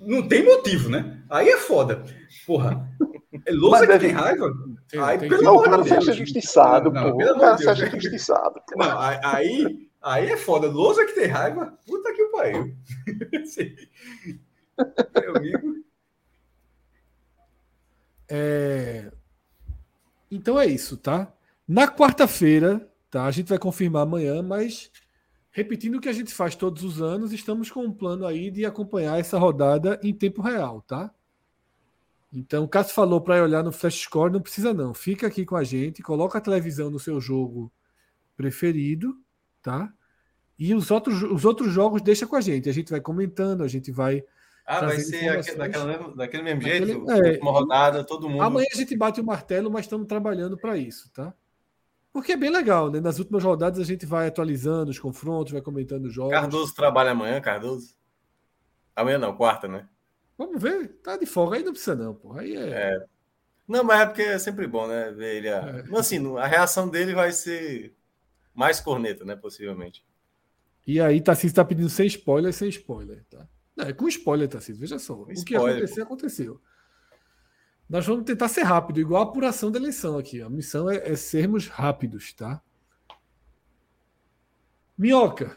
Não tem motivo, né? Aí é foda. Porra. É lousa que deve- tem raiva? aí, tem pelo Não, o amor de Deus. acha justiçado, Não, não, pô. pelo O amor cara de se Deus. acha justiçado. pô. Não, aí, aí, aí é foda. Lousa que tem raiva? Puta que pariu. Meu amigo. É... Então é isso, tá? Na quarta-feira, tá? A gente vai confirmar amanhã, mas repetindo o que a gente faz todos os anos, estamos com um plano aí de acompanhar essa rodada em tempo real, tá? Então, o Cássio falou para olhar no Flash Score, não precisa não. Fica aqui com a gente, coloca a televisão no seu jogo preferido, tá? E os outros, os outros jogos deixa com a gente. A gente vai comentando, a gente vai. Ah, vai ser daquela mesmo- daquele mesmo Daquele- jeito? é, última rodada, todo mundo. Amanhã a gente bate o martelo, mas estamos trabalhando para isso, tá? Porque é bem legal, né? Nas últimas rodadas a gente vai atualizando os confrontos, vai comentando os jogos. Cardoso trabalha amanhã, Cardoso? Amanhã não, quarta, né? Vamos ver, tá de folga, aí não precisa não, pô. Aí é. É. Não, mas é porque é sempre bom, né? Ver ele. A... Mas, Assim, a reação dele vai ser mais corneta, né? Possivelmente. E aí, Tarcísio está pedindo sem spoiler, sem spoiler, tá? É com spoiler, Tarcísio, veja só. O que spoiler, acontecer, aconteceu. Nós vamos tentar ser rápido, igual a apuração da eleição aqui. A missão é, é sermos rápidos, tá? Minhoca,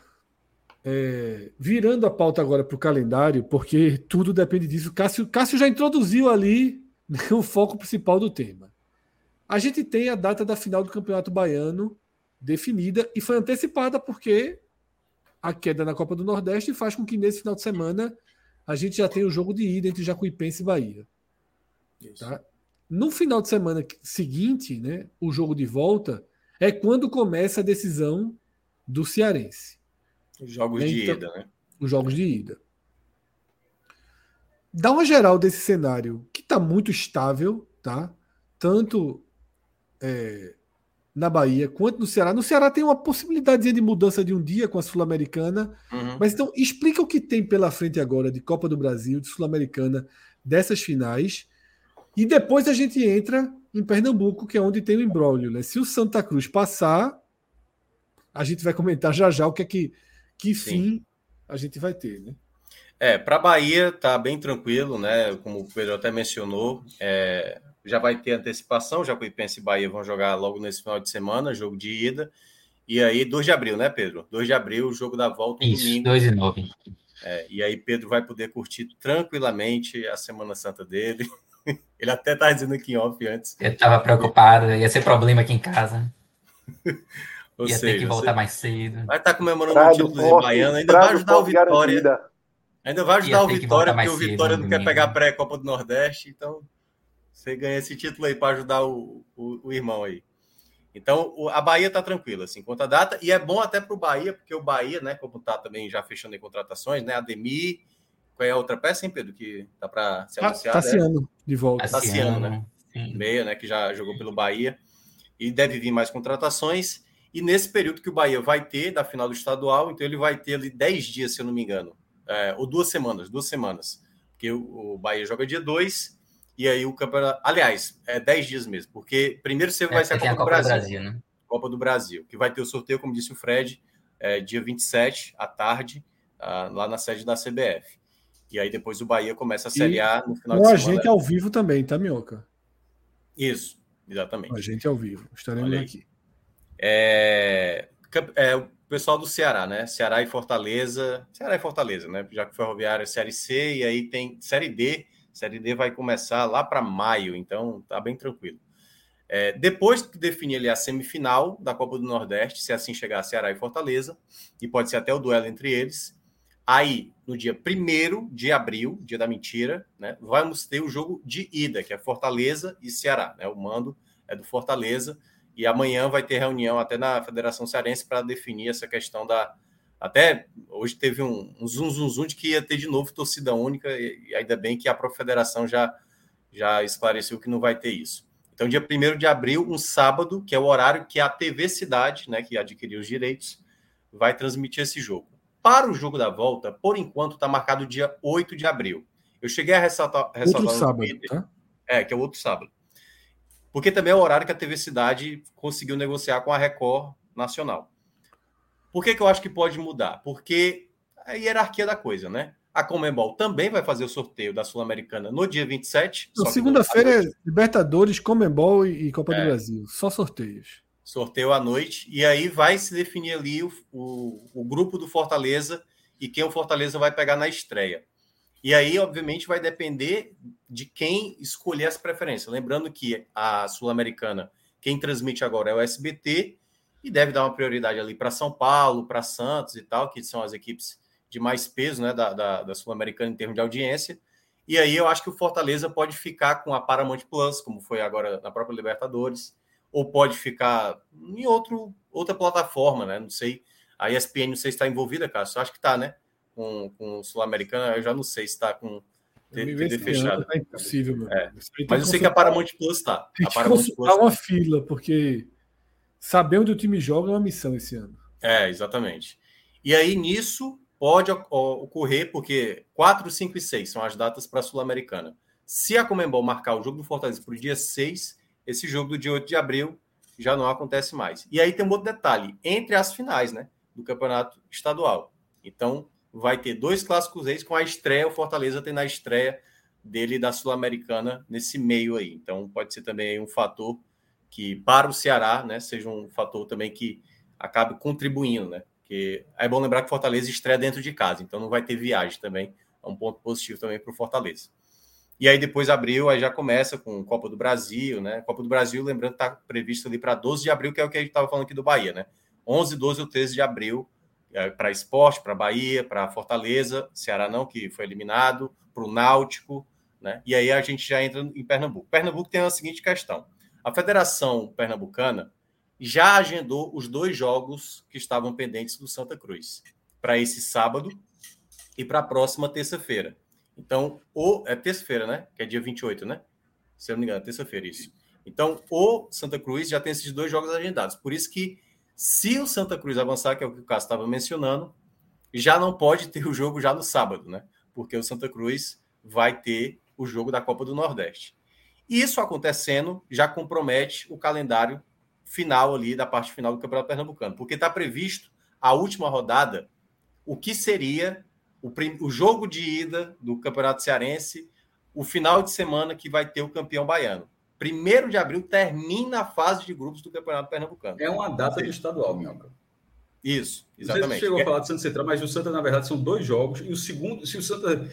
é, virando a pauta agora para o calendário, porque tudo depende disso. Cássio, Cássio já introduziu ali né, o foco principal do tema. A gente tem a data da final do Campeonato Baiano definida e foi antecipada porque a queda na Copa do Nordeste faz com que nesse final de semana a gente já tenha o jogo de ida entre Jacuipense e Bahia. Tá? No final de semana seguinte, né, o jogo de volta é quando começa a decisão do Cearense. Os jogos de Então- ida, né? Os jogos de ida. Dá uma geral desse cenário que está muito estável, tá? Tanto é, na Bahia quanto no Ceará. No Ceará tem uma possibilidade de mudança de um dia com a Sul-Americana. Uhum. Mas então, explica o que tem pela frente agora de Copa do Brasil, de Sul-Americana, dessas finais. E depois a gente entra em Pernambuco, que é onde tem o embrólio. Né? Se o Santa Cruz passar, a gente vai comentar já já o que é que, que fim a gente vai ter. Né? É, para Bahia tá bem tranquilo, né? Como o Pedro até mencionou, é, já vai ter antecipação. Jacuipense e Bahia vão jogar logo nesse final de semana, jogo de ida. E aí, 2 de abril, né, Pedro? 2 de abril, jogo da volta Isso, domingo. 2 e 9. É, e aí, Pedro vai poder curtir tranquilamente a Semana Santa dele. Ele até tá dizendo aqui em off antes. Eu tava preocupado, ia ser problema aqui em casa. Ou ia ter seja, que voltar você mais cedo. Vai estar comemorando Praia o do título de Forte, Baiano, ainda vai ajudar o Vitória. garantida. Ainda vai ajudar o ter Vitória, porque o Vitória não quer pegar pré-Copa do Nordeste, então você ganha esse título aí para ajudar o, o, o irmão aí. Então, o- a Bahia tá tranquila, assim, quanto a data, e é bom até para o Bahia, porque o Bahia, né, como tá também já fechando em contratações, né, Ademir, qual é a outra peça, hein, Pedro, que dá para se Tá, anunciar? Tassiano de volta. Tassiano, né? Meia, né? Que já jogou pelo Bahia. E deve vir mais contratações. E nesse período que o Bahia vai ter da final do estadual, então ele vai ter ali 10 dias, se eu não me engano. É, ou duas semanas, duas semanas. Porque o, o Bahia joga dia 2 e aí o campeonato. Aliás, é 10 dias mesmo, porque primeiro você vai É, ser a Copa, a do, Copa do Brasil, Brasil, né? Copa do Brasil, que vai ter o sorteio, como disse o Fred, é, dia 27, à tarde, ah, lá na sede da CBF. E aí depois o Bahia começa a Série A no final com de a semana. gente ao vivo também, tá, Minhoca? Isso, exatamente. Com a gente ao vivo. Estaremos aqui. É, é, o pessoal do Ceará, né? Ceará e Fortaleza. Ceará e Fortaleza, né? Já que Ferroviária é Série C e aí tem Série D. Série D vai começar lá para maio, então tá bem tranquilo. É, depois que definir ali a semifinal da Copa do Nordeste, se assim chegar Ceará e Fortaleza, e pode ser até o duelo entre eles, aí no dia 1 de abril, dia da mentira, né? Vamos ter o jogo de ida, que é Fortaleza e Ceará, né? O mando é do Fortaleza. E amanhã vai ter reunião até na Federação Cearense para definir essa questão da. Até hoje teve um, um zum, zum, zum de que ia ter de novo torcida única, e, e ainda bem que a própria federação já, já esclareceu que não vai ter isso. Então, dia 1 de abril, um sábado, que é o horário que a TV Cidade, né, que adquiriu os direitos, vai transmitir esse jogo. Para o jogo da volta, por enquanto, está marcado dia 8 de abril. Eu cheguei a ressaltar, ressaltar Outro sábado, Twitter- tá? É, que é o outro sábado. Porque também é o horário que a TV Cidade conseguiu negociar com a Record Nacional. Por que, que eu acho que pode mudar? Porque a hierarquia da coisa, né? A Comembol também vai fazer o sorteio da Sul-Americana no dia 27. Não, só que Segunda-feira é. Libertadores, Comembol e e Copa É. do Brasil. Só sorteios. sorteio à noite, e aí vai se definir ali o, o, o grupo do Fortaleza e quem o Fortaleza vai pegar na estreia. E aí, obviamente, vai depender de quem escolher as preferências. Lembrando que a Sul-Americana, quem transmite agora é o SBT, e deve dar uma prioridade ali para São Paulo, para Santos e tal, que são as equipes de mais peso né, da, da, da Sul-Americana em termos de audiência. E aí eu acho que o Fortaleza pode ficar com a Paramount Plus, como foi agora na própria Libertadores, ou pode ficar em outro, outra plataforma, né? Não sei. A ESPN não sei se está envolvida, cara. Só acho que está, né? Com, com o Sul-Americana, eu já não sei se está com TV fechada. É impossível, meu. É. Mas eu sei que a Paramount Plus está. Tem que consultar Plus uma fila, porque saber onde o time joga é uma missão esse ano. É, exatamente. E aí, nisso, pode ocorrer, porque 4, 5 e 6 são as datas para a Sul-Americana. Se a Comembol marcar o jogo do Fortaleza para o dia 6, esse jogo do dia 8 de abril já não acontece mais. E aí tem um outro detalhe, entre as finais, né, do campeonato estadual. Então, vai ter dois clássicos reis com a estreia, o Fortaleza tem na estreia dele da Sul-Americana nesse meio aí. Então, pode ser também um fator que para o Ceará, né, seja um fator também que acabe contribuindo, né? Porque é bom lembrar que Fortaleza estreia dentro de casa, então não vai ter viagem também. É um ponto positivo também para o Fortaleza. E aí depois abril, aí já começa com Copa do Brasil, né? Copa do Brasil, lembrando, está previsto ali para 12 de abril, que é o que a gente estava falando aqui do Bahia, né? 11, 12 ou 13 de abril, é, para esporte, para Bahia, para Fortaleza, Ceará não, que foi eliminado, para o Náutico, né? E aí a gente já entra em Pernambuco. Pernambuco tem a seguinte questão: a Federação Pernambucana já agendou os dois jogos que estavam pendentes do Santa Cruz para esse sábado e para a próxima terça-feira. Então, o é terça-feira, né? Que é dia 28, né? Se eu não me engano, é terça-feira isso. Então, o Santa Cruz já tem esses dois jogos agendados. Por isso que se o Santa Cruz avançar, que é o que o Cássio estava mencionando, já não pode ter o jogo já no sábado, né? Porque o Santa Cruz vai ter o jogo da Copa do Nordeste. Isso acontecendo já compromete o calendário final ali da parte final do Campeonato Pernambucano, porque está previsto a última rodada, o que seria o, prim- o jogo de ida do Campeonato Cearense, o final de semana que vai ter o campeão baiano. Primeiro de abril termina a fase de grupos do Campeonato Pernambucano. É uma data do estadual, Minhoca. Isso, exatamente. chegou a falar do Santa Central, mas o Santa, na verdade, são dois jogos. E o segundo, se o Santa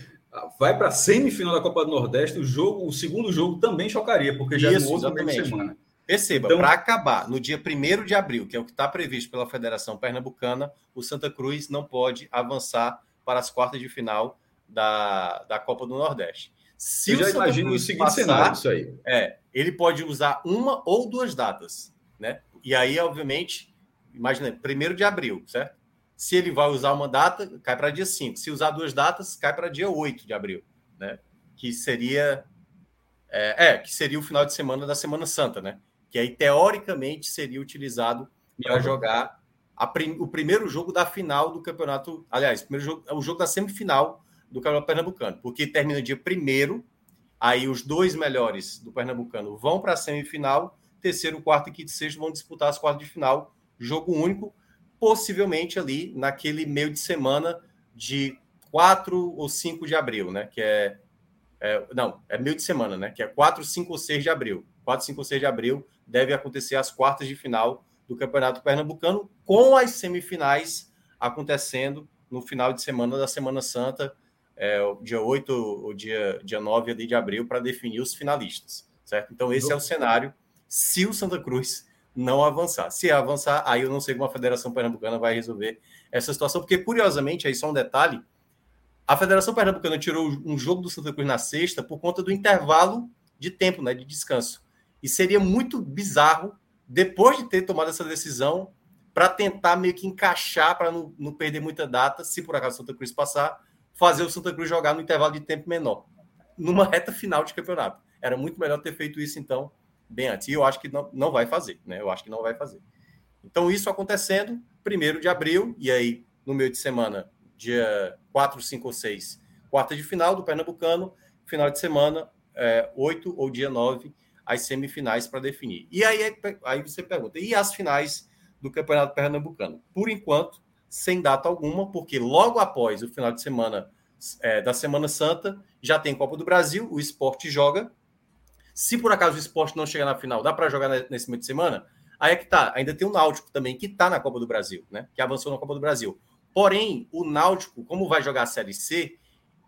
vai para a semifinal da Copa do Nordeste, o jogo, o segundo jogo também chocaria, porque já é Isso, no outro meio de exatamente. semana. Perceba, Então- para acabar no dia 1 de abril, que é o que está previsto pela Federação Pernambucana, o Santa Cruz não pode avançar para as quartas de final da, da Copa do Nordeste. Se Eu já imagino Cruz o seguinte cenário, isso aí. É, ele pode usar uma ou duas datas, né? E aí, obviamente, imagina, primeiro de abril, certo? Se ele vai usar uma data, cai para dia 5. Se usar duas datas, cai para dia 8 de abril, né? Que seria é, é, que seria o final de semana da Semana Santa, né? Que aí, teoricamente, seria utilizado para jogar prim- o primeiro jogo da final do campeonato. Aliás, o primeiro jogo, é o jogo da semifinal do Campeonato Pernambucano, porque termina dia primeiro, aí os dois melhores do Pernambucano vão para a semifinal, terceiro, quarto e quinto e sexto vão disputar as quartas de final, jogo único, possivelmente ali naquele meio de semana de 4 ou 5 de abril, né? Que é, é- não, é meio de semana, né? Que é 4, 5 ou 6 de abril. 4, 5 ou 6 de abril deve acontecer as quartas de final do Campeonato Pernambucano, com as semifinais acontecendo no final de semana da Semana Santa, é, dia 8 ou dia, dia 9 ali de abril, para definir os finalistas, certo? Então, esse é o cenário se o Santa Cruz não avançar. Se avançar, aí eu não sei como a Federação Pernambucana vai resolver essa situação, porque, curiosamente, aí só um detalhe, a Federação Pernambucana tirou um jogo do Santa Cruz na sexta por conta do intervalo de tempo, né, de descanso. E seria muito bizarro, depois de ter tomado essa decisão, para tentar meio que encaixar, para não, não perder muita data, se por acaso o Santa Cruz passar, fazer o Santa Cruz jogar no intervalo de tempo menor, numa reta final de campeonato. Era muito melhor ter feito isso, então, bem antes. E eu acho que não, não vai fazer, né? Eu acho que não vai fazer. Então, isso acontecendo, primeiro de abril, e aí no meio de semana, dia 4, 5 ou 6, quarta de final do Pernambucano, final de semana, é, 8 ou dia 9, as semifinais para definir. E aí, aí você pergunta, e as finais do Campeonato Pernambucano? Por enquanto, sem data alguma, porque logo após o final de semana é, da Semana Santa, já tem Copa do Brasil, o esporte joga. Se por acaso o esporte não chegar na final, dá para jogar ne- nesse meio de semana? Aí é que tá. Ainda tem o Náutico também, que tá na Copa do Brasil, né? Que avançou na Copa do Brasil. Porém, o Náutico, como vai jogar a Série C,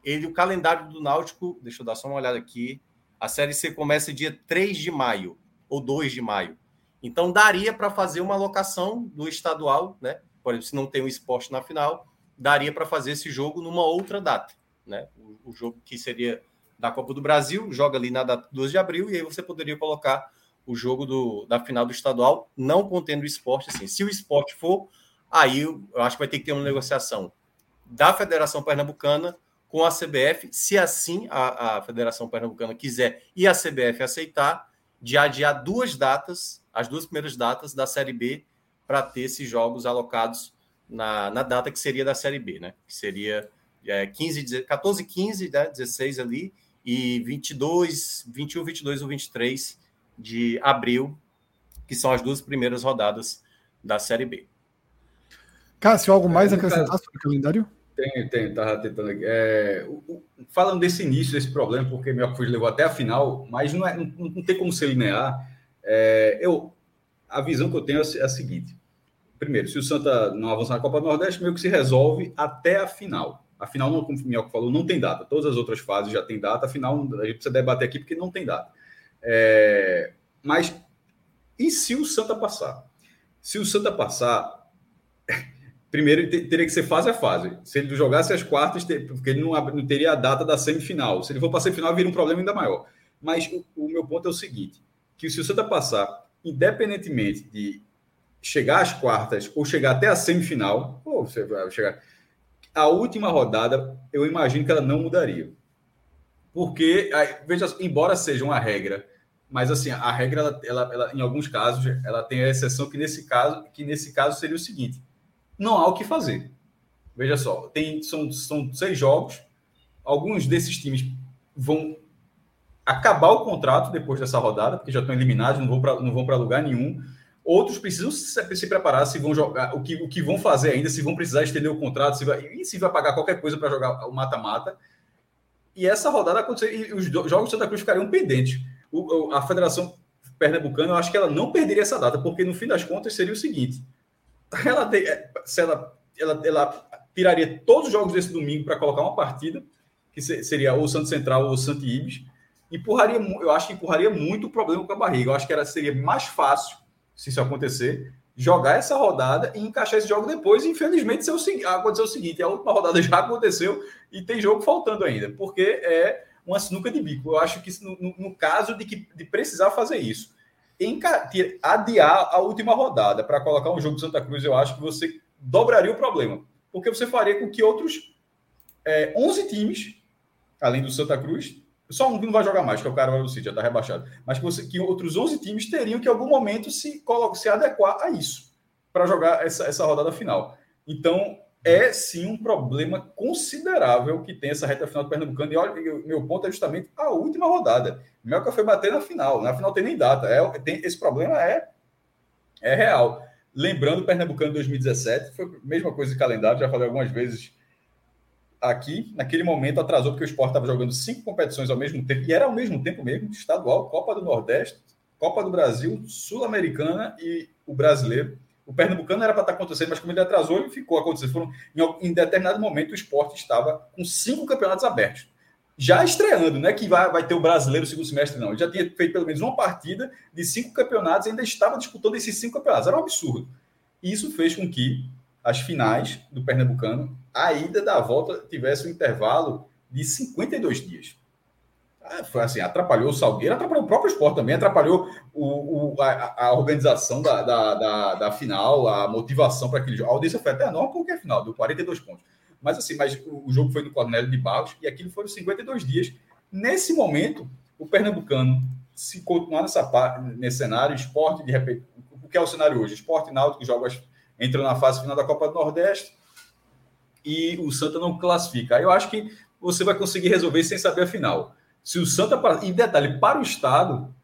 ele, o calendário do Náutico, deixa eu dar só uma olhada aqui. A Série C começa dia 3 de maio, ou 2 de maio. Então daria para fazer uma alocação do estadual, né? Por exemplo, se não tem o esporte na final, daria para fazer esse jogo numa outra data, né? O, o jogo que seria da Copa do Brasil, joga ali na data 2 de abril, e aí você poderia colocar o jogo do, da final do estadual, não contendo o esporte. Assim. Se o esporte for, aí eu acho que vai ter que ter uma negociação da Federação Pernambucana com a CBF, se assim a, a Federação Pernambucana quiser e a CBF aceitar, de adiar duas datas, as duas primeiras datas da Série B, para ter esses jogos alocados na, na data que seria da Série B, né? Que seria é, 15, 10 14, 15, né? 16 ali, e 22, 21, 22 ou 23 de abril, que são as duas primeiras rodadas da Série B. Cássio, algo mais a no acrescentar sobre o calendário? Tem, tem, tava tentando aqui. É, falando desse início, desse problema, porque meu Cruz levou até a final, mas não, é, não, não tem como ser linear. É, eu, a visão que eu tenho é a seguinte: primeiro, se o Santa não avançar na Copa do Nordeste, meio que se resolve até a final. A final, não, como o Minhoca falou, não tem data. Todas as outras fases já tem data, a final a gente precisa debater aqui porque não tem data. É, mas e se o Santa passar? Se o Santa passar, primeiro teria que ser fase a fase. Se ele jogasse as quartas, porque ele não, não teria a data da semifinal. Se ele for para a semifinal, vira um problema ainda maior. Mas o, o meu ponto é o seguinte: que se o Santa passar, independentemente de chegar às quartas ou chegar até a semifinal, ou você vai chegar. A última rodada, eu imagino que ela não mudaria. Porque, veja, embora seja uma regra, mas assim, a regra, ela, ela- ela, em alguns casos, ela tem a exceção que nesse caso, que nesse caso seria o seguinte: não há o que fazer. Veja só, tem, são, são seis jogos, alguns desses times vão acabar o contrato depois dessa rodada, porque já estão eliminados, não vão para lugar nenhum. Outros precisam se, se preparar se vão jogar, o que, o que vão fazer ainda, se vão precisar estender o contrato, se vai, e se vai pagar qualquer coisa para jogar o mata-mata. E essa rodada aconteceu, e os jogos de Santa Cruz ficariam pendentes. O- a Federação Pernambucana, eu acho que ela não perderia essa data, porque no fim das contas seria o seguinte: ela, te- se ela, ela, ela tiraria todos os jogos desse domingo para colocar uma partida, que se- seria ou Santo Central ou Santo Ibis, empurraria, eu acho que empurraria muito o problema com a barriga. Eu acho que era, seria mais fácil, se isso acontecer, jogar essa rodada e encaixar esse jogo depois. Infelizmente, aconteceu o seguinte: a última rodada já aconteceu e tem jogo faltando ainda, porque é uma sinuca de bico. Eu acho que no, no caso de, que, de precisar fazer isso, adiar a última rodada para colocar um jogo de Santa Cruz, eu acho que você dobraria o problema, porque você faria com que outros é, 11 times, além do Santa Cruz, só um que não vai jogar mais, que é o cara do City, já está rebaixado. Mas que, você, que outros 11 times teriam que, em algum momento, se, se adequar a isso, para jogar essa, essa rodada final. Então, é sim um problema considerável que tem essa reta final do Pernambucano. E olha, meu ponto é justamente a última rodada. O Melca foi bater na final. Na final tem nem data. É, tem, esse problema é, é real. Lembrando, o Pernambucano 2017 foi a mesma coisa de calendário, já falei algumas vezes aqui, naquele momento, atrasou porque o esporte estava jogando cinco competições ao mesmo tempo, e era ao mesmo tempo mesmo, estadual, Copa do Nordeste, Copa do Brasil, Sul-Americana e o Brasileiro. O Pernambucano era para estar acontecendo, mas como ele atrasou, ele ficou acontecendo. Foram, em, em determinado momento, o esporte estava com cinco campeonatos abertos. Já estreando, não é que vai, vai ter o brasileiro no segundo semestre, não. Ele já tinha feito pelo menos uma partida de cinco campeonatos e ainda estava disputando esses cinco campeonatos. Era um absurdo. Isso fez com que as finais do Pernambucano, a ida da volta tivesse um intervalo de 52 dias. Ah, foi assim, atrapalhou o Salgueiro, atrapalhou o próprio esporte também, atrapalhou o, o a, a, organização da, da, da, da, final, a motivação para aquele jogo. A audiência foi até enorme porque é final, deu 42 pontos. Mas assim, mas o, jogo foi no Cornélio de Barros e aquilo foram 52 dias. Nesse momento, o Pernambucano, se continuar nessa, nesse cenário, esporte, de repente, o que é o cenário hoje? Esporte náutico joga entra na fase final da Copa do Nordeste e o Santa não classifica. Aí eu acho que você vai conseguir resolver sem saber a final. Se o Santa. E detalhe, para o Estado,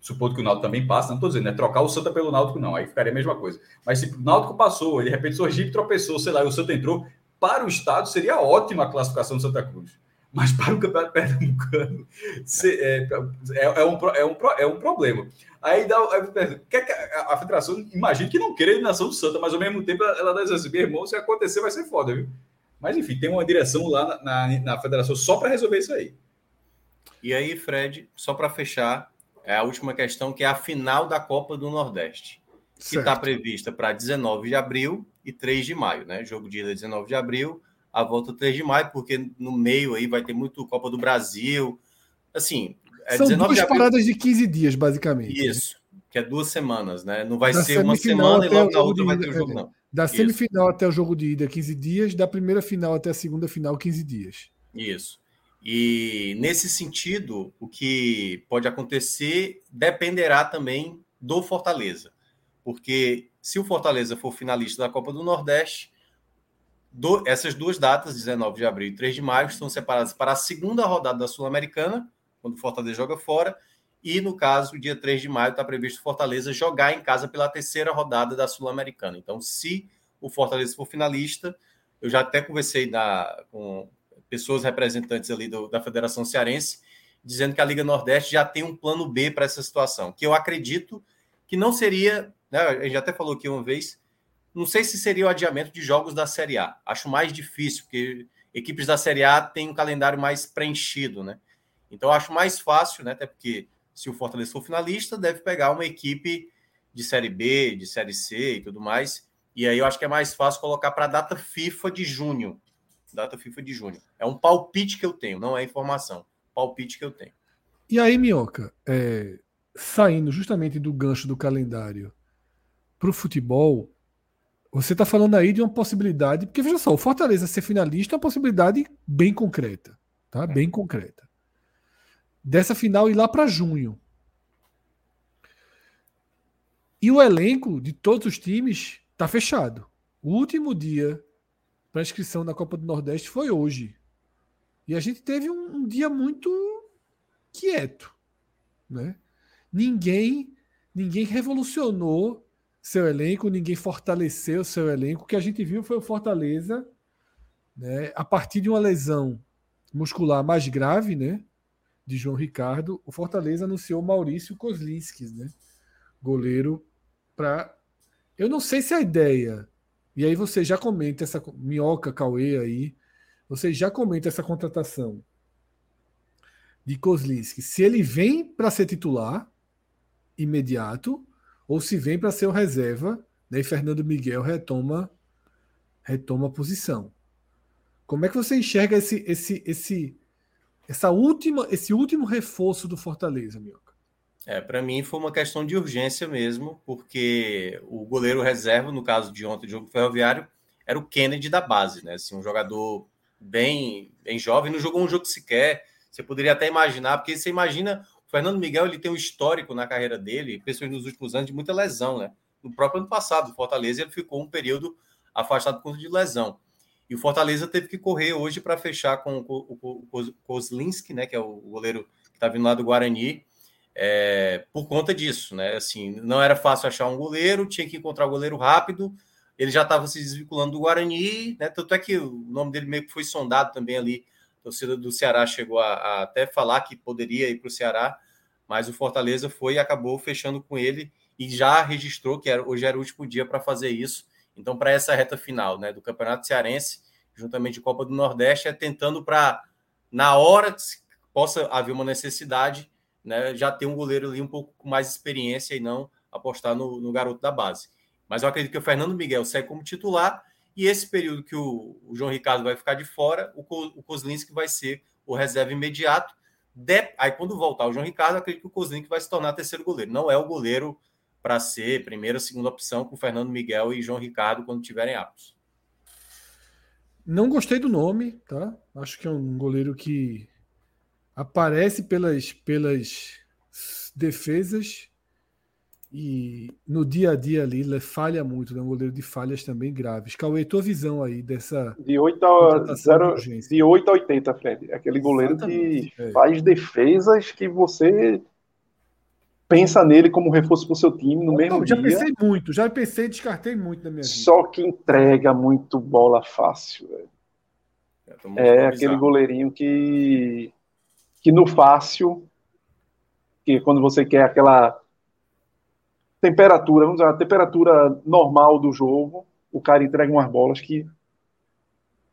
supondo que o Náutico também passa, não estou dizendo, é trocar o Santa pelo Náutico, não, aí ficaria a mesma coisa. Mas se o Náutico passou, de repente o Sergipe tropeçou, sei lá, e o Santa entrou, para o Estado seria ótima a classificação do Santa Cruz. Mas para o Campeonato Pernambucano é, é, é, um, é, um, é um problema. Aí dá. Que a, a federação imagina que não queira a eliminação do Santa, mas ao mesmo tempo ela diz assim: meu irmão, se acontecer vai ser foda, viu? Mas enfim, tem uma direção lá na, na, na federação só para resolver isso aí. E aí, Fred, só para fechar, é a última questão, que é a final da Copa do Nordeste, que está prevista para 19 de abril e 3 de maio, né? Jogo de 19 de abril, a volta 3 de maio, porque no meio aí vai ter muito Copa do Brasil. Assim, é São duas de paradas de 15 dias, basicamente. Né? Isso, né? que é duas semanas, né? Não vai da ser uma semana e logo na outra vai ter o jogo, não. Da Isso. semifinal até o jogo de ida, 15 dias, da primeira final até a segunda final, 15 dias. Isso. E nesse sentido, o que pode acontecer dependerá também do Fortaleza. Porque se o Fortaleza for finalista da Copa do Nordeste, do, essas duas datas, 19 de abril e 3 de maio, estão separadas para a segunda rodada da Sul-Americana quando o Fortaleza joga fora. E no caso, dia 3 de maio, está previsto o Fortaleza jogar em casa pela terceira rodada da Sul-Americana. Então, se o Fortaleza for finalista, eu já até conversei da, com pessoas representantes ali do, da Federação Cearense, dizendo que a Liga Nordeste já tem um plano B para essa situação, que eu acredito que não seria, né, a gente até falou aqui uma vez, não sei se seria o adiamento de jogos da Série A. Acho mais difícil, porque equipes da Série A têm um calendário mais preenchido, né? Então, acho mais fácil, né? Até porque se o Fortaleza for finalista, deve pegar uma equipe de Série B, de Série C e tudo mais. E aí eu acho que é mais fácil colocar para a data FIFA de junho. Data FIFA de junho. É um palpite que eu tenho, não é informação. Palpite que eu tenho. E aí, Minhoca, é, saindo justamente do gancho do calendário para o futebol, você está falando aí de uma possibilidade, porque veja só, o Fortaleza ser finalista é uma possibilidade bem concreta, tá? Bem concreta dessa final ir lá para junho. E o elenco de todos os times está fechado. O último dia para inscrição na Copa do Nordeste foi hoje. E a gente teve um, um dia muito quieto, né? Ninguém, ninguém revolucionou seu elenco, ninguém fortaleceu seu elenco. O que a gente viu foi o Fortaleza, né, a partir de uma lesão muscular mais grave, né? de João Ricardo, o Fortaleza anunciou Maurício Kozlinski, né? Goleiro para. Eu não sei se a ideia. E aí você já comenta essa minhoca Cauê aí. Você já comenta essa contratação de Kozlinski. Se ele vem para ser titular imediato ou se vem para ser o reserva, né, e Fernando Miguel retoma retoma a posição. Como é que você enxerga esse esse esse essa última esse último reforço do Fortaleza, Mioca? É, para mim foi uma questão de urgência mesmo, porque o goleiro reserva, no caso de ontem, do jogo ferroviário, era o Kennedy da base, né? Assim, um jogador bem, bem jovem, não jogou um jogo sequer. Você poderia até imaginar, porque você imagina, Fernando Miguel ele tem um histórico na carreira dele, principalmente nos últimos anos, de muita lesão, né? No próprio ano passado, o Fortaleza ele ficou um período afastado por conta de lesão. E o Fortaleza teve que correr hoje para fechar com o Kozlinski, né? Que é o goleiro que está vindo lá do Guarani é, por conta disso, né? Assim, não era fácil achar um goleiro, tinha que encontrar o um goleiro rápido. Ele já estava se desvinculando do Guarani, né? Tanto é que o nome dele meio que foi sondado também ali. Torcida do Ceará chegou a, a até falar que poderia ir para o Ceará, mas o Fortaleza foi e acabou fechando com ele e já registrou que era, hoje era o último dia para fazer isso. Então, para essa reta final né, do Campeonato Cearense, juntamente com a Copa do Nordeste, é tentando para, na hora que possa haver uma necessidade, né, já ter um goleiro ali um pouco com mais experiência e não apostar no, no garoto da base. Mas eu acredito que o Fernando Miguel segue como titular e esse período que o, o João Ricardo vai ficar de fora, o, o Kozlinski vai ser o reserva imediato. De, aí, quando voltar o João Ricardo, acredito que o Kozlinski vai se tornar terceiro goleiro. Não é o goleiro para ser primeira, segunda opção com Fernando Miguel e João Ricardo quando tiverem aptos. Não gostei do nome, tá? Acho que é um goleiro que aparece pelas, pelas defesas e no dia a dia ali ele falha muito, né? um goleiro de falhas também graves. Cauê, tua visão aí dessa. De 8 a, 0, de 8 a 80, Fred. Aquele goleiro Exatamente, que é. faz defesas que você pensa nele como reforço para o seu time no mesmo já dia. Já pensei muito, já pensei, descartei muito na minha vida. Só que entrega muito bola fácil. É, é aquele goleirinho que que no fácil, que quando você quer aquela temperatura, vamos dizer, a temperatura normal do jogo, o cara entrega umas bolas que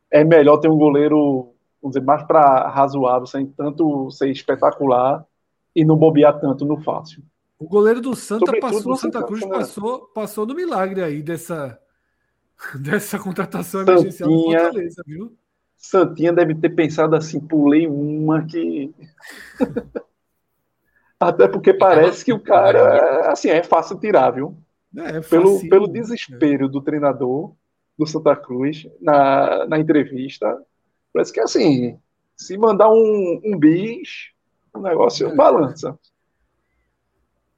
é melhor ter um goleiro, vamos dizer, mais para razoável, sem tanto ser espetacular e não bobear tanto no fácil. O goleiro do Santa Sobretudo passou, Santa Cruz né? passou, passou no milagre aí dessa, dessa contratação Santinha, emergencial do Fortaleza, viu? Santinha deve ter pensado assim, pulei uma que. Até porque parece que o cara, assim, é fácil tirar, viu? É, é pelo, pelo desespero do treinador do Santa Cruz na, na entrevista, parece que assim, se mandar um, um bis, o negócio é. balança.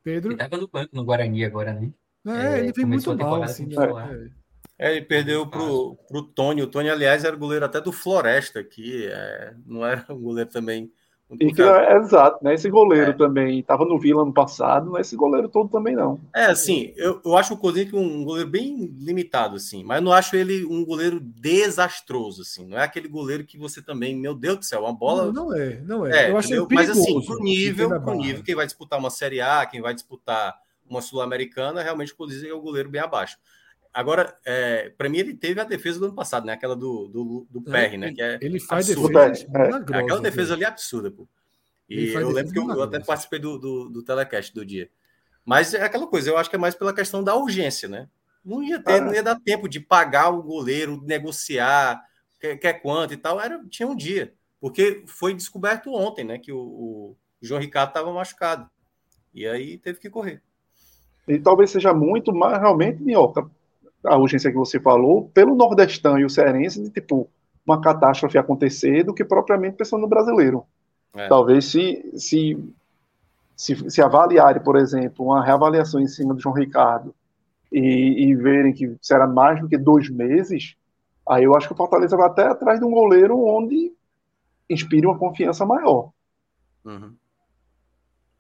Pedro? Ele tava no banco no Guarani agora, né? É, ele vem muito mal, assim, né? É, ele perdeu pro, pro Tony. O Tony, aliás, era goleiro até do Floresta, que é, não era um goleiro também. É, exato, né? Esse goleiro é. também estava no Vila ano passado, não é esse goleiro todo também, não. É, assim, eu, eu acho o Kozlik um goleiro bem limitado, assim, mas não acho ele um goleiro desastroso, assim. Não é aquele goleiro que você também, meu Deus do céu, uma bola. Não, não é, não é. é eu acho Mas assim, pro nível, pro nível, quem vai disputar uma Série A, quem vai disputar uma Sul-Americana, realmente o Kozlik é o goleiro bem abaixo. Agora, é, para mim, ele teve a defesa do ano passado, né? Aquela do, do, do é, Perry, né? Que é ele faz absurda. defesa. É. é. Aquela defesa ali é absurda, pô. E eu lembro que eu, eu, até participei do, do, do telecast do dia. Mas é aquela coisa, eu acho que é mais pela questão da urgência, né? Não ia ter, ah. não ia dar tempo de pagar o goleiro, negociar, quer, quer quanto e tal. Era, tinha um dia. Porque foi descoberto ontem, né? Que o, o João Ricardo estava machucado. E aí teve que correr. E talvez seja muito, mas realmente, Minhoca, a urgência que você falou, pelo nordestão e o cearense, de tipo, uma catástrofe acontecer do que propriamente pensando no brasileiro. É. Talvez se, se, se, se avaliarem, por exemplo, uma reavaliação em cima do João Ricardo e, e verem que será mais do que dois meses, aí eu acho que o Fortaleza vai até atrás de um goleiro onde inspire uma confiança maior. Uhum.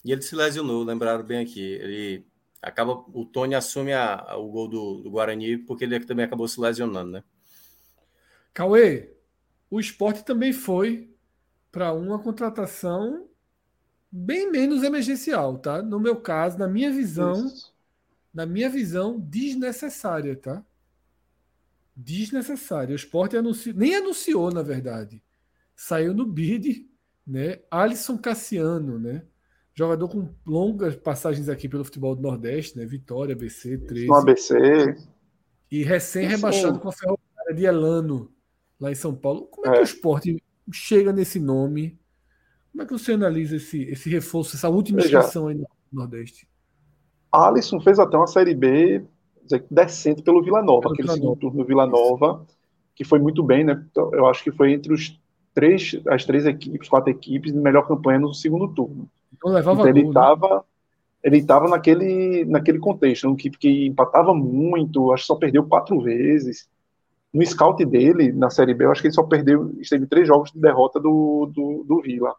E ele se lesionou, lembraram bem aqui. Ele acaba o Tony assume a, o gol do, do, Guarani porque ele também acabou se lesionando, né? Cauê, o esporte também foi para uma contratação bem menos emergencial, tá? No meu caso, na minha visão, Isso. na minha visão, desnecessária, tá? Desnecessária. O esporte anunciou, nem anunciou, na verdade. Saiu no bid, né? Alisson Cassiano, né? Jogador com longas passagens aqui pelo futebol do Nordeste, né? Vitória, ABC, 13. No ABC. E recém-rebaixado com a Ferroviária de Elano, lá em São Paulo. Como é, que o esporte chega nesse nome? Como é que você analisa esse, esse reforço, essa última inscrição aí no Nordeste? Alisson fez até uma Série B decente pelo Vila Nova, Pelo aquele Vila segundo turno do Vila Nova, que foi muito bem, né? Então, eu acho que foi entre os três, as três equipes, quatro equipes de melhor campanha no segundo turno. Então levava Então, ele gol, né? estava ele estava naquele, naquele contexto, uma equipe que empatava muito, acho que só perdeu quatro vezes. No scout dele, na Série B, eu acho que ele só perdeu, teve três jogos de derrota do, do, do Vila.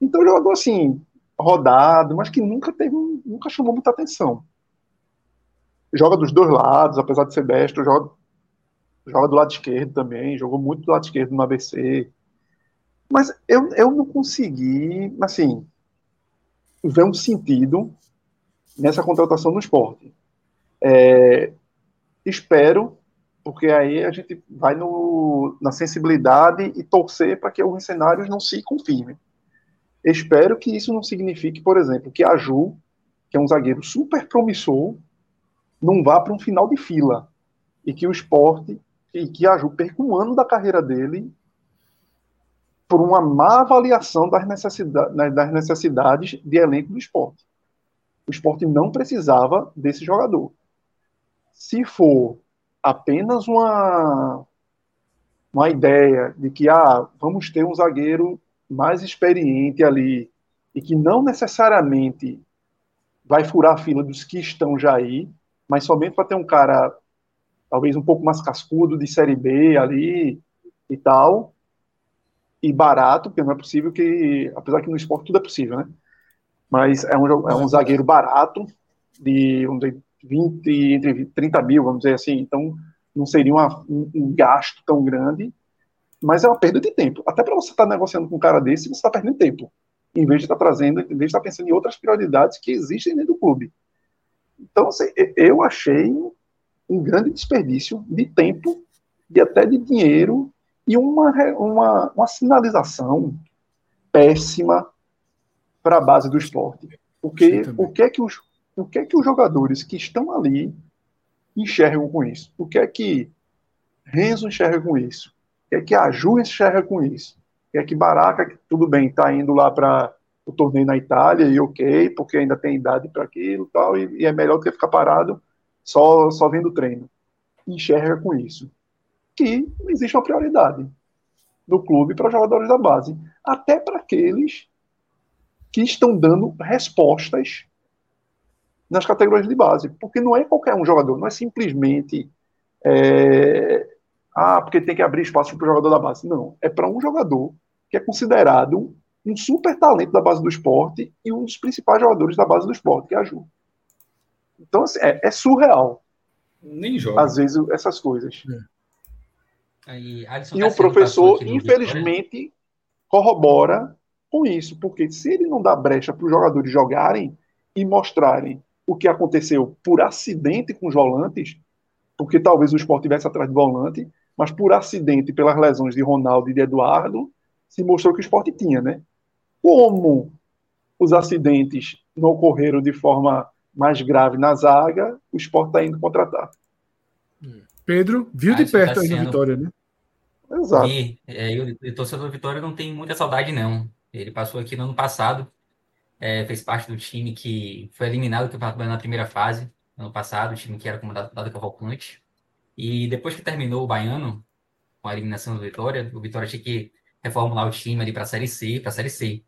Então, jogador assim, rodado, mas que nunca teve, nunca chamou muita atenção. Joga dos dois lados, apesar de ser destro, joga, joga do lado esquerdo também, jogou muito do lado esquerdo no ABC. Mas eu, eu não consegui, assim, ver um sentido nessa contratação no esporte. É, espero, porque aí a gente vai no, na sensibilidade e torcer para que alguns cenários não se confirmem. Espero que isso não signifique, por exemplo, que a Ju, que é um zagueiro super promissor, não vá para um final de fila e que o esporte e que a Ju perca um ano da carreira dele por uma má avaliação das necessidades, das necessidades de elenco do esporte. O esporte não precisava desse jogador. Se for apenas uma, uma ideia de que ah, vamos ter um zagueiro mais experiente ali e que não necessariamente vai furar a fila dos que estão já aí, mas somente para ter um cara talvez um pouco mais cascudo de série B ali e tal, e barato, porque não é possível que, apesar que no esporte tudo é possível, né? Mas é um, é um zagueiro barato, de vamos dizer, 20, entre 30 mil, vamos dizer assim, então não seria uma, um, um gasto tão grande, mas é uma perda de tempo. Até para você estar negociando com um cara desse, você está perdendo tempo, em vez de estar trazendo, em vez de estar pensando em outras prioridades que existem dentro do clube. Então, assim, eu achei um grande desperdício de tempo e até de dinheiro e uma, uma, uma sinalização péssima para a base do esporte. Porque o que, é que os, o que é que os jogadores que estão ali enxergam com isso? O que é que Renzo enxerga com isso? O que é que a Ju enxerga com isso? O que é que Baraca, tudo bem, está indo lá para o torneio na Itália e ok, porque ainda tem idade para aquilo tal, e, e é melhor do que ficar parado só, só vendo treino. Enxerga com isso. Que existe uma prioridade do clube para jogadores da base. Até para aqueles que estão dando respostas nas categorias de base. Porque não é qualquer um jogador, não é simplesmente. É, ah, porque tem que abrir espaço para o jogador da base. Não. É para um jogador que é considerado um super talento da base do esporte e um dos principais jogadores da base do esporte, que é a Ju. Então, assim, é, é surreal. Nem joga. Às vezes, essas coisas. Aí, E o Cassiano passou professor, infelizmente, corrobora com isso, porque se ele não dá brecha para os jogadores jogarem e mostrarem o que aconteceu por acidente com os volantes, porque talvez o esporte tivesse atrás do volante, mas por acidente, pelas lesões de Ronaldo e de Eduardo, se mostrou que o esporte tinha, né? Como os acidentes não ocorreram de forma mais grave na zaga, o esporte está indo contratar. Pedro viu de Alisson perto aí no Cassiano. Vitória, né? Exato. E, é, eu, o torcedor do Vitória não tem muita saudade, não. Ele passou aqui no ano passado, é, fez parte do time que foi eliminado na primeira fase, ano passado, o time que era comandado pelo Cavalcante. E depois que terminou o Baiano, com a eliminação do Vitória, o Vitória tinha que reformular o time ali para a Série C, para a Série C.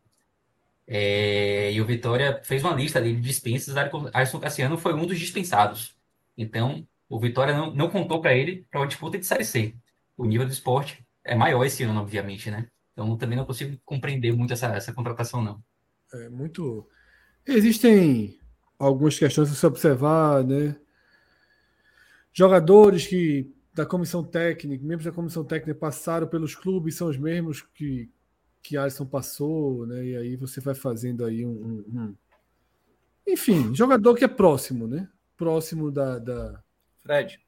É, e o Vitória fez uma lista ali de dispensas, Alisson Cassiano foi um dos dispensados. Então, o Vitória não, não contou para ele para uma disputa de Série C. O nível do esporte é maior esse ano, obviamente, né? Então, também não consigo compreender muito essa, essa contratação, não. É muito. Existem algumas questões a se observar, né? Jogadores que da comissão técnica, membros da comissão técnica passaram pelos clubes, são os mesmos que que Alisson passou, né? E aí você vai fazendo aí um, um- um- enfim, jogador que é próximo, né? Próximo da, da, Fred.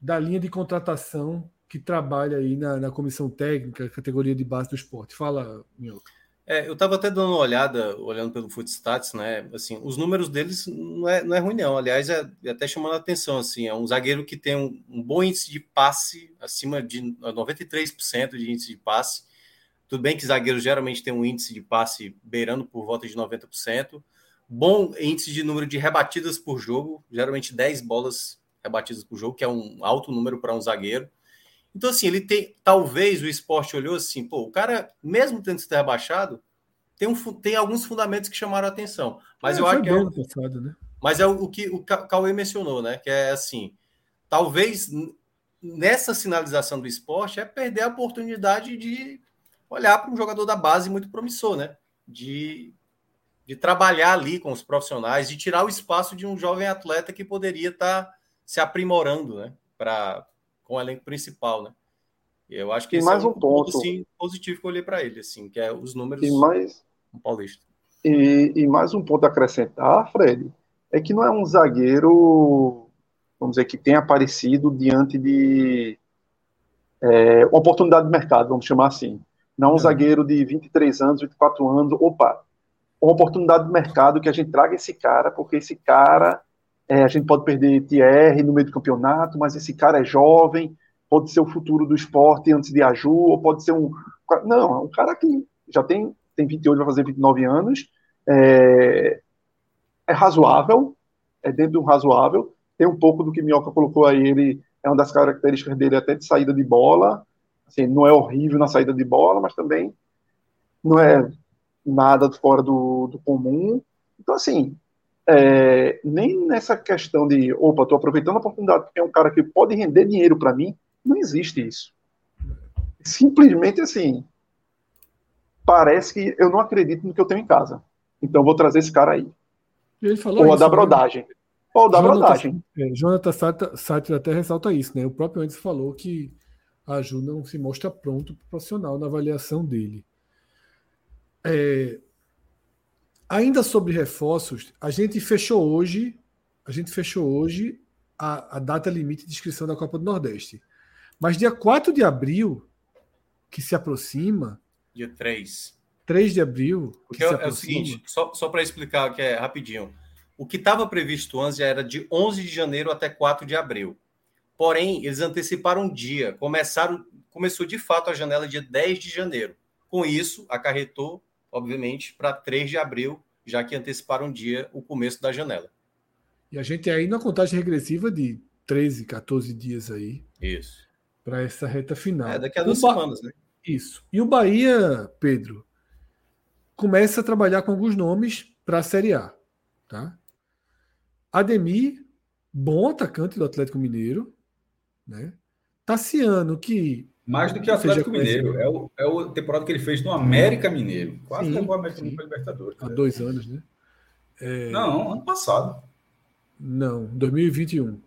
da linha de contratação que trabalha aí na, na comissão técnica, categoria de base do esporte. Fala, Minhoca. É, eu estava até dando uma olhada, olhando pelo Footstats, né? Assim, os números deles não é, não é ruim, não. Aliás, é, é até chamando a atenção, assim, é um zagueiro que tem um, um bom índice de passe, acima de 93% de índice de passe. Tudo bem que zagueiros geralmente tem um índice de passe beirando por volta de 90%. Bom índice de número de rebatidas por jogo, geralmente 10 bolas rebatidas por jogo, que é um alto número para um zagueiro. Então, assim, ele tem. Talvez o esporte olhou assim, pô, o cara, mesmo tendo sido rebaixado, tem, um, tem alguns fundamentos que chamaram a atenção. Mas É, eu acho que é, passado, né? mas é o, o que o Ca- Cauê mencionou, né? Que é assim, talvez nessa sinalização do esporte é perder a oportunidade de olhar para um jogador da base muito promissor, né? De, de trabalhar ali com os profissionais, de tirar o espaço de um jovem atleta que poderia estar se aprimorando, né? Para com o elenco principal, né? Eu acho que E esse mais é um ponto. assim, positivo que eu olhei para ele, assim, que é os números E mais, do Paulista. e, e mais um ponto a acrescentar, Fred, é que não é um zagueiro, vamos dizer, que tenha aparecido diante de é, uma oportunidade de mercado, vamos chamar assim. Não um zagueiro de 23 anos, 24 anos, opa, uma oportunidade de mercado que a gente traga esse cara, porque esse cara, é, a gente pode perder TR no meio do campeonato, mas esse cara é jovem, pode ser o futuro do esporte antes de Aju, ou pode ser um. Não, é um cara que já tem, tem 28, vai fazer 29 anos, é, é razoável, é dentro do razoável, tem um pouco do que Minhoca colocou aí, ele é uma das características dele até de saída de bola, assim, não é horrível na saída de bola, mas também não é nada fora do, do comum. Então, assim, é, nem nessa questão de, opa, estou aproveitando a oportunidade porque é um cara que pode render dinheiro para mim, não existe isso. Simplesmente assim, parece que eu não acredito no que eu tenho em casa. Então vou trazer esse cara aí. E ele falou Ou a isso, da né? brodagem. Ou da Jonathan- brodagem. é, Jonathan Sartre, Sartre até ressalta isso, né? O próprio antes falou que a Ju não se mostra pronto pro profissional na avaliação dele. É, ainda sobre reforços, a gente fechou hoje, a gente fechou hoje a, a data limite de inscrição da Copa do Nordeste. Mas dia 4 de abril, que se aproxima, Dia 3. 3 de abril, que Porque se é, o aproxima, seguinte, só, só para explicar que é rapidinho. O que estava previsto antes já era de 11 de janeiro até 4 de abril. Porém, eles anteciparam um dia. Começaram, começou de fato a janela dia 10 de janeiro. Com isso, acarretou, obviamente, para 3 de abril, já que anteciparam um dia o começo da janela. E a gente aí na contagem regressiva de 13, 14 dias aí Isso. para essa reta final. É, daqui a duas Ba- semanas, né? Isso. E o Bahia, Pedro, começa a trabalhar com alguns nomes para a Série A. Tá? Ademir, bom atacante do Atlético Mineiro. Né? Tassiano, que. Mais do que seja, Atlético Mineiro. É o, é o temporada que ele fez no América Mineiro. Quase Sim, levou o América Mineiro para Libertadores. Há dois anos, né? É, Não, ano passado. Não, 2021.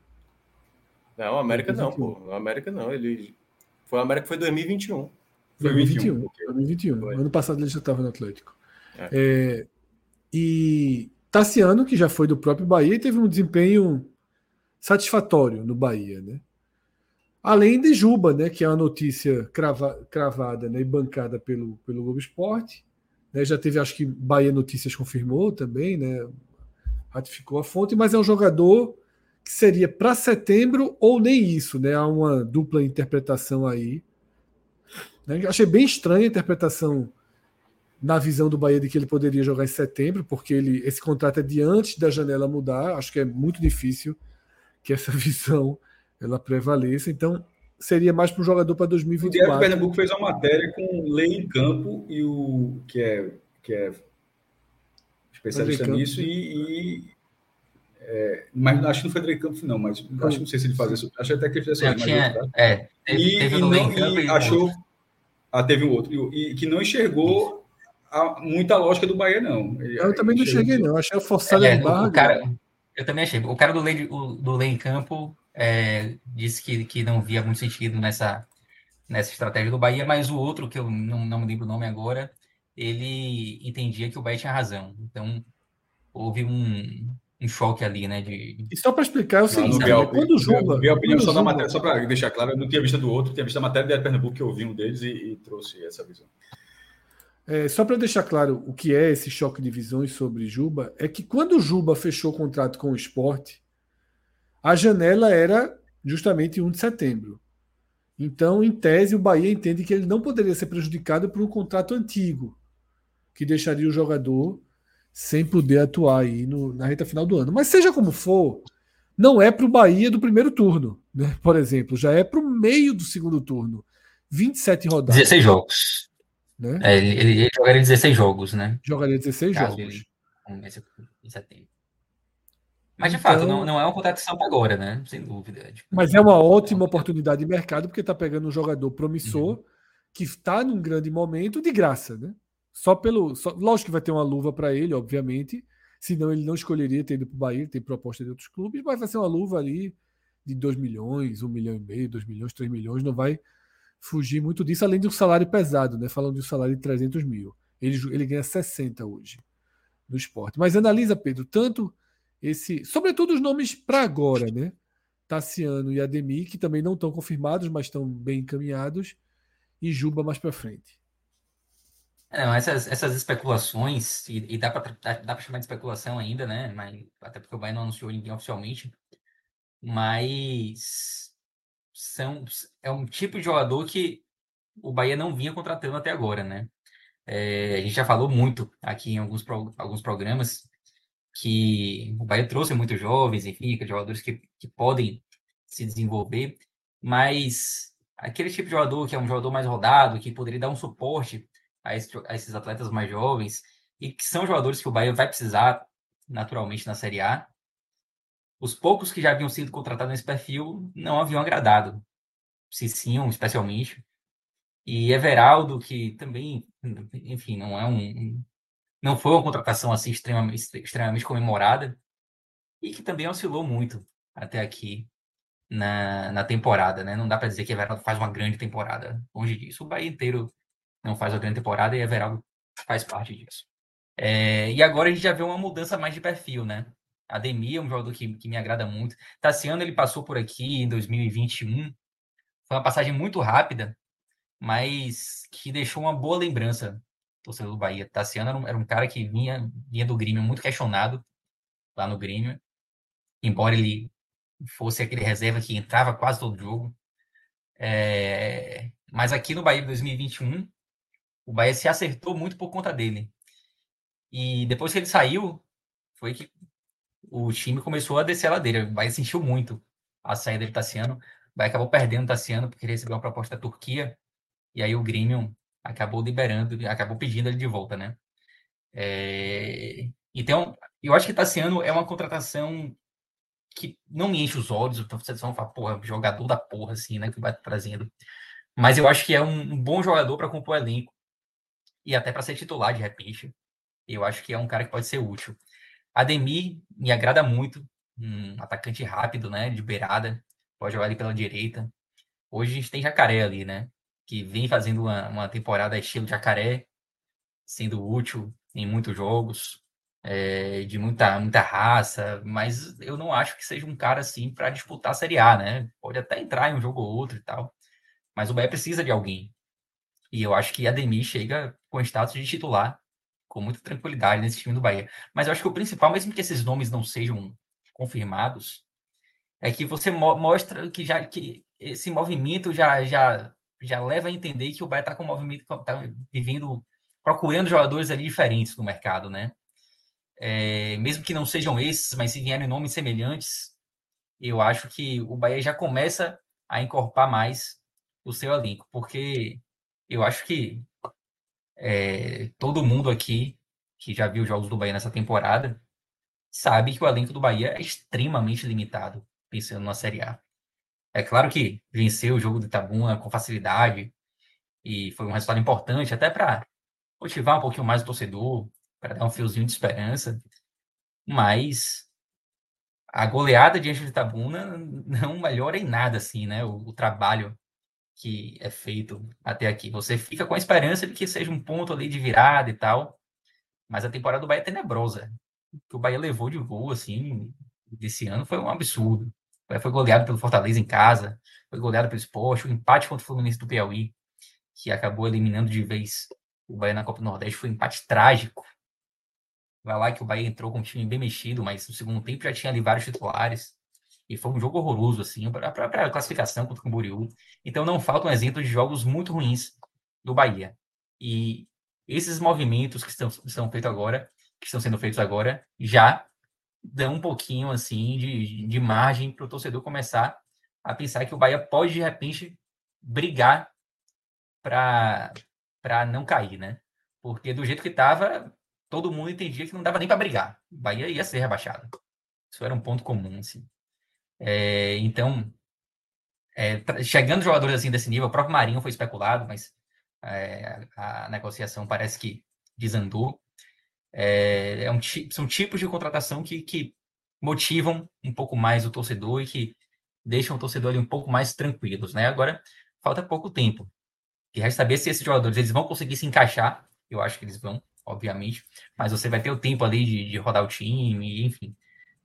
Não, o América não, 2021. pô. O América não. Ele... Foi o América foi 2021. Foi 2021. 21, 2021. Ano passado ele já estava no Atlético. É. É, e Tassiano, que já foi do próprio Bahia, teve um desempenho satisfatório no Bahia, né? Além de Juba, né, que é uma notícia crava- cravada né, e bancada pelo, pelo Globo Esporte. Né, já teve, acho que Bahia Notícias confirmou também, né, ratificou a fonte, mas é um jogador que seria para setembro ou nem isso, né? Há uma dupla interpretação aí. Né? Achei bem estranha a interpretação na visão do Bahia de que ele poderia jogar em setembro, porque ele, esse contrato é de antes da janela mudar. Acho que é muito difícil que essa visão ela prevaleça. Então, seria mais para um jogador para O Diário de 2024. Pernambuco fez uma matéria com o Lei em Campo e o que é, que é especialista nisso e, e, é, mas acho que não foi Andrei Campos não, mas acho que não sei se ele fazia isso. Acho até que ele fez Não, isso. tinha- é, teve- teve o do Lei em Campo e achou outro. ah, teve um outro e, e que não enxergou a, muita lógica do Bahia não. Ele- Eu também não cheguei, não. Achei a forçada É, o- barra. o cara, eu também achei. O cara do Lei, o- do Lei em Campo é, disse que, que não via muito sentido nessa, nessa estratégia do Bahia, mas o outro, que eu não, não me lembro o nome agora, ele entendia que o Bahia tinha razão. Então, houve um, um choque ali, né? De... E só para explicar é o Não, seguinte: não vi a, né, quando o Juba. vi a opinião só o da matéria, só para deixar claro, eu não tinha visto a do outro, tinha visto a matéria de Pernambuco que eu vi um deles e, e trouxe essa visão. É, só para deixar claro o que é esse choque de visões sobre Juba, é que quando o Juba fechou o contrato com o esporte, a janela era justamente 1 de setembro. Então, em tese, o Bahia entende que ele não poderia ser prejudicado por um contrato antigo, que deixaria o jogador sem poder atuar aí no, na reta final do ano. Mas seja como for, não é para o Bahia do primeiro turno, né? por exemplo, já é para o meio do segundo turno. 27 rodadas. 16 jogos. Né? É, ele, ele, jogaria 16 jogos, né? Jogaria 16 Caso jogos. em setembro. Mas, de então, fato, não, não é uma contratação para agora, né? Sem dúvida. Tipo, mas é uma ótima oportunidade de mercado, porque está pegando um jogador promissor uhum. que está num grande momento de graça, né? Só pelo. Só, lógico que vai ter uma luva para ele, obviamente. Senão ele não escolheria ter ido para o Bahia, tem proposta de outros clubes, mas vai ser uma luva ali de 2 milhões, 1 um milhão e meio, 2 milhões, 3 milhões, não vai fugir muito disso, além de um salário pesado, né? Falando de um salário de 300 mil. Ele, ele ganha 60 hoje no esporte. Mas analisa, Pedro, tanto esse. Sobretudo os nomes para agora, né? Tassiano e Ademir, que também não estão confirmados, mas estão bem encaminhados, e Juba mais para frente. Não, essas, essas especulações, e, e dá para chamar de especulação ainda, né? Mas, até porque o Bahia não anunciou ninguém oficialmente, mas são, é um tipo de jogador que o Bahia não vinha contratando até agora, né? É, a gente já falou muito aqui em alguns, alguns programas que o Bahia trouxe muitos jovens, enfim, jogadores que, que podem se desenvolver, mas aquele tipo de jogador que é um jogador mais rodado, que poderia dar um suporte a, esse, a esses atletas mais jovens, e que são jogadores que o Bahia vai precisar naturalmente na Série A, os poucos que já haviam sido contratados nesse perfil não haviam agradado. Cicinho, especialmente. E Everaldo, que também, enfim, não é um, não foi uma contratação assim extremamente, extremamente comemorada e que também oscilou muito até aqui na, na temporada, né? Não dá para dizer que Everaldo faz uma grande temporada. Longe disso. O Bahia inteiro não faz uma grande temporada e Everaldo faz parte disso. É, e agora a gente já vê uma mudança mais de perfil, né? Ademir é um jogador que, que me agrada muito. Tassiano ele passou por aqui em 2021. Foi uma passagem muito rápida, mas que deixou uma boa lembrança torcedor do Bahia. Tassiano era um, era um cara que vinha, vinha do Grêmio muito questionado lá no Grêmio, embora ele fosse aquele reserva que entrava quase todo jogo. É... Mas aqui no Bahia de 2021, o Bahia se acertou muito por conta dele. E depois que ele saiu, foi que o time começou a descer a ladeira. O Bahia sentiu muito a saída de Tassiano. O Bahia acabou perdendo o Tassiano porque ele recebeu uma proposta da Turquia. E aí o Grêmio acabou liberando, acabou pedindo ele de volta, né? É... Então, eu acho que Tassiano é uma contratação que não me enche os olhos, então vocês vão falar, porra, jogador da porra, assim, né, que vai trazendo. Mas eu acho que é um, bom jogador para compor o elenco e até para ser titular de repente. Eu acho que é um cara que pode ser útil. Ademir me agrada muito, um atacante rápido, né, de beirada, pode jogar ali pela direita. Hoje a gente tem Jacaré ali, né? Que vem fazendo uma, uma temporada estilo jacaré, sendo útil em muitos jogos, é, de muita, muita raça, mas eu não acho que seja um cara assim para disputar a Série A, né? Pode até entrar em um jogo ou outro e tal, mas o Bahia precisa de alguém. E eu acho que Ademir chega com status de titular com muita tranquilidade nesse time do Bahia. Mas eu acho que o principal, mesmo que esses nomes não sejam confirmados, é que você mo mostra que já que esse movimento já já já leva a entender que o Bahia está com um movimento, está vivendo, procurando jogadores ali diferentes no mercado, né? É, mesmo que não sejam esses, mas se vierem nomes semelhantes, eu acho que o Bahia já começa a incorporar mais o seu elenco, porque eu acho que é, todo mundo aqui que já viu jogos do Bahia nessa temporada sabe que o elenco do Bahia é extremamente limitado, pensando na Série A. É claro que venceu o jogo do Itabuna com facilidade e foi um resultado importante até para motivar um pouquinho mais o torcedor, para dar um fiozinho de esperança. Mas a goleada diante do Itabuna não melhora em nada assim, né? O, o, trabalho que é feito até aqui. Você fica com a esperança de que seja um ponto ali de virada e tal, mas a temporada do Bahia é tenebrosa. O que o Bahia levou de gol assim desse ano foi um absurdo. Foi goleado pelo Fortaleza em casa, foi goleado pelo Sport, o empate contra o Fluminense do Piauí, que acabou eliminando de vez o Bahia na Copa do Nordeste foi um empate trágico. Vai lá que o Bahia entrou com um time bem mexido, mas no segundo tempo já tinha ali vários titulares. E foi um jogo horroroso, assim, para a classificação contra o Camboriú. Então não faltam exemplos de jogos muito ruins do Bahia. E esses movimentos que estão, estão feitos agora, que estão sendo feitos agora, já dão um pouquinho assim de, de margem para o torcedor começar a pensar que o Bahia pode de repente brigar para não cair, né? Porque do jeito que estava, todo mundo entendia que não dava nem para brigar. O Bahia ia ser rebaixado. Isso era um ponto comum, assim. É, então, é, chegando jogadores assim desse nível, o próprio Marinho foi especulado, mas é, a negociação parece que desandou. É, é um, são tipos de contratação que, que motivam um pouco mais o torcedor e que deixam o torcedor ali um pouco mais tranquilos, né? Agora, falta pouco tempo. E resta saber se esses jogadores eles vão conseguir se encaixar. Eu acho que eles vão, obviamente. Mas você vai ter o tempo ali de, de rodar o time, enfim.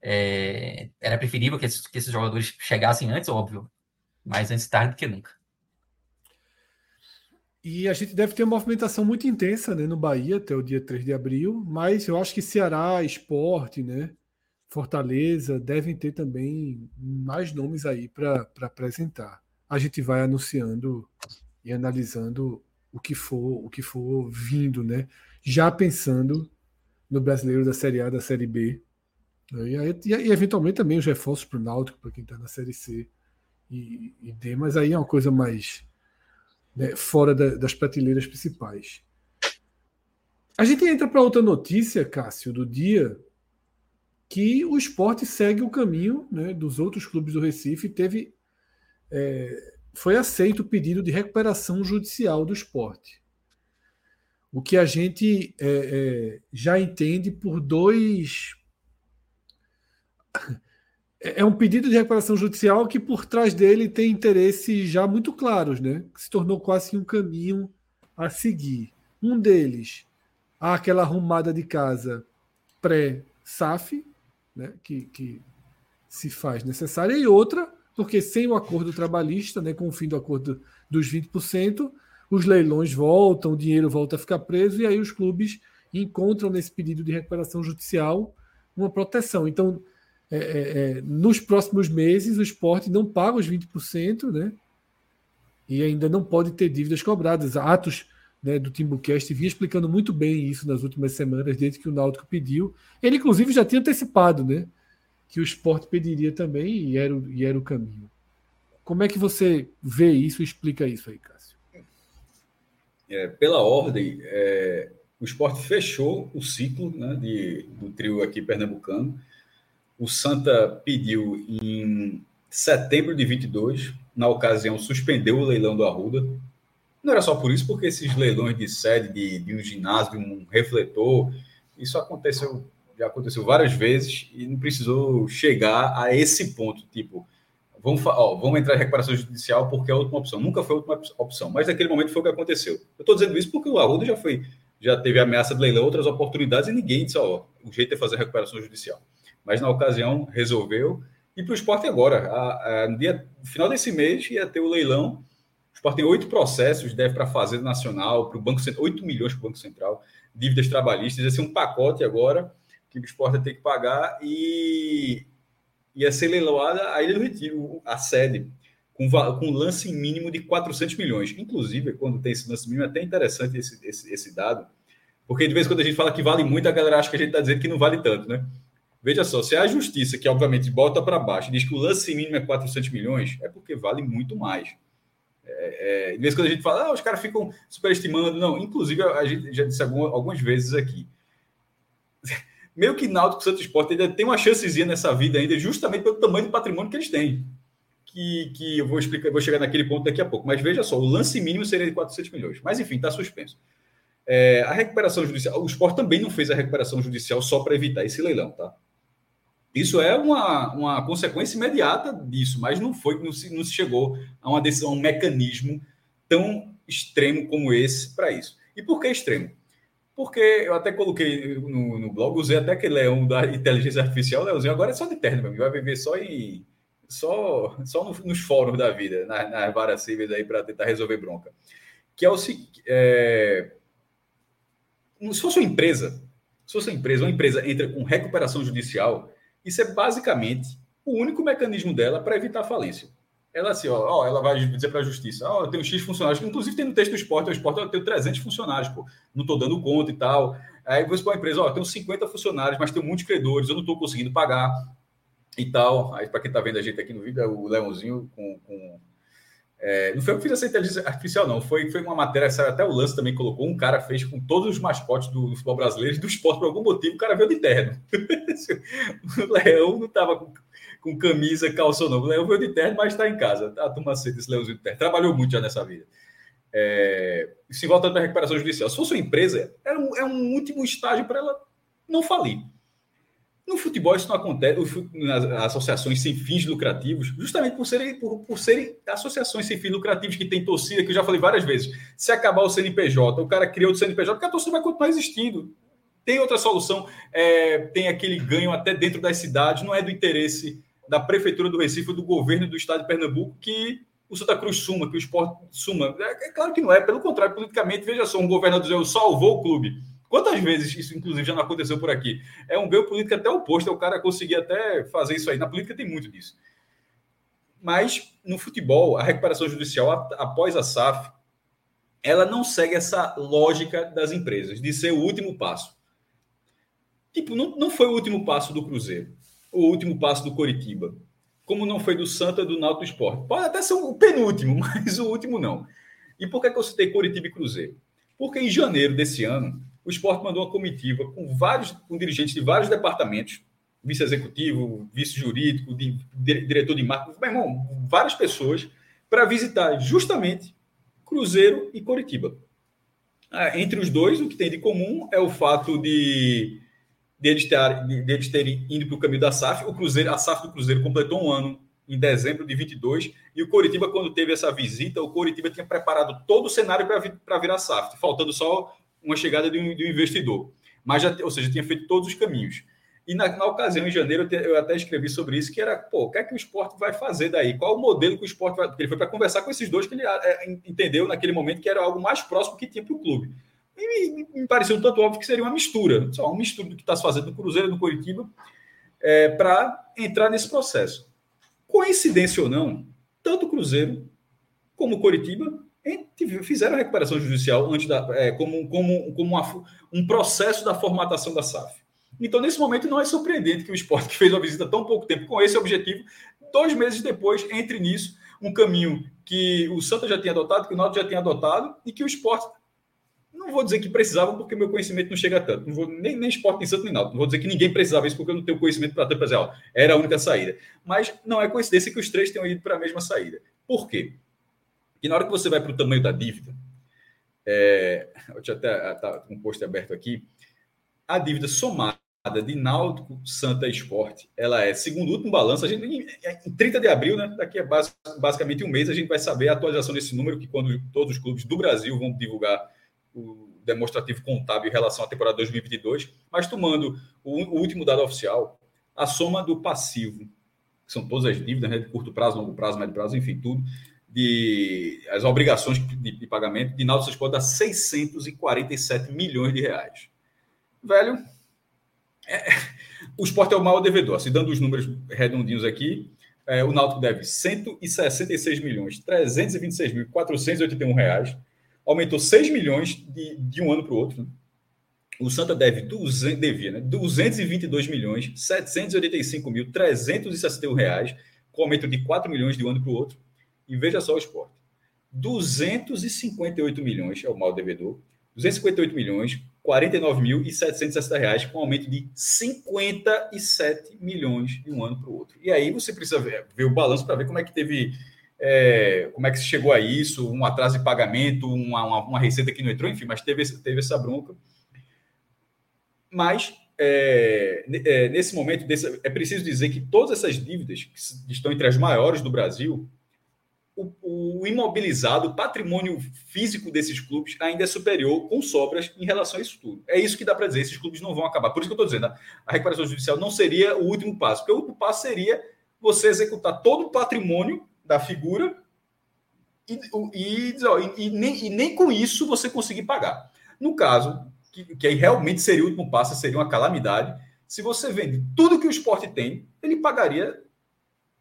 É, era preferível que esses, que esses jogadores chegassem antes, óbvio. Mas antes tarde do que nunca. E a gente deve ter uma movimentação muito intensa né, no Bahia até o dia 3 de abril, mas eu acho que Ceará, Esporte, né, Fortaleza devem ter também mais nomes aí para apresentar. A gente vai anunciando e analisando o que for o que for vindo, né? Já pensando no brasileiro da Série A, da Série B. E, aí, e eventualmente também os reforços para o Náutico, para quem está na Série C e, e D, mas aí é uma coisa mais né, fora da, das prateleiras principais. A gente entra para outra notícia, Cássio, do dia, que o esporte segue o caminho né, dos outros clubes do Recife. Teve, é, foi aceito o pedido de recuperação judicial do esporte. O que a gente é, é, já entende por dois é, é um pedido de recuperação judicial que por trás dele tem interesses já muito claros, né? Que se tornou quase um caminho a seguir. Um deles, aquela arrumada de casa pré-SAF, né? que, que se faz necessária, e outra, porque sem o acordo trabalhista, né? com o fim do acordo dos 20%, os leilões voltam, o dinheiro volta a ficar preso, e aí os clubes encontram nesse pedido de recuperação judicial uma proteção. Então, é, é, é, nos próximos meses o esporte não paga os 20%, né? E ainda não pode ter dívidas cobradas. Atos né, do Timbucast vinha explicando muito bem isso nas últimas semanas, desde que o Náutico pediu. Ele, inclusive, já tinha antecipado, né? Que o esporte pediria também e era, o, e era o caminho. Como é que você vê isso e explica isso aí, Cássio? É, pela ordem, é, o esporte fechou o ciclo né, de, do trio aqui pernambucano o Santa pediu em setembro de 22, na ocasião suspendeu o leilão do Arruda. Não era só por isso, porque esses leilões de sede de, de um ginásio, de um refletor, isso aconteceu, já aconteceu várias vezes e não precisou chegar a esse ponto, tipo, vamos, ó, vamos entrar em recuperação judicial porque é a última opção. Nunca foi a última opção, mas naquele momento foi o que aconteceu. Eu estou dizendo isso porque o Arruda já foi, já teve ameaça de leilão, outras oportunidades e ninguém disse, ó, o jeito é fazer recuperação judicial mas na ocasião resolveu. E para o esporte agora, a, a, no, dia, final desse mês ia ter o leilão. O esporte tem oito processos, deve para a Fazenda Nacional, para o Banco Central, 8 milhões para o Banco Central, dívidas trabalhistas, ia ser um pacote agora que o esporte ia ter que pagar e ia ser leiloada a Ilha do Retiro, a sede, com, com lance mínimo de 400 milhões. Inclusive, quando tem esse lance mínimo, é até interessante esse, esse, esse dado, porque de vez em quando a gente fala que vale muito, a galera acha que a gente está dizendo que não vale tanto, né? Veja só, se a justiça, que obviamente bota para baixo, diz que o lance mínimo é 400 milhões, é porque vale muito mais. É, é, quando a gente fala, ah, os caras ficam superestimando, não, inclusive a gente já disse algumas, algumas vezes aqui. Meio que Náutico Santos Esporte ainda tem uma chancezinha nessa vida ainda, justamente pelo tamanho do patrimônio que eles têm. Que, que eu vou explicar, vou chegar naquele ponto daqui a pouco. Mas veja só, o lance mínimo seria de 400 milhões. Mas enfim, está suspenso. É, a recuperação judicial, o esporte também não fez a recuperação judicial só para evitar esse leilão, tá? Isso é uma, uma consequência imediata disso, mas não foi, não se, não se chegou a uma decisão, um mecanismo tão extremo como esse para isso. E por que extremo? Porque eu até coloquei no, no blog, usei até aquele leão da inteligência artificial, Leãozinho, agora é só de terno, vai viver só em só, só no, nos fóruns da vida, nas, nas varas cíveis aí para tentar resolver bronca. Que é o é, se fosse uma empresa, se fosse uma empresa, uma empresa entra com recuperação judicial, isso é basicamente o único mecanismo dela para evitar falência. Ela assim, ó, ó ela vai dizer para a justiça, ó, eu tenho X funcionários, inclusive tem no texto do esporte, o esporte eu tenho 300 funcionários, pô, não estou dando conta e tal. Aí você para a empresa, ó, eu tenho 50 funcionários, mas tenho muitos credores, eu não estou conseguindo pagar e tal. Aí para quem está vendo a gente aqui no vídeo, é o Leãozinho com, com é, não foi eu que fiz essa inteligência artificial, não. Foi, foi uma matéria, até o lance também colocou. Um cara fez com todos os mascotes do, do futebol brasileiro, do esporte, por algum motivo, o cara veio de terno. o Leão não estava com, com, camisa, calça não. O Leão veio de terno, mas está em casa. A turma aceita esse Leãozinho de terno. Trabalhou muito já nessa vida. É, se voltando para a recuperação judicial, se fosse uma empresa, era um, é um último estágio para ela não falir. No futebol isso não acontece, nas associações sem fins lucrativos, justamente por serem, por, por serem associações sem fins lucrativos que tem torcida, que eu já falei várias vezes. Se acabar o CNPJ, o cara criou o CNPJ, porque a torcida vai continuar existindo. Tem outra solução, é, tem aquele ganho até dentro das cidades, não é do interesse da Prefeitura do Recife do governo do Estado de Pernambuco que o Santa Cruz suma, que o esporte suma. É, é claro que não é, pelo contrário, politicamente, veja só, um governador salvou o clube Quantas vezes isso, inclusive, já não aconteceu por aqui? É um ganho político até oposto, é o cara conseguir até fazer isso aí. Na política tem muito disso. Mas no futebol, a recuperação judicial após a SAF, ela não segue essa lógica das empresas, de ser o último passo. Tipo, não, não foi o último passo do Cruzeiro, o último passo do Coritiba, como não foi do Santa do Náutico Esporte. Pode até ser o penúltimo, mas o último não. E por que eu citei Coritiba e Cruzeiro? Porque em janeiro desse ano, o esporte mandou uma comitiva com vários com dirigentes de vários departamentos, vice-executivo, vice-jurídico, de, diretor de marketing, meu irmão, várias pessoas, para visitar justamente Cruzeiro e Coritiba. Ah, entre os dois, o que tem de comum é o fato de, de, eles, ter, de, de eles terem ido para o caminho da SAF. O Cruzeiro, a SAF do Cruzeiro completou um ano em dezembro de 22, e o Coritiba, quando teve essa visita, o Coritiba tinha preparado todo o cenário para virar SAF, faltando só uma chegada de um, de um investidor. Mas já, ou seja, tinha feito todos os caminhos. E na, na ocasião, em janeiro, eu, te, eu, até escrevi sobre isso, que era, pô, o que é que o esporte vai fazer daí? Qual o modelo que o esporte vai... Porque ele foi para conversar com esses dois que ele é, entendeu naquele momento que era algo mais próximo que tinha para o clube. E me, me, pareceu tanto óbvio que seria uma mistura, só uma mistura do que está se fazendo no Cruzeiro no Curitiba, é, para entrar nesse processo. Coincidência ou não, tanto o Cruzeiro como o Coritiba fizeram a recuperação judicial antes da, é, como, como, como uma, um processo da formatação da SAF. Então, nesse momento, não é surpreendente que o esporte, que fez uma visita tão pouco tempo com esse objetivo, dois meses depois, entre nisso, um caminho que o Santa já tinha adotado, que o Náutico já tinha adotado, e que o esporte, não vou dizer que precisava, porque meu conhecimento não chega tanto. Não vou, nem, nem esporte, nem Santa, nem Náutico. Não vou dizer que ninguém precisava isso, porque eu não tenho conhecimento para dizer, ó, era a única saída. Mas não é coincidência que os três tenham ido para a mesma saída. Por quê? E na hora que você vai para o tamanho da dívida, é, eu tinha até tá, um post aberto aqui, a dívida somada de Náutico, Santa Esporte, ela é, segundo o último balanço, a gente, em 30 de abril, né, daqui a basicamente um mês, a gente vai saber a atualização desse número, que quando todos os clubes do Brasil vão divulgar o demonstrativo contábil em relação à temporada 2022, mas tomando o, o último dado oficial, a soma do passivo, que são todas as dívidas, né, de curto prazo, longo prazo, médio prazo, enfim, tudo, de as obrigações de, de pagamento de Náutico Esporte a 647 milhões de reais. Velho, é, o esporte é o maior devedor. Se dando os números redondinhos aqui, é, o Náutico deve 166 milhões 326 mil 481 reais, aumentou 6 milhões de, de um ano para o outro. O Santa deve 200, devia, né? 222 milhões 785 mil 361 reais, com aumento de 4 milhões de um ano para o outro. E veja só o esporte. 258 milhões é o mal devedor. 258 milhões, 49.760 reais, com aumento de 57 milhões de um ano para o outro. E aí você precisa ver, ver o balanço para ver como é que teve, é, como é que se chegou a isso, um atraso de pagamento, uma, uma, uma, receita que não entrou, enfim, mas teve, teve essa bronca. Mas é, é, nesse momento, desse, é preciso dizer que todas essas dívidas, que estão entre as maiores do Brasil, o, o, imobilizado, o patrimônio físico desses clubes ainda é superior com sobras em relação a isso tudo. É isso que dá para dizer, esses clubes não vão acabar. Por isso que eu estou dizendo, a recuperação judicial não seria o último passo, porque o último passo seria você executar todo o patrimônio da figura e, e, e, e nem, nem com isso você conseguir pagar. No caso que, que aí realmente seria o último passo, seria uma calamidade. Se você vende tudo que o esporte tem, ele pagaria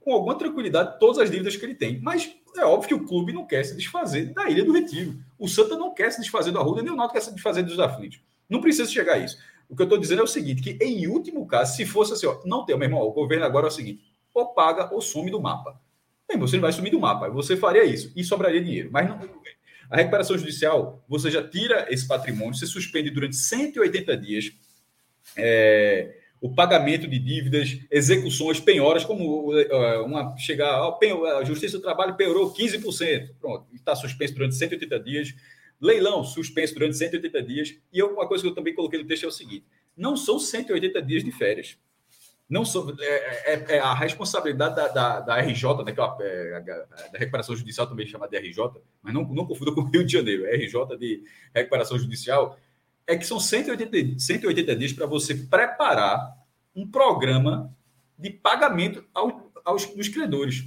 com alguma tranquilidade todas as dívidas que ele tem. Mas é óbvio que o clube não quer se desfazer da Ilha do Retiro. O Santa não quer se desfazer do Arruda, nem o Náutico quer se desfazer dos aflitos. Não precisa chegar a isso. O que eu estou dizendo é o seguinte, que em último caso, se fosse assim, ó, não tem, meu irmão, o governo agora é o seguinte, ou paga ou some do mapa. Bem, você não vai sumir do mapa, você faria isso e sobraria dinheiro. Mas não, a recuperação judicial, você já tira esse patrimônio, você suspende durante 180 dias é, o pagamento de dívidas, execuções, penhoras, como uh, uma chegar, a Justiça do Trabalho penhorou 15%, pronto, está suspenso durante 180 dias. Leilão, suspenso durante 180 dias. E eu, uma coisa que eu também coloquei no texto é o seguinte: não são 180 dias de férias. Não são, é, é, é a responsabilidade da, da, da RJ, né, que é, a, da recuperação judicial também chama de RJ, mas não, não confunda com o Rio de Janeiro, é RJ de recuperação judicial, é que são 180, 180 dias para você preparar um programa de pagamento ao, aos, dos credores.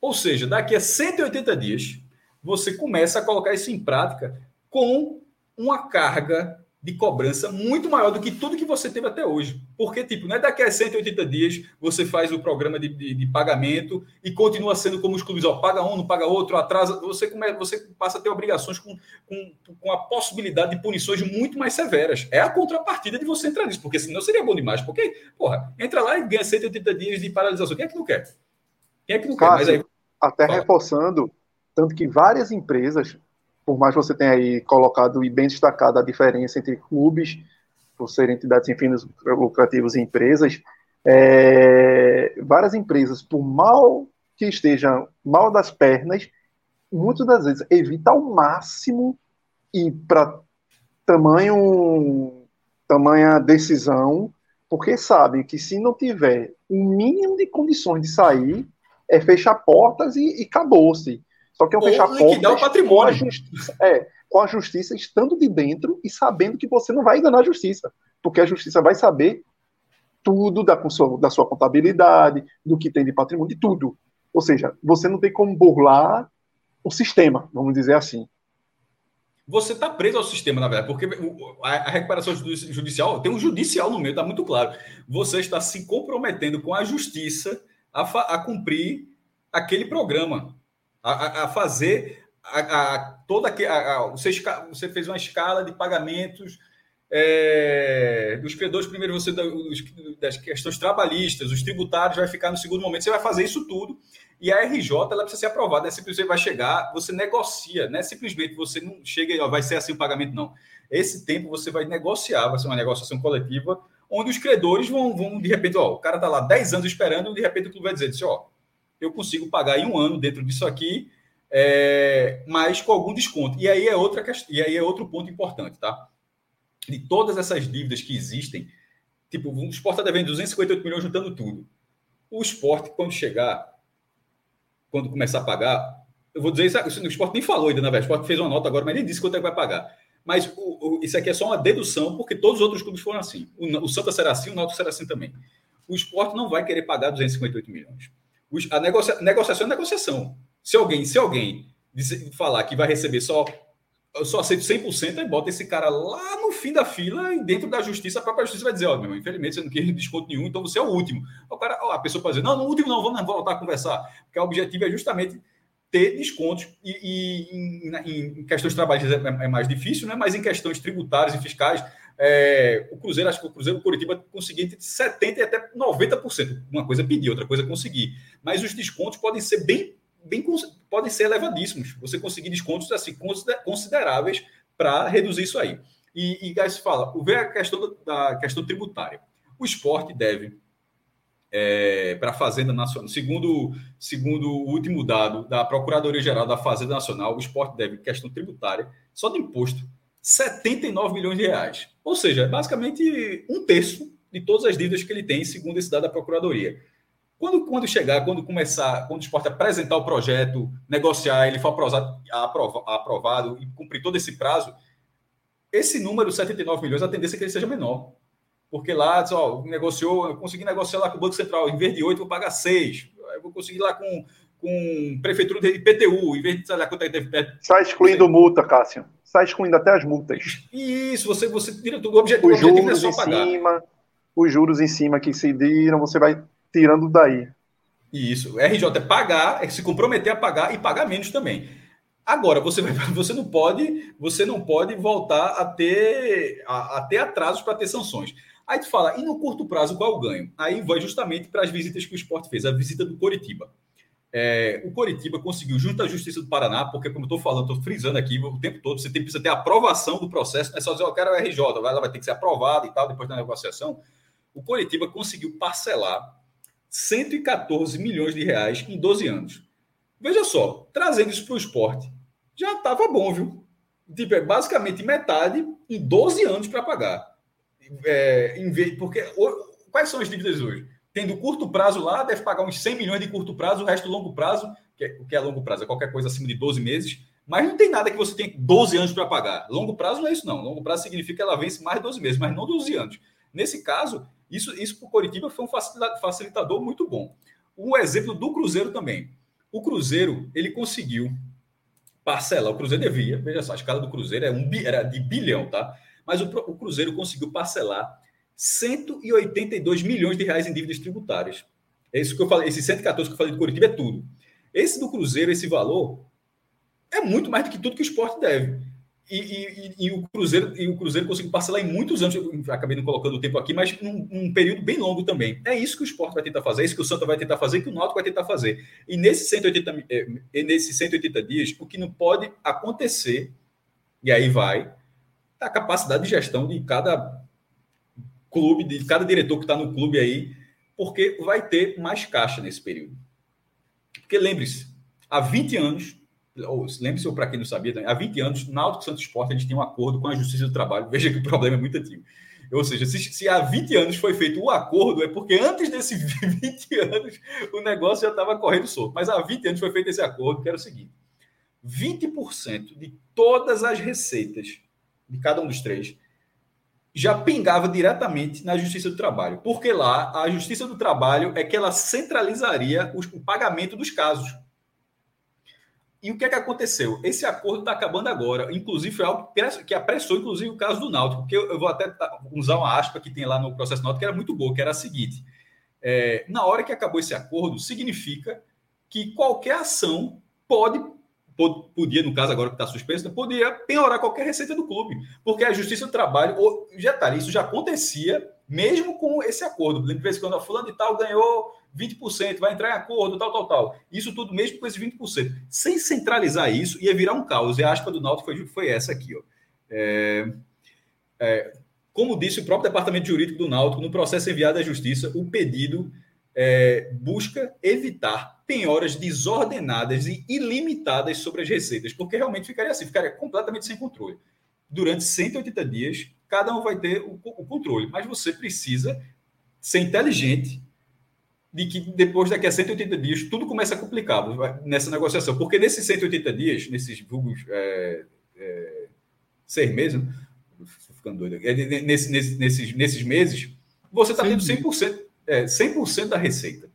Ou seja, daqui a 180 dias, você começa a colocar isso em prática com uma carga de cobrança muito maior do que tudo que você teve até hoje. Porque, tipo, não é daqui a 180 dias você faz o programa de, de, de pagamento e continua sendo como os clubes, ó, paga um, não paga outro, atrasa. Você, come, você passa a ter obrigações com, com, com a possibilidade de punições muito mais severas. É a contrapartida de você entrar nisso, porque senão seria bom demais. Porque, porra, entra lá e ganha 180 dias de paralisação. Quem é que não quer? Quem é que não Cássio, quer? Mas aí, até fala. reforçando, tanto que várias empresas, por mais que você tenha aí colocado e bem destacado a diferença entre clubes, por serem entidades sem fins lucrativos e empresas, é, várias empresas, por mal que estejam mal das pernas, muitas das vezes evita ao máximo ir para tamanho tamanha decisão, porque sabem que se não tiver o mínimo de condições de sair, é fechar portas e, e acabou-se. Só que é um Ou fechar liquidar o patrimônio. com a justiça. É, com a justiça estando de dentro e sabendo que você não vai enganar a justiça. Porque a justiça vai saber tudo da, da sua contabilidade, do que tem de patrimônio, de tudo. Ou seja, você não tem como burlar o sistema, vamos dizer assim. Você está preso ao sistema, na verdade, porque a, recuperação judici- judicial tem um judicial no meio, está muito claro. Você está se comprometendo com a justiça a, a cumprir aquele programa, a, a- fazer a, a- toda que você, você fez uma escala de pagamentos é, dos credores. Primeiro você das questões trabalhistas, os tributários vai ficar no segundo momento. Você vai fazer isso tudo e a RJ ela precisa ser aprovada. É simplesmente vai chegar, você negocia, não é simplesmente você não chega e vai ser assim o pagamento, não. Esse tempo você vai negociar, vai ser uma negociação coletiva, onde os credores vão, vão de repente, ó, o cara está lá 10 anos esperando, e de repente o clube vai dizer, ó, eu consigo pagar em um ano dentro disso aqui, é, mas com algum desconto. E aí é outra e aí é outro ponto importante, tá? De todas essas dívidas que existem, tipo, o esporte está devendo 258 milhões juntando tudo. O esporte, quando chegar, quando começar a pagar, eu vou dizer isso, o esporte nem falou ainda, na verdade, o esporte fez uma nota agora, mas nem disse quanto é que vai pagar. Mas o, o- isso aqui é só uma dedução, porque todos os outros clubes foram assim. O, o Santa será assim, o Náutico será assim também. O esporte não vai querer pagar 258 milhões. A negocia, negociação é negociação. Se alguém, se alguém dizer- falar que vai receber só eu só aceito 100%, aí bota esse cara lá no fim da fila e dentro da justiça, a própria justiça vai dizer, ó, meu irmão, infelizmente você não quer desconto nenhum, então você é o último. O cara, a pessoa pode dizer, não, no último não, vamos voltar a conversar. Porque o objetivo é justamente ter descontos e, e em, em questões trabalhistas é, é mais difícil, né? mas em questões tributárias e fiscais, é, o Cruzeiro, acho que o Cruzeiro, o Curitiba conseguia entre 70% e até 90%. Uma coisa é pedir, outra coisa é conseguir. Mas os descontos podem ser bem, bem podem ser elevadíssimos. Você conseguir descontos assim, consider- consideráveis para reduzir isso aí. E, e fala, o ver a questão da, da questão tributária. O esporte deve para a Fazenda Nacional. Segundo, segundo o último dado da Procuradoria-Geral da Fazenda Nacional, o esporte deve, questão tributária, só de imposto, 79 milhões de reais. Ou seja, é basicamente um terço de todas as dívidas que ele tem, segundo esse dado da Procuradoria. Quando, quando chegar, quando começar, quando o esporte apresentar o projeto, negociar, ele for aprovado, aprova- aprovado e cumprir todo esse prazo, esse número, 79 milhões, a tendência é que ele seja menor. Porque lá, ó, negociou, eu consegui negociar lá com o Banco Central, em vez de 8, vou pagar 6. Eu vou conseguir lá com, com prefeitura de IPTU, em vez de lá quanto é que deve. Sai excluindo multa, Cássio. Sai excluindo até as multas. Isso, você, você tira tudo. O objetivo, o Os objetivo é juros só em pagar. cima, os juros em cima que se viram, você vai tirando daí. Isso. RJ é pagar, é se comprometer a pagar e pagar menos também. Agora, você, vai- você não pode, você não pode voltar a ter, a, a ter atrasos para ter sanções. Aí tu fala, e no curto prazo qual é o ganho? Aí vai justamente para as visitas que o esporte fez, a visita do Coritiba. É, o Coritiba conseguiu, junto à Justiça do Paraná, porque, como eu estou falando, estou frisando aqui o tempo todo, você tem, precisa ter aprovação do processo, não é só dizer, eu quero o RJ, ela vai ter que ser aprovada e tal, depois da negociação. O Coritiba conseguiu parcelar 114 milhões de reais em 12 anos. Veja só, trazendo isso para o esporte, já estava bom, viu? Tipo, é basicamente metade em 12 anos para pagar. É, em vez, porque quais são as dívidas hoje? Tendo curto prazo lá, deve pagar uns 100 milhões de curto prazo, o resto longo prazo, que é, o que é longo prazo? É qualquer coisa acima de 12 meses, mas não tem nada que você tenha 12 anos para pagar. Longo prazo não é isso, não. Longo prazo significa que ela vence mais de 12 meses, mas não 12 anos. Nesse caso, isso, isso para o Coritiba foi um facilita- facilitador muito bom. O exemplo do Cruzeiro também. O Cruzeiro, ele conseguiu parcelar. O Cruzeiro devia, veja só, a escala do Cruzeiro é um, era de bilhão, tá? Mas o, o Cruzeiro conseguiu parcelar 182 milhões de reais em dívidas tributárias. É isso que eu falei, esse 114 que eu falei do Curitiba é tudo. Esse do Cruzeiro, esse valor, é muito mais do que tudo que o esporte deve. E, e- e- o Cruzeiro e o Cruzeiro conseguiu parcelar em muitos anos. Eu acabei não colocando o tempo aqui, mas num, período bem longo também. É isso que o esporte vai tentar fazer, é isso que o Santa vai tentar fazer, que o Náutico vai tentar fazer. E nesses 180, mi- eh, e nesses 180 dias, o que não pode acontecer, e aí vai, é a capacidade de gestão de cada clube, de cada diretor que está no clube aí, porque vai ter mais caixa nesse período. Porque lembre-se, há 20 anos, ou lembre-se, ou para quem não sabia, há 20 anos, Náutico Santos Esporte, eles tinham um acordo com a Justiça do Trabalho. Veja que o problema é muito antigo. Ou seja, se, se há 20 anos foi feito o acordo, é porque antes desses 20 anos o negócio já estava correndo solto. Mas há 20 anos foi feito esse acordo, que era o seguinte: 20% de todas as receitas de cada um dos três já pingava diretamente na Justiça do Trabalho, porque lá a Justiça do Trabalho é que ela centralizaria os- o pagamento dos casos. E o que é que aconteceu? Esse acordo está acabando agora. Inclusive, foi algo que apressou- inclusive, o caso do Náutico, porque eu, eu vou até usar uma aspa que tem lá no processo Náutico, que era muito boa, que era a seguinte. é, na hora que acabou esse acordo, significa que qualquer ação pode, pod- podia, no caso agora que está suspensa, poderia penhorar qualquer receita do clube, porque a Justiça do Trabalho, ou, já tá, isso já acontecia mesmo com esse acordo. De vez em quando a fulano de tal ganhou 20%, vai entrar em acordo, tal, tal, tal. Isso tudo mesmo com esses 20%. Sem centralizar isso, ia virar um caos. E a aspa do Náutico foi, foi essa aqui. Ó. É, é, como disse o próprio Departamento Jurídico do Náutico, no processo enviado à Justiça, o pedido é, busca evitar penhoras desordenadas e ilimitadas sobre as receitas, porque realmente ficaria assim, ficaria completamente sem controle. Durante 180 dias, cada um vai ter o, o controle, mas você precisa ser inteligente de que depois daqui a 180 dias tudo começa a complicar nessa negociação, porque nesses 180 dias, nesses vulgos é, é, seis meses, né? Ficando doido. É, ne- nesse- nesse- nesses, nesses meses, você está tendo 100%, é, 100% da receita.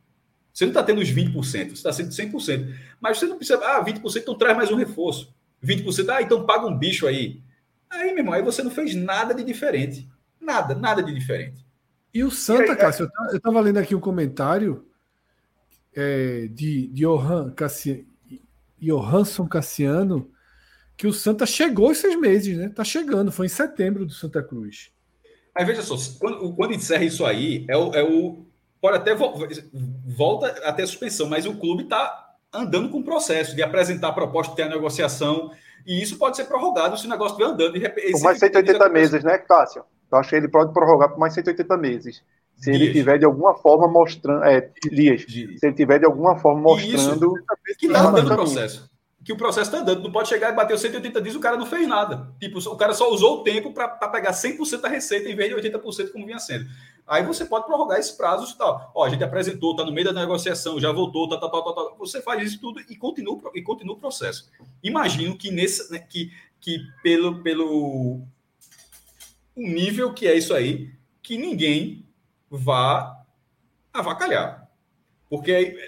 Você não está tendo os 20%, você está sendo 100%. Mas você não precisa, ah, 20%, então traz mais um reforço. 20%, ah, então paga um bicho aí. Aí, meu irmão, aí você não fez nada de diferente. Nada, nada de diferente. E o Santa, Cássio, eu ta- eu estava lendo aqui um comentário é, de, de Johan Cassi, Johansson Cassiano, que o Santa chegou esses meses, né? Tá chegando, foi em setembro do Santa Cruz. Mas veja só, quando, quando encerra isso aí, é o, é o- pode até vo- volta até a suspensão, mas o clube está andando com o processo de apresentar a proposta, ter a negociação, e isso pode ser prorrogado se o negócio estiver andando. De repente, Por mais 180 meses, né, Cássio? Eu acho que ele pode prorrogar por mais 180 meses. Se ele Dias. tiver de alguma forma mostrando. É, dias. Se ele tiver de alguma forma mostrando. que está andando o processo. Que o processo está andando. Não pode chegar e bater os 180 dias o cara não fez nada. Tipo, o cara só usou o tempo para pegar 100% da receita em vez de 80% como vinha sendo. Aí você pode prorrogar esses prazos e tal. Ó, a gente apresentou, está no meio da negociação, já voltou, tá, tá, tá, tá. Você faz isso tudo e continua, e continua o processo. Imagino que, nesse, né, que, que pelo, pelo o nível que é isso aí, que ninguém vá avacalhar. Porque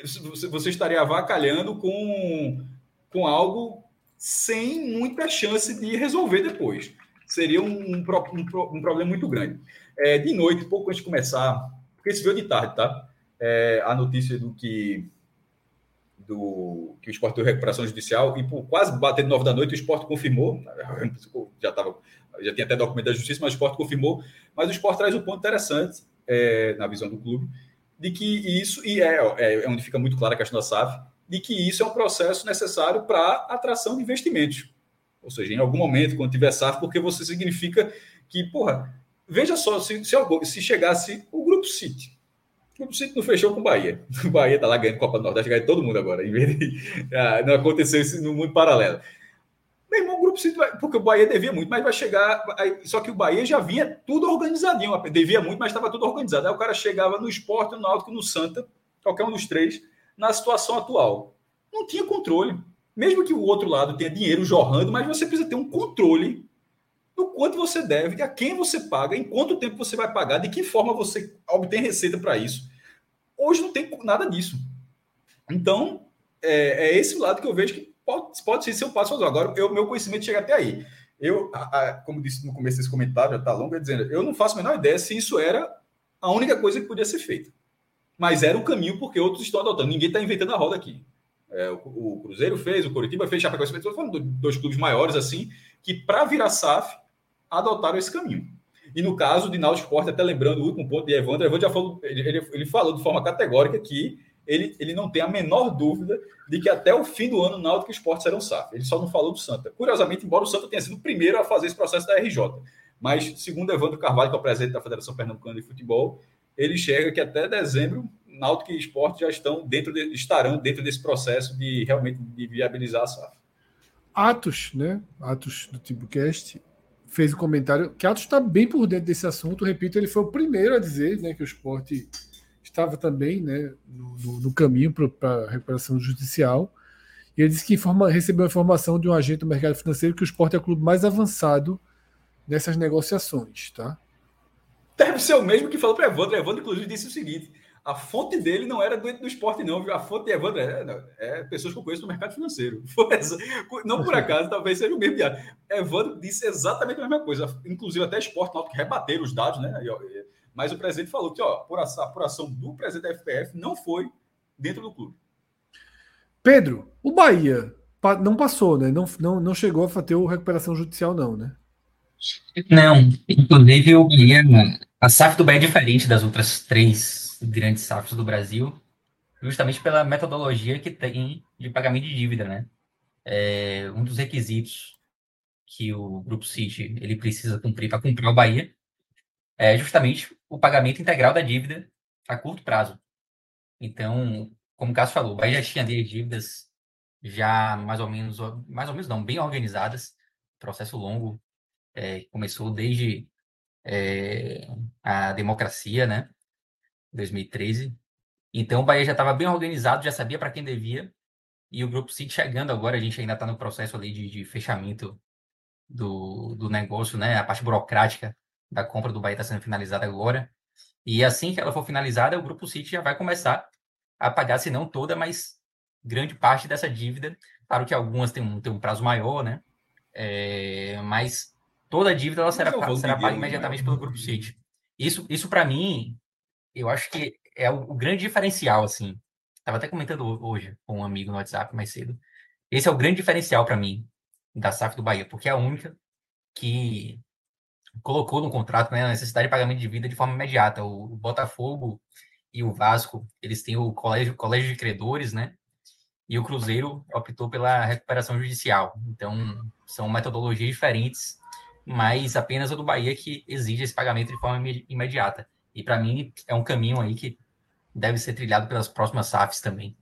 você estaria avacalhando com, com algo sem muita chance de resolver depois. Seria um, um, um, um problema muito grande. É, de noite, pouco antes de começar, porque esse veio de tarde, tá? É, a notícia do que do que o esporte deu recuperação judicial e por quase bater nove da noite o esporte confirmou, já estava já tinha até documento da justiça, mas o esporte confirmou, mas o esporte traz um ponto interessante é, na visão do clube, de que isso, e é, é, é onde fica muito clara a questão da SAF, de que isso é um processo necessário para atração de investimentos. Ou seja, em algum momento, quando tiver SAF, porque você significa que, porra, veja só, se, se, se chegasse o Grupo City, o Grupo City não fechou com o Bahia. O Bahia está lá ganhando Copa do Nordeste, ganha todo mundo agora, em vez de, ah, não aconteceu isso no mundo paralelo. Meu irmão, o Grupo City, vai, porque o Bahia devia muito, mas vai chegar. Só que o Bahia já vinha tudo organizadinho, devia muito, mas estava tudo organizado. Aí o cara chegava no esporte, no Náutico, no Santa, qualquer um dos três, na situação atual. Não tinha controle. Mesmo que o outro lado tenha dinheiro jorrando, mas você precisa ter um controle do quanto você deve, de a quem você paga, em quanto tempo você vai pagar, de que forma você obtém receita para isso. Hoje não tem nada disso. Então, é, é esse lado que eu vejo que pode, pode ser seu passo Agora, o meu conhecimento chega até aí. Eu, a, a, como disse no começo desse comentário, já está longo, é dizendo, eu não faço a menor ideia se isso era a única coisa que podia ser feita. Mas era o caminho porque outros estão adotando. Ninguém está inventando a roda aqui. É, o, o, Cruzeiro fez, o Coritiba fez, Chapecoense fez, estou falando dois clubes maiores assim, que para virar SAF adotaram esse caminho. E no caso de Náutico Sport, até lembrando o último ponto de Evandro, Evandro já falou, ele, ele, falou de forma categórica que ele, ele não tem a menor dúvida de que até o fim do ano Náutico e Esporte serão SAF. Ele só não falou do Santa. Curiosamente, embora o Santa tenha sido o primeiro a fazer esse processo da RJ. Mas, segundo Evandro Carvalho, que é o presidente da Federação Pernambucana de Futebol, ele enxerga que até dezembro Náutico e Esporte já estão dentro de, estarão dentro desse processo de realmente de viabilizar a SAF. Atos, né? Atos do Timbucast fez o um comentário que Atos está bem por dentro desse assunto. Repito, ele foi o primeiro a dizer né, que o esporte estava também né, no, no, no caminho para a recuperação judicial. E ele disse que informa, recebeu a informação de um agente do mercado financeiro que o esporte é o clube mais avançado nessas negociações. Tá? Deve ser o mesmo que falou para Evandro. Evandro, inclusive, disse o seguinte: a fonte dele não era do, do esporte, não, viu? A fonte de Evandro é, é, pessoas que eu conheço no mercado financeiro. Não por acaso, talvez seja o mesmo. Evandro disse exatamente a mesma coisa. Inclusive, até esporte que rebateram os dados, né? Mas o presidente falou que ó, a apuração do presidente da FPF não foi dentro do clube. Pedro, o Bahia não passou, né? Não, não, não chegou a ter o recuperação judicial, não, né? Não, inclusive o Bahia, a SAF do Bahia é diferente das outras três grandes SAFs do Brasil, justamente pela metodologia que tem de pagamento de dívida, né? É, um dos requisitos que o Grupo City ele precisa cumprir para comprar o Bahia é justamente o pagamento integral da dívida a curto prazo. Então, como o Cássio falou, o Bahia já tinha dívidas já mais ou menos, mais ou menos não, bem organizadas, processo longo, é, começou desde é, a democracia, né, 2013. Então, o Bahia já estava bem organizado, já sabia para quem devia, e o Grupo City chegando agora, a gente ainda está no processo ali de, de fechamento do, do negócio, né, a parte burocrática da compra do Bahia está sendo finalizada agora. E assim que ela for finalizada, o Grupo City já vai começar a pagar, se não toda, mas grande parte dessa dívida. Claro que algumas têm um, têm um prazo maior, né? É, mas toda a dívida ela será, será paga imediatamente pelo Grupo City. Isso, isso para mim, eu acho que é o, o grande diferencial, assim. Estava até comentando hoje com um amigo no WhatsApp mais cedo. Esse é o grande diferencial para mim da SAF do Bahia, porque é a única que colocou no contrato né, a necessidade de pagamento de vida de forma imediata. O, Botafogo e o Vasco, eles têm o colégio, colégio de credores, né? E o Cruzeiro optou pela recuperação judicial. Então, são metodologias diferentes, mas apenas a do Bahia que exige esse pagamento de forma imediata. E para mim é um caminho aí que deve ser trilhado pelas próximas SAFs também.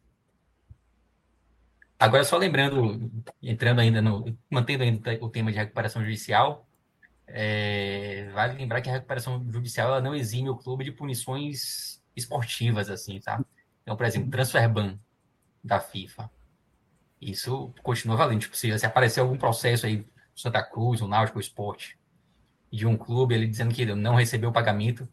Agora, só lembrando, entrando ainda no. mantendo ainda o tema de recuperação judicial, é, vale lembrar que a recuperação judicial ela não exime o clube de punições esportivas, assim, tá? Então, por exemplo, transfer ban da FIFA. Isso continua valendo. Tipo, se, se aparecer algum processo aí, Santa Cruz, o Náutico, o Esporte, de um clube ele dizendo que não recebeu o pagamento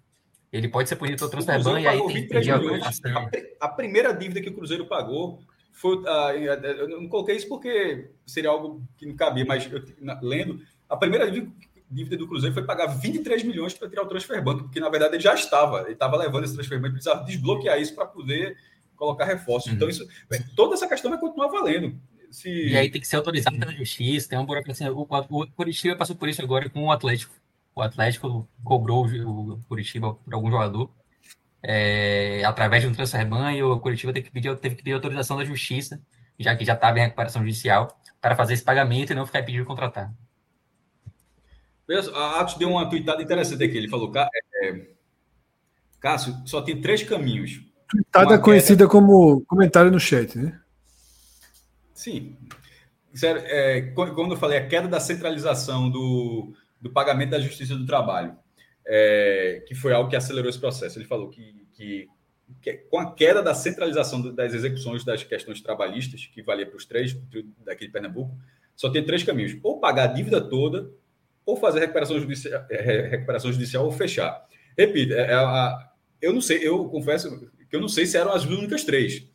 Ele pode ser punido pelo transfer ban e aí tem que 23 pedir a. A, pri- a primeira dívida que o Cruzeiro pagou foi. ah, eu não coloquei isso porque seria algo que não cabia, mas eu, na- lendo, a primeira dívida do Cruzeiro foi pagar 23 milhões para tirar o transfer ban, porque na verdade ele já estava, ele estava levando esse transfer ban, ele precisava desbloquear isso para poder colocar reforços. Então, isso, toda essa questão vai continuar valendo. Se... E aí tem que ser autorizado pela justiça, tem uma burocracia. O, o Curitiba passou por isso agora com o Atlético. O Atlético cobrou o, Curitiba por algum jogador é, através de um transfer ban e o Curitiba teve que, pedir, teve que pedir autorização da justiça, já que já estava em recuperação judicial, para fazer esse pagamento e não ficar pedindo contratar. A Atos deu uma tweetada interessante aqui. Ele falou: "Cá- é, Cássio, só tem três caminhos. Tuitada Uma conhecida como comentário no chat, né? Sim. Sério, é, eu falei a queda da centralização do, do pagamento da Justiça do Trabalho, é, que foi algo que acelerou esse processo. Ele falou que, que, que com a queda da centralização do- das execuções das questões trabalhistas, que valia para os três daqui de Pernambuco, só tem três caminhos: ou pagar a dívida toda, ou fazer recuperação judicial, é, recuperação judicial ou fechar. Repito, é, é eu não sei, eu confesso que eu não sei se eram as únicas três.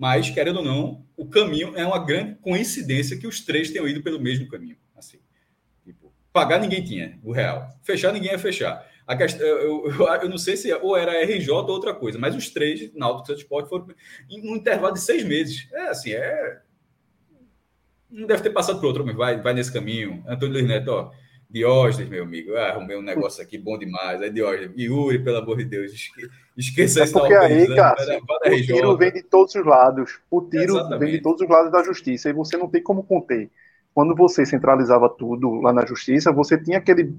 Mas, querendo ou não, o caminho é uma grande coincidência que os três tenham ido pelo mesmo caminho. Assim, tipo, pagar ninguém tinha, o real. Fechar ninguém ia fechar. A questão, eu, eu, eu não sei se ou era RJ ou outra coisa, mas os três, Náutico e Santos Sport, foram em um intervalo de seis meses. É assim, é. Não deve ter passado por outro, mas vai, vai nesse caminho. Antônio Luiz Neto, ó. Diógenes, meu amigo, ah, arrumei um negócio aqui bom demais. Aí Diógenes, Yuri, pelo amor de Deus, esque, esqueça É isso. porque aí, da o RJ. tiro vem de todos os lados. O tiro Exatamente. vem de todos os lados da justiça e você não tem como conter. Quando você centralizava tudo lá na justiça, você tinha aquele.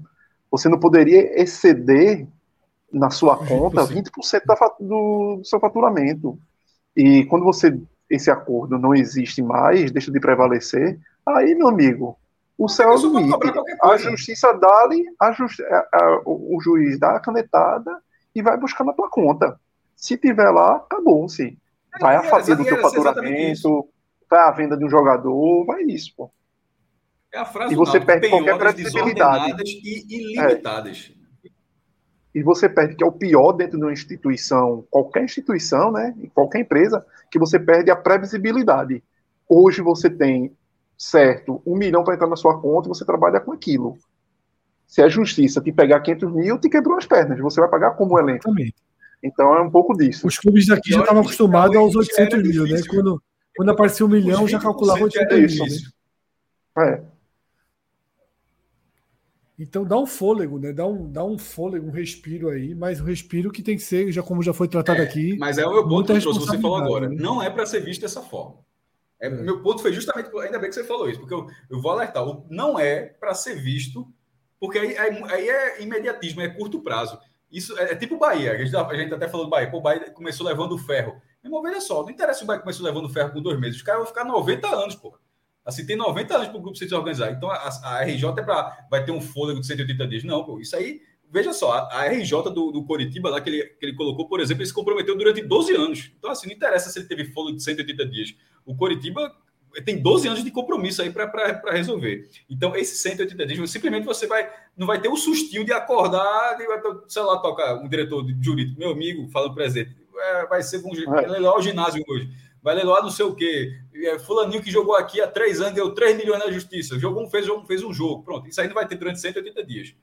Você não poderia exceder na sua conta 20% da fa- do, do seu faturamento. E quando você esse acordo não existe mais, deixa de prevalecer, aí, meu amigo, o céu é o limite. A justiça dá-lhe, a justi- o juiz dá a canetada e vai buscar na tua conta. Se tiver lá, acabou-se. Vai a É, do é, teu é exatamente faturamento, vai a venda de um jogador, vai isso, pô. É a frase E do você Náutico, perde qualquer credibilidade. e ilimitadas. E você perde, que é o pior dentro de uma instituição, qualquer instituição, né? Qualquer empresa, que você perde a previsibilidade. Hoje você tem, certo, um milhão para entrar na sua conta e você trabalha com aquilo. Se a justiça te pegar 500 mil, te quebrou as pernas. Você vai pagar como elenco. Então é um pouco disso. Os clubes daqui já estavam acostumados aos já 800 era mil, né? Quando, quando aparecia um milhão, já calculava 800 mil. Né? É. Então dá um fôlego, né? Dá um, dá um fôlego, um respiro aí, mas um respiro que tem que ser, já como já foi tratado aqui. Mas é o meu ponto que você falou agora. né? Não é para ser visto dessa forma. É, Meu ponto foi justamente, ainda bem que você falou isso, porque eu, eu vou alertar. Não é para ser visto, porque aí, aí, aí é imediatismo, é curto prazo. Isso é, é tipo o Bahia, a gente, a gente até falou do Bahia. Pô, o Bahia começou levando ferro. Meu irmão, veja só, não interessa se o Bahia começou levando ferro com dois meses, os caras vão ficar 90 anos, pô. Assim, tem 90 anos para o grupo se desorganizar. Então, a, a RJ é pra, vai ter um fôlego de 180 dias. Não, pô, isso aí, veja só, a, a RJ do, do Coritiba, lá que ele, que ele colocou, por exemplo, ele se comprometeu durante 12 anos. Então, assim, não interessa se ele teve fôlego de 180 dias. O Coritiba tem 12 anos de compromisso aí para resolver. Então, esses 180 dias, simplesmente você vai, não vai ter o sustinho de acordar, de, sei lá, toca um diretor de jurídico, meu amigo, falando presente, é, vai ser um, vai o ginásio hoje, vai leiloar não sei o quê, é, fulaninho que jogou aqui há três anos, deu 3 milhões na justiça, jogou um, fez, um, fez um jogo, pronto, isso aí não vai ter durante 180 dias.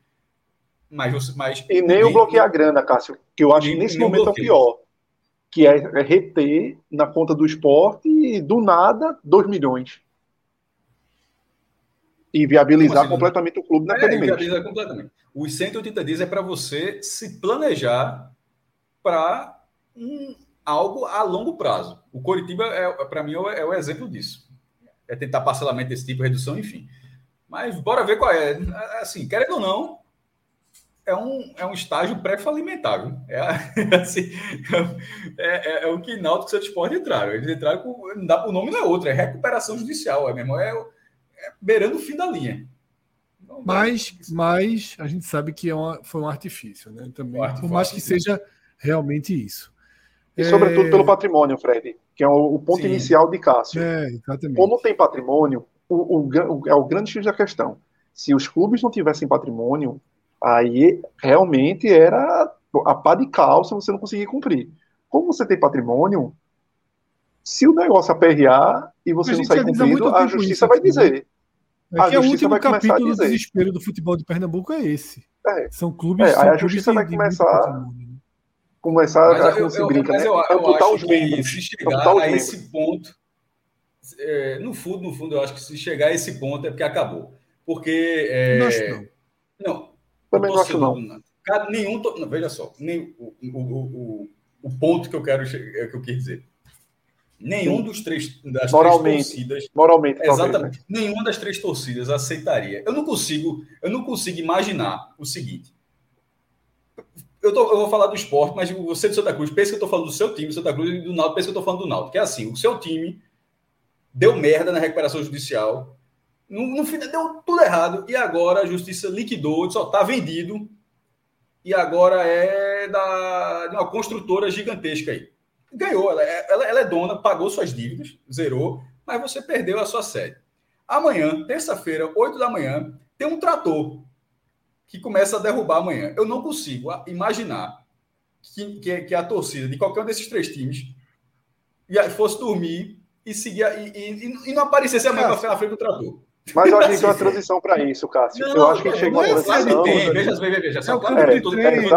Mas, mas E nem o bloquear a grana, Cássio, que eu acho que nesse momento é o bloqueio. pior. Que é, é reter na conta do esporte e do nada 2 milhões. E viabilizar assim, completamente o clube naquele É, mês. viabiliza completamente. Os 180 dias é para você se planejar para um, algo a longo prazo. O Coritiba, é, para mim, é o, é o exemplo disso. É tentar parcelamento desse tipo, redução, enfim. Mas bora ver qual é. Assim, querendo ou não, é um, é um estágio pré-falimentar. É, assim, é, é- é o que Náutico e Santos Sport entraram. Eles entraram com. Não dá, o nome não é outro, é recuperação judicial. É mesmo, é, é beirando o fim da linha. Mas, mas a gente sabe que é uma- foi um artifício, né? Também, Artifício, por mais que seja realmente isso. E sobretudo É, pelo patrimônio, Fred, que é o, o ponto Sim. inicial de Cássio. É, exatamente. Como tem patrimônio, o, o o- é o grande X da questão. Se os clubes não tivessem patrimônio, aí realmente era a pá de cal se você não conseguir cumprir. Como você tem patrimônio, se o negócio aperrear e você não sair cumprindo, a justiça vai dizer. É a que o último capítulo do desespero do futebol de Pernambuco é esse. É. São clubes. É, são aí a justiça vai começar, patrimônio. começar Mas a, eu- como se brinca, né? eu- eu amputar acho os membros. Se chegar a membros. esse ponto, é, no fundo, no fundo, eu acho que se chegar a esse ponto é porque acabou. Porque. É, Não acho não. Não. Também não acho não. Nenhum. veja só. Nem, o, o, o, ponto que eu quero é que eu quis dizer. Nenhum dos três das Moralmente. três torcidas. Moralmente, Exatamente. Nenhuma das três torcidas aceitaria. Eu não consigo, eu não consigo imaginar o seguinte. Eu, tô- eu vou falar do esporte, mas você do Santa Cruz, pensa que eu estou falando do seu time, do Santa Cruz, e do Náutico, pensa que eu estou falando do Náutico. Que é assim, o seu time deu merda na recuperação judicial, no, no fim deu tudo errado, e agora a justiça liquidou, só está vendido, e agora é da, de uma construtora gigantesca aí. Ganhou, ela, é- ela, ela é dona, pagou suas dívidas, zerou, mas você perdeu a sua sede. Amanhã, terça-feira, 8 da manhã, tem um trator que começa a derrubar amanhã. Eu não consigo imaginar que, que, que a torcida de qualquer um desses três times fosse dormir e seguir e, e, e não aparecesse amanhã para na frente do trator. Mas eu acho que Assim, tem uma transição para isso, Cássio. não, eu acho que chega uma não, claro que transição. tem, veja, veja, veja, É só eu tô- treino, eu tô sendo- eu é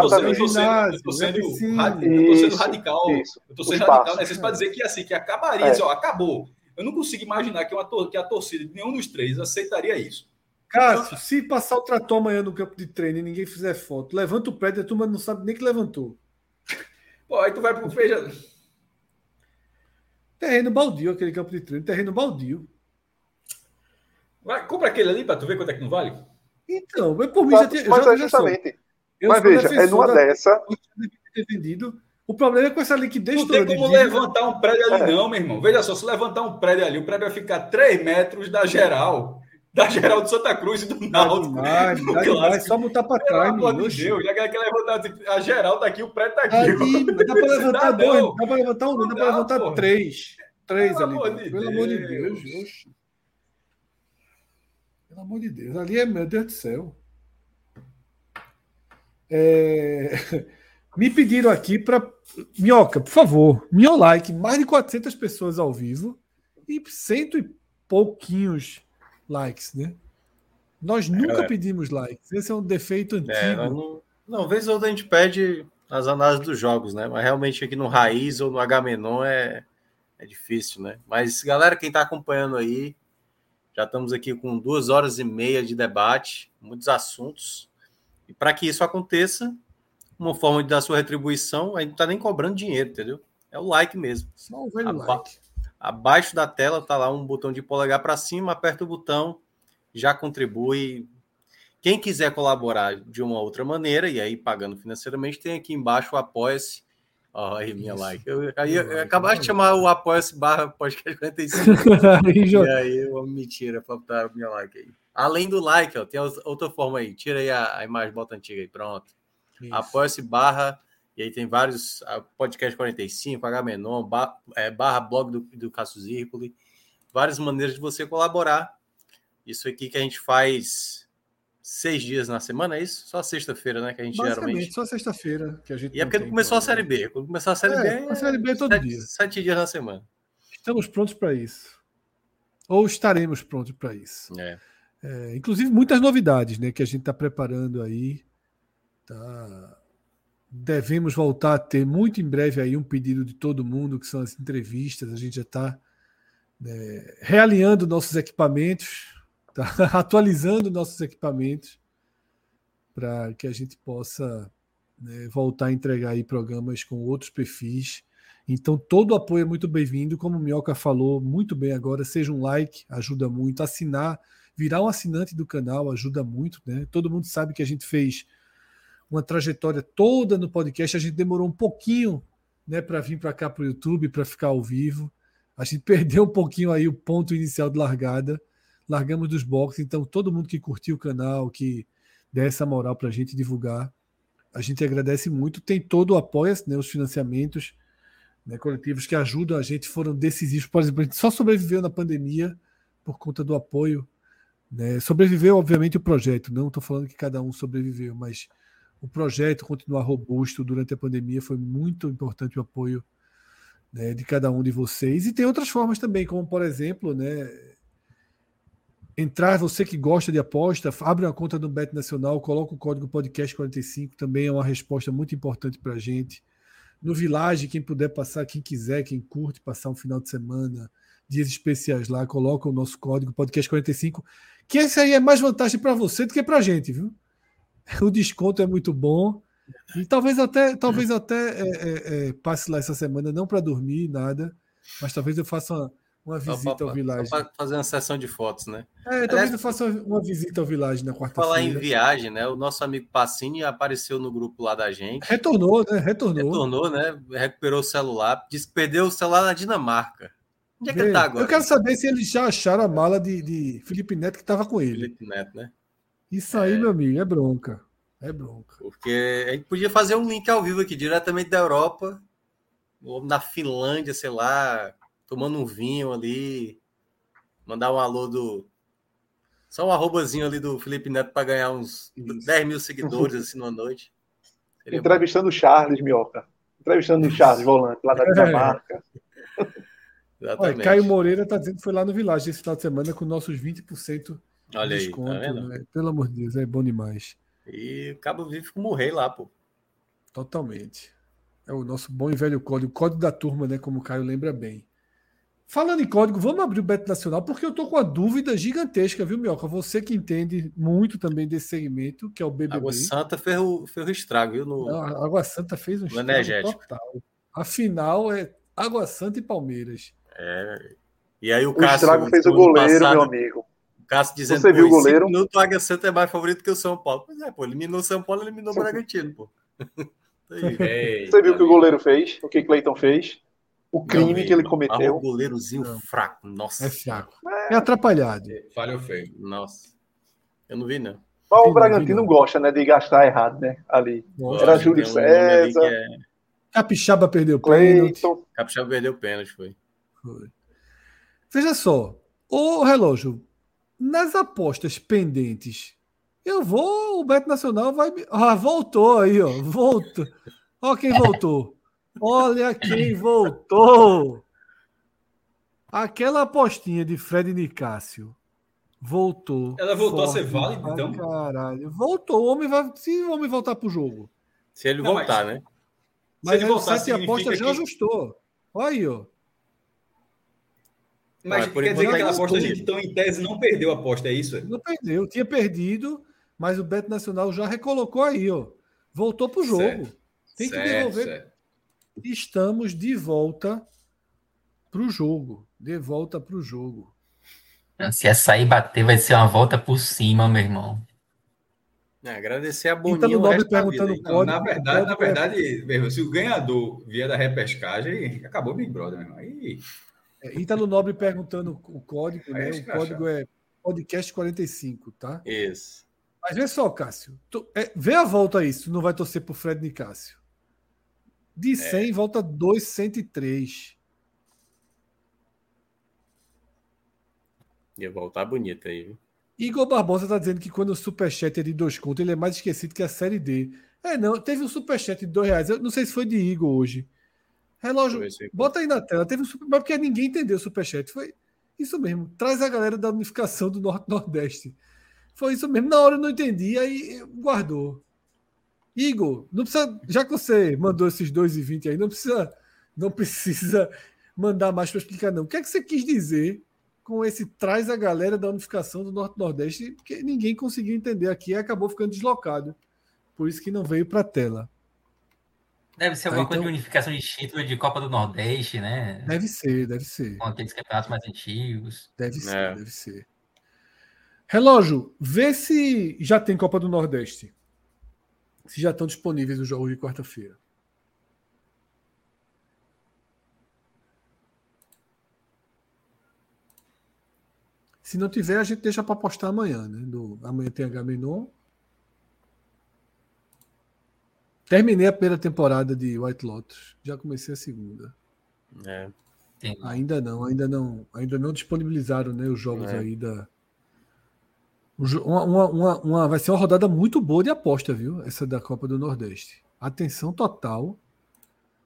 tô sendo- eu é radical, isso. eu tô O sendo radical nessa para dizer que assim, que acabaria, É. dizer, ó, acabou. Eu não consigo imaginar que, uma, tor- que a torcida de nenhum dos três aceitaria isso. Cássio, se passar o trator amanhã no campo de treino e ninguém fizer foto, levanta o prédio e a turma não sabe nem que levantou. Pô, aí tu vai pro. Veja, Terreno baldio, aquele campo de treino, terreno baldio. Vai, compra aquele ali para tu ver quanto é que não vale. Então, eu por mim já tinha. Mas já, é justamente. eu Mas veja, é numa da- dessa. ter vendido. O problema é com essa liquidez Não tem como levantar um prédio ali, É. não, meu irmão. Veja só, se levantar um prédio ali, o prédio vai ficar 3 metros da geral. Da geral de Santa Cruz e do Náutico. Clássico. demais, só botar Pelo trás, amor menino. de Deus, já quer levantar assim, a geral tá aqui, o prédio tá aqui. Aí, dá pra levantar Dá dois, não. dá pra levantar um, Não dá pra dá, levantar porra. três. Três Pelo ali. amor de Pelo amor de Deus. Pelo amor de Deus. Ali é, meu Deus do céu. É, Me pediram aqui para. Minhoca, por favor, meu like. Mais de 400 pessoas ao vivo e cento e pouquinhos likes, né? Nós nunca galera. pedimos likes. Esse é um defeito antigo. É, não, não, vez ou outra a gente pede as análises dos jogos, né? Mas realmente aqui no Raiz ou no H-Menon é, é difícil, né? Mas, galera, quem está acompanhando aí, já estamos aqui com duas horas e meia de debate, muitos assuntos. E para que isso aconteça, uma forma de dar sua retribuição, a gente não está nem cobrando dinheiro, entendeu? É o like mesmo. Só o velho Aba- like. Abaixo da tela tá lá um botão de polegar para cima, aperta o botão, já contribui. Quem quiser colaborar de uma outra maneira, e aí pagando financeiramente, tem aqui embaixo o Apoia-se. Aí minha like. Eu, aí, eu, eu acabaste de chamar o Apoia-se barra podcast 45. Aí, e aí eu me tira para botar minha like aí. Além do like, ó, tem outra forma aí. Tira aí a, a imagem, bota antiga aí, pronto. Isso. Apoia-se barra, e aí tem vários, podcast 45, H-Menon, ba- é, barra blog do, do Cássio Zirpoli, várias maneiras de você colaborar. Isso aqui que a gente faz seis dias na semana, é isso? Só sexta-feira, né? Que a gente geralmente. só sexta-feira que a gente. E é não porque tem começou a. Série B. Quando começar a Série É, B, a Série B é todo sete, dia. sete dias na semana. Estamos prontos para isso. Ou estaremos prontos para isso. É. É, inclusive, muitas novidades né, que a gente está preparando aí. Tá? Devemos voltar a ter muito em breve aí um pedido de todo mundo, que são as entrevistas. A gente já está né, realinhando nossos equipamentos, tá? atualizando nossos equipamentos para que a gente possa né, voltar a entregar aí programas com outros perfis. Então, todo apoio é muito bem-vindo. Como o Minhoca falou muito bem agora, seja um like, ajuda muito. Assinar, virar um assinante do canal ajuda muito. Né? Todo mundo sabe que a gente fez uma trajetória toda no podcast. A gente demorou um pouquinho né, para vir para cá para o YouTube, para ficar ao vivo. A gente perdeu um pouquinho aí o ponto inicial de largada. Largamos dos boxes. Então, todo mundo que curtiu o canal, que der essa moral para a gente divulgar, a gente agradece muito. Tem todo o apoio, né, os financiamentos né, coletivos que ajudam a gente foram decisivos. Por exemplo, a gente só sobreviveu na pandemia por conta do apoio. Né? Sobreviveu, obviamente, o projeto. Não estou falando que cada um sobreviveu, mas o projeto continuar robusto durante a pandemia. Foi muito importante o apoio né, de cada um de vocês. E tem outras formas também, como por exemplo, né, entrar, você que gosta de aposta, abre uma conta no Bet Nacional, coloca o código podcast45, também é uma resposta muito importante para a gente. No Village, quem puder passar, quem quiser, quem curte passar um final de semana, dias especiais lá, coloca o nosso código podcast45, que esse aí é mais vantagem para você do que para a gente, viu? O desconto é muito bom. E talvez até, talvez até é, é, é, passe lá essa semana, não para dormir, nada, mas talvez eu faça uma, uma visita pra, ao Village. Fazer uma sessão de fotos, né? É, talvez eu faça uma visita ao Village na quarta-feira. Falar em viagem, né? O nosso amigo Passini apareceu no grupo lá da gente. Retornou, né? Retornou. Retornou, né? Recuperou o celular. Disse que perdeu o celular na Dinamarca. Onde é que ele tá agora? Eu quero saber se eles já acharam a mala de, de Felipe Neto que estava com ele. Felipe Neto, né? Isso aí, meu amigo, é bronca. É bronca. Porque a gente podia fazer um link ao vivo aqui, diretamente da Europa, ou na Finlândia, sei lá, tomando um vinho ali, mandar um alô do. Só um arrobazinho ali do Felipe Neto para ganhar uns 10 mil seguidores assim numa noite. Seria Entrevistando o Charles Mioca. Entrevistando o Charles Volante, lá da Dinamarca. Olha, Caio Moreira está dizendo que foi lá no Village esse final de semana com nossos 20% de Olha aí, tá desconto. vendo? né? Pelo amor de Deus, é bom demais. E o Cabo Vivo ficou morrer lá, pô. Totalmente. É o nosso bom e velho código, o código da turma, né? Como o Caio lembra bem. Falando em código, vamos abrir o Beto Nacional, porque eu tô com uma dúvida gigantesca, viu, Mioca? Você que entende muito também desse segmento, que é o BBB. Água Santa fez o, fez o estrago, viu? No, Não, a Água Santa fez um estrago energético. total. A final é Água Santa e Palmeiras. É. E aí o O Cássio. estrago fez o goleiro, passado, meu amigo. O Cássio dizendo Você viu o "Pô, em cinco goleiro? minutos o Águia Santa é mais favorito que o São Paulo. Pois é, pô, eliminou o São Paulo, eliminou o Bragantino, pô. Aí. Você viu o que o goleiro fez? O que Cleiton fez? O crime que ele não. cometeu. Ah, o goleirozinho fraco, nossa. É fraco. É atrapalhado. Falhou feio. Nossa. Eu não vi, não. Mas o Bragantino não. gosta, né, de gastar errado, né? Ali. Gosta. Era Júlio um César, é- Capixaba perdeu o pênalti. Capixaba perdeu o pênalti, foi. Foi. Veja só, o relógio, nas apostas pendentes, eu vou, o Beto Nacional vai. me- Ah, voltou aí, ó. Voltou. Olha quem voltou. Olha quem voltou. Aquela apostinha de Fred Nicásio voltou. Ela voltou a ser forte válida, então? Caralho. Voltou. O homem vai. Se o homem voltar pro jogo. Se ele Não, voltar, mas- né? Mas ele aí o voltar, de apostas já que- ajustou. Olha aí, ó. Mas por quer dizer que aquela aposta, estou. gente, então, em tese, não perdeu a aposta, é isso? Não perdeu, tinha perdido, mas o Beto Nacional já recolocou aí, ó. Voltou pro jogo. Certo. Tem que Certo, devolver. certo. Estamos de volta pro jogo. De volta pro jogo. Se essa aí bater, vai ser uma volta por cima, meu irmão. É, agradecer a Boninha. Ítalo o Nobre perguntando vida, o? Não, código. na verdade, na é- verdade, meu irmão, se o ganhador vier da repescagem, acabou o Big Brother, meu irmão. Aí, É, Ítalo Nobre perguntando o código, né? é O código é podcast 45, tá? Isso. Mas vê só, Cássio. Tu- é, vê a volta aí, se tu não vai torcer pro Fred Nicásio. De 100, volta 203. Ia voltar bonita aí, viu? Igor Barbosa tá dizendo que quando o Superchat é de dois contos, ele é mais esquecido que a Série D. É, não, teve um Superchat de dois reais. Eu não sei se foi de Igor hoje. Relógio, bota aí na tela. Teve um super... Mas porque ninguém entendeu o Superchat. Foi isso mesmo. Traz a galera da unificação do Norte-Nordeste. Foi isso mesmo. Na hora eu não entendi, aí guardou. Igor, não precisa. Já que você mandou esses 2,20 aí, não precisa, não precisa mandar mais para explicar, não. O que é que você quis dizer com esse traz a galera da unificação do Norte-Nordeste? Porque ninguém conseguiu entender aqui e acabou ficando deslocado. Por isso que não veio para a tela. Deve ser Tá, alguma coisa então- de unificação de título de Copa do Nordeste, né? Deve ser, deve ser. Com aqueles campeonatos mais antigos. Deve ser, É. deve ser. Relógio, vê se já tem Copa do Nordeste. Se já estão disponíveis os jogos de quarta-feira. Se não tiver, a gente deixa para postar amanhã, né? Do, amanhã tem H-Menon. Terminei a primeira temporada de White Lotus. Já comecei a segunda. É. Ainda não, ainda não, ainda não disponibilizaram né, os jogos É. aí da Uma, uma, uma, uma, vai ser uma rodada muito boa de aposta, viu? Essa da Copa do Nordeste. Atenção total,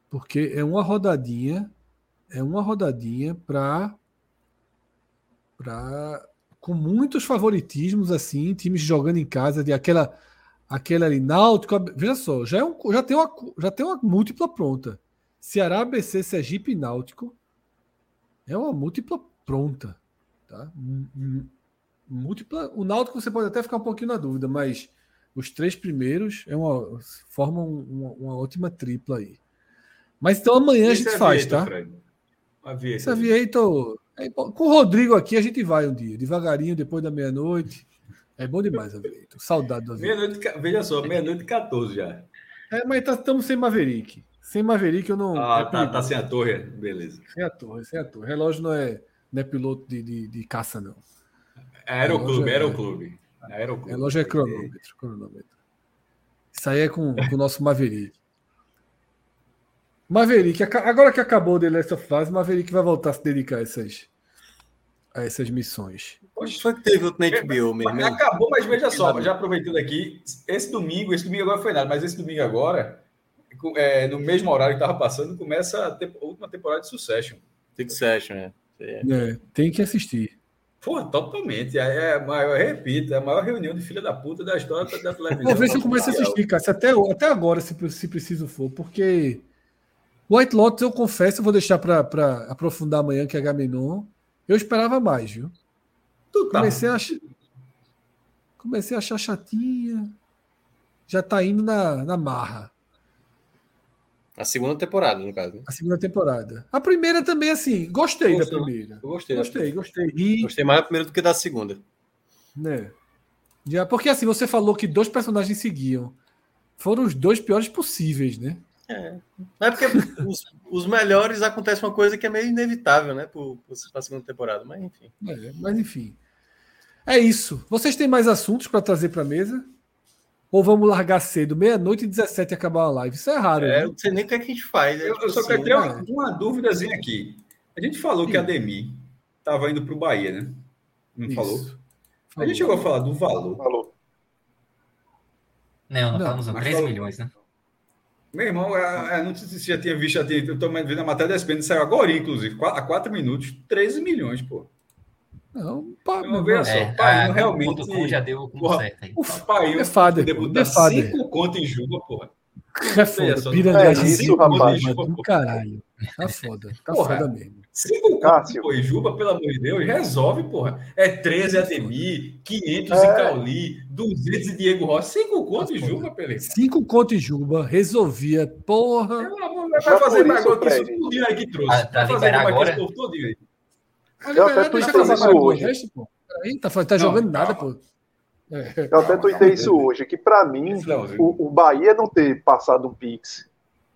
porque é uma rodadinha, é uma rodadinha para para com muitos favoritismos assim, times jogando em casa de aquela aquela ali Náutico, veja só, já é um, já tem uma já tem uma múltipla pronta. Ceará, ABC, Sergipe e Náutico é uma múltipla pronta, tá? Múltipla. O Náutico você pode até ficar um pouquinho na dúvida, mas os três primeiros é uma, formam uma, uma ótima tripla aí. Mas então amanhã Esse a gente é faz, tá? Esse Aviator. É, com o Rodrigo aqui a gente vai um dia, devagarinho, depois da meia-noite. É bom demais, Aviator. Saudade do. Meia-noite, veja só, meia-noite e 14 já. É, mas estamos tá, sem Maverick. Sem Maverick eu não. Ah, é tá, tá sem a torre, beleza. Sem a torre, sem a torre. Relógio não é, não é piloto de, de, de caça, não. Aeroclube, Aeroclube. Aeroclube. Relógio é cronômetro, cronômetro. Isso aí é com, com o nosso Maverick. Maverick, agora que acabou o The Last of Us, Maverick vai voltar a se dedicar a essas, a essas missões. Hoje foi que teve o Net Bio mesmo. Acabou, mas veja só, já aproveitando aqui, esse domingo, esse domingo agora foi nada, mas esse domingo agora, é, no mesmo horário que estava passando, começa a, a, última temporada de Succession. Succession, é. é. Tem que assistir. Pô, totalmente. É, a maior, repito, é a maior reunião de filha da puta da história da televisão. Vou ver se eu começo a assistir, cara. Até, até agora, se, se preciso for, porque White Lotus, eu confesso, eu vou deixar para aprofundar amanhã, que é Gamenon. Eu esperava mais, viu? Tu tá. Comecei a achar, comecei a achar chatinha. Já tá indo na, na marra. A segunda temporada, no caso. Né? A segunda temporada. A primeira também, assim, gostei, gostei da primeira. Eu gostei. Gostei, gostei. E... Gostei mais da primeira do que da segunda. Né? Já, porque assim, você falou que dois personagens seguiam. Foram os dois piores possíveis, né? É. Não é porque os, os, melhores acontece uma coisa que é meio inevitável, né? Para a segunda temporada, mas enfim. É, mas enfim. É isso. Vocês têm mais assuntos para trazer para a mesa? Ou vamos largar cedo, meia-noite e 17 e acabar a live? Isso é raro. É, eu não sei nem o que, é que a gente faz. Né? Eu, eu, só quero ter uma, uma dúvidazinha aqui. A gente falou Sim. que a Demi estava indo para o Bahia, né? Não falou? falou? A gente chegou a falar do valor. Falou. Não, não, falamos 13 falou. milhões, né? Meu irmão, eu, não sei se você já tinha visto, já tinha, eu estou vendo a matéria da SPN, saiu agora, inclusive, há 4 minutos, 13 milhões, pô. Não, pá, não, veja só, é, pai, realmente. O já deu porra, certo aí. O pai, é fader, debutar 5 conto em Juba, porra. É foda, piranhagem é isso, rapaz. Do caralho. Tá foda, tá porra, foda mesmo. 5 conto em Juba, pelo amor de Deus, resolve, porra. É 13 Ademir, 500 é. em Cauli, 200 em Diego Rossi. 5 conto em Juba, Pelé. 5 conto em Juba, resolvia, porra. Vai fazer mais agora que isso tudo aí que trouxe. Vai fazer mais agora. Tudo aí. Eu até tuitei isso hoje. Resto, pô. Aí, tá, tá jogando nada, pô. É. Eu até tuitei isso hoje, que para mim, o, o, Bahia não ter passado um Pix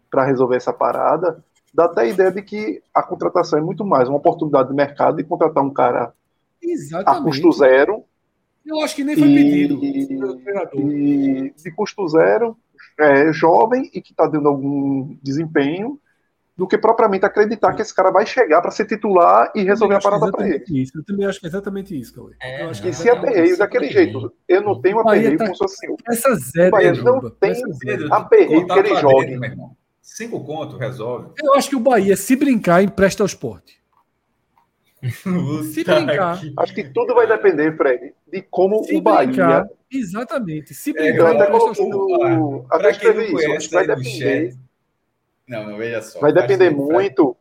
para resolver essa parada, dá até a ideia de que a contratação é muito mais uma oportunidade de mercado de contratar um cara Exatamente. a custo zero. Eu acho que nem foi e, pedido. E, de custo zero, é, jovem e que está dando algum desempenho do que propriamente acreditar que esse cara vai chegar para ser titular e resolver a parada para ele. Isso. Eu também acho que é exatamente isso, Cauê. É, eu acho que esse aperreio daquele jeito. Eu não tenho aperreio tá... como se fosse Essa zero, o Bahia não tem aperreio que ele jogue. Cinco conto, resolve. Eu acho que o Bahia, se brincar, empresta ao esporte. se brincar. Acho que tudo vai depender, Fred, de como se o Bahia. Brincar, exatamente. Se brincar, é, até, colocou, até escrever isso. Acho que vai depender. Não, não veja só. Vai depender muito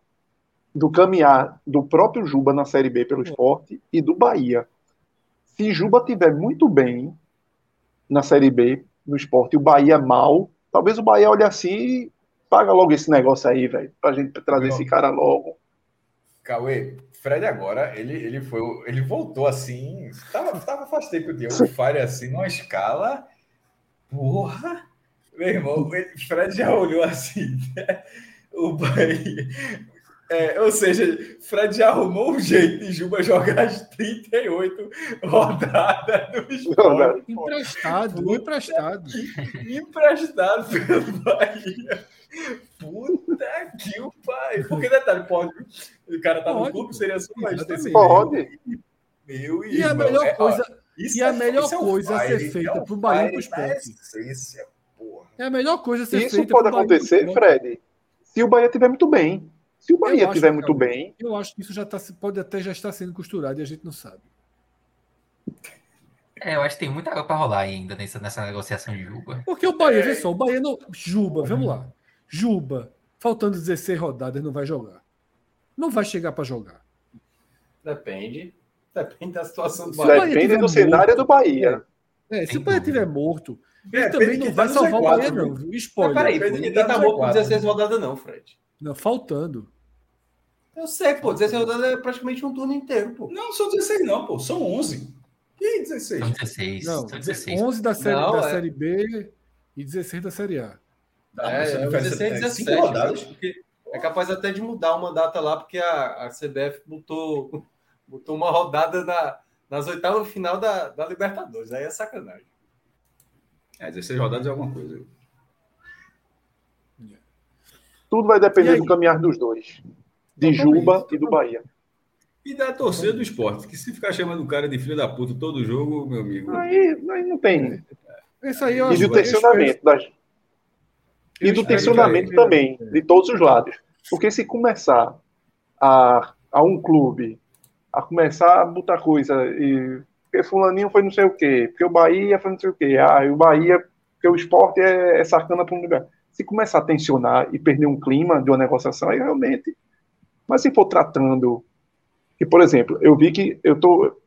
do caminhar do próprio Juba na Série B pelo esporte e do Bahia. Se Juba tiver muito bem na Série B, no esporte, e o Bahia mal, talvez o Bahia olhe assim e paga logo esse negócio aí, velho, pra gente trazer esse cara logo. Cauê, Fred agora, ele, ele foi, ele voltou assim, tava, tava faz tempo de o Fire assim, numa escala, porra, meu irmão, o Fred já olhou assim, né? o Bahia. É, ou seja, Fred já arrumou um jeito de Juba jogar as 38 rodadas do esporte. Emprestado, emprestado. Emprestado pelo Bahia. Puta que o pai. Porque detalhe, pode. O cara tá pode, no clube, seria só mais Pode. Meu e a melhor é, coisa. Isso e a é- melhor isso é coisa a ser feita é pro Bahia e pro esporte. É a melhor coisa ser Isso feita pode Bahia acontecer, esporte. Fred, se o Bahia estiver muito bem. Se o Bahia estiver muito bem, Eu acho que isso já tá, pode até já estar sendo costurado e a gente não sabe. É, eu acho que tem muita água para rolar ainda nessa, nessa negociação de Juba. Porque o Bahia, vê só, o Bahia não. Juba, vamos lá. Juba, faltando 16 rodadas, não vai jogar. Não vai chegar para jogar. Depende. Depende da situação do Bahia depende do cenário do Bahia. É, se o Bahia estiver morto, É, também não vai tá salvar o Z4, Bahia, não. viu? Mas Spoiler. peraí, ninguém tá morto com 16 rodadas, não, Fred. Não, faltando. Eu sei, pô, 16 rodadas é praticamente um turno inteiro, pô. Não, são 16 não, pô, são 11. E 16? São 16. Não, são 16. 11 da série, Não, da é. série B e 16 da série A. É, mas é, não faz- 16 é, 17. cinco rodadas. porque é capaz até de mudar uma data lá, porque a, a CBF botou, botou uma rodada na, nas oitavas final da, da Libertadores. Aí é sacanagem. É, 16 rodadas é alguma coisa. tudo vai depender do caminhar dos dois. De Juba e do Bahia. E da torcida do esporte, que se ficar chamando o cara de filho da puta todo jogo, meu amigo. Aí, aí não tem. Isso aí eu E do tensionamento. Das... E do tensionamento que- também, de todos os lados. Porque se começar a, a um clube a começar a botar coisa e porque fulaninho foi não sei o quê, porque o Bahia foi não sei o quê, ah, e o Bahia, porque o esporte é, é sacana para um lugar. Se começar a tensionar e perder um clima de uma negociação, aí realmente. Mas se for tratando. Que, por exemplo, eu vi que eu estou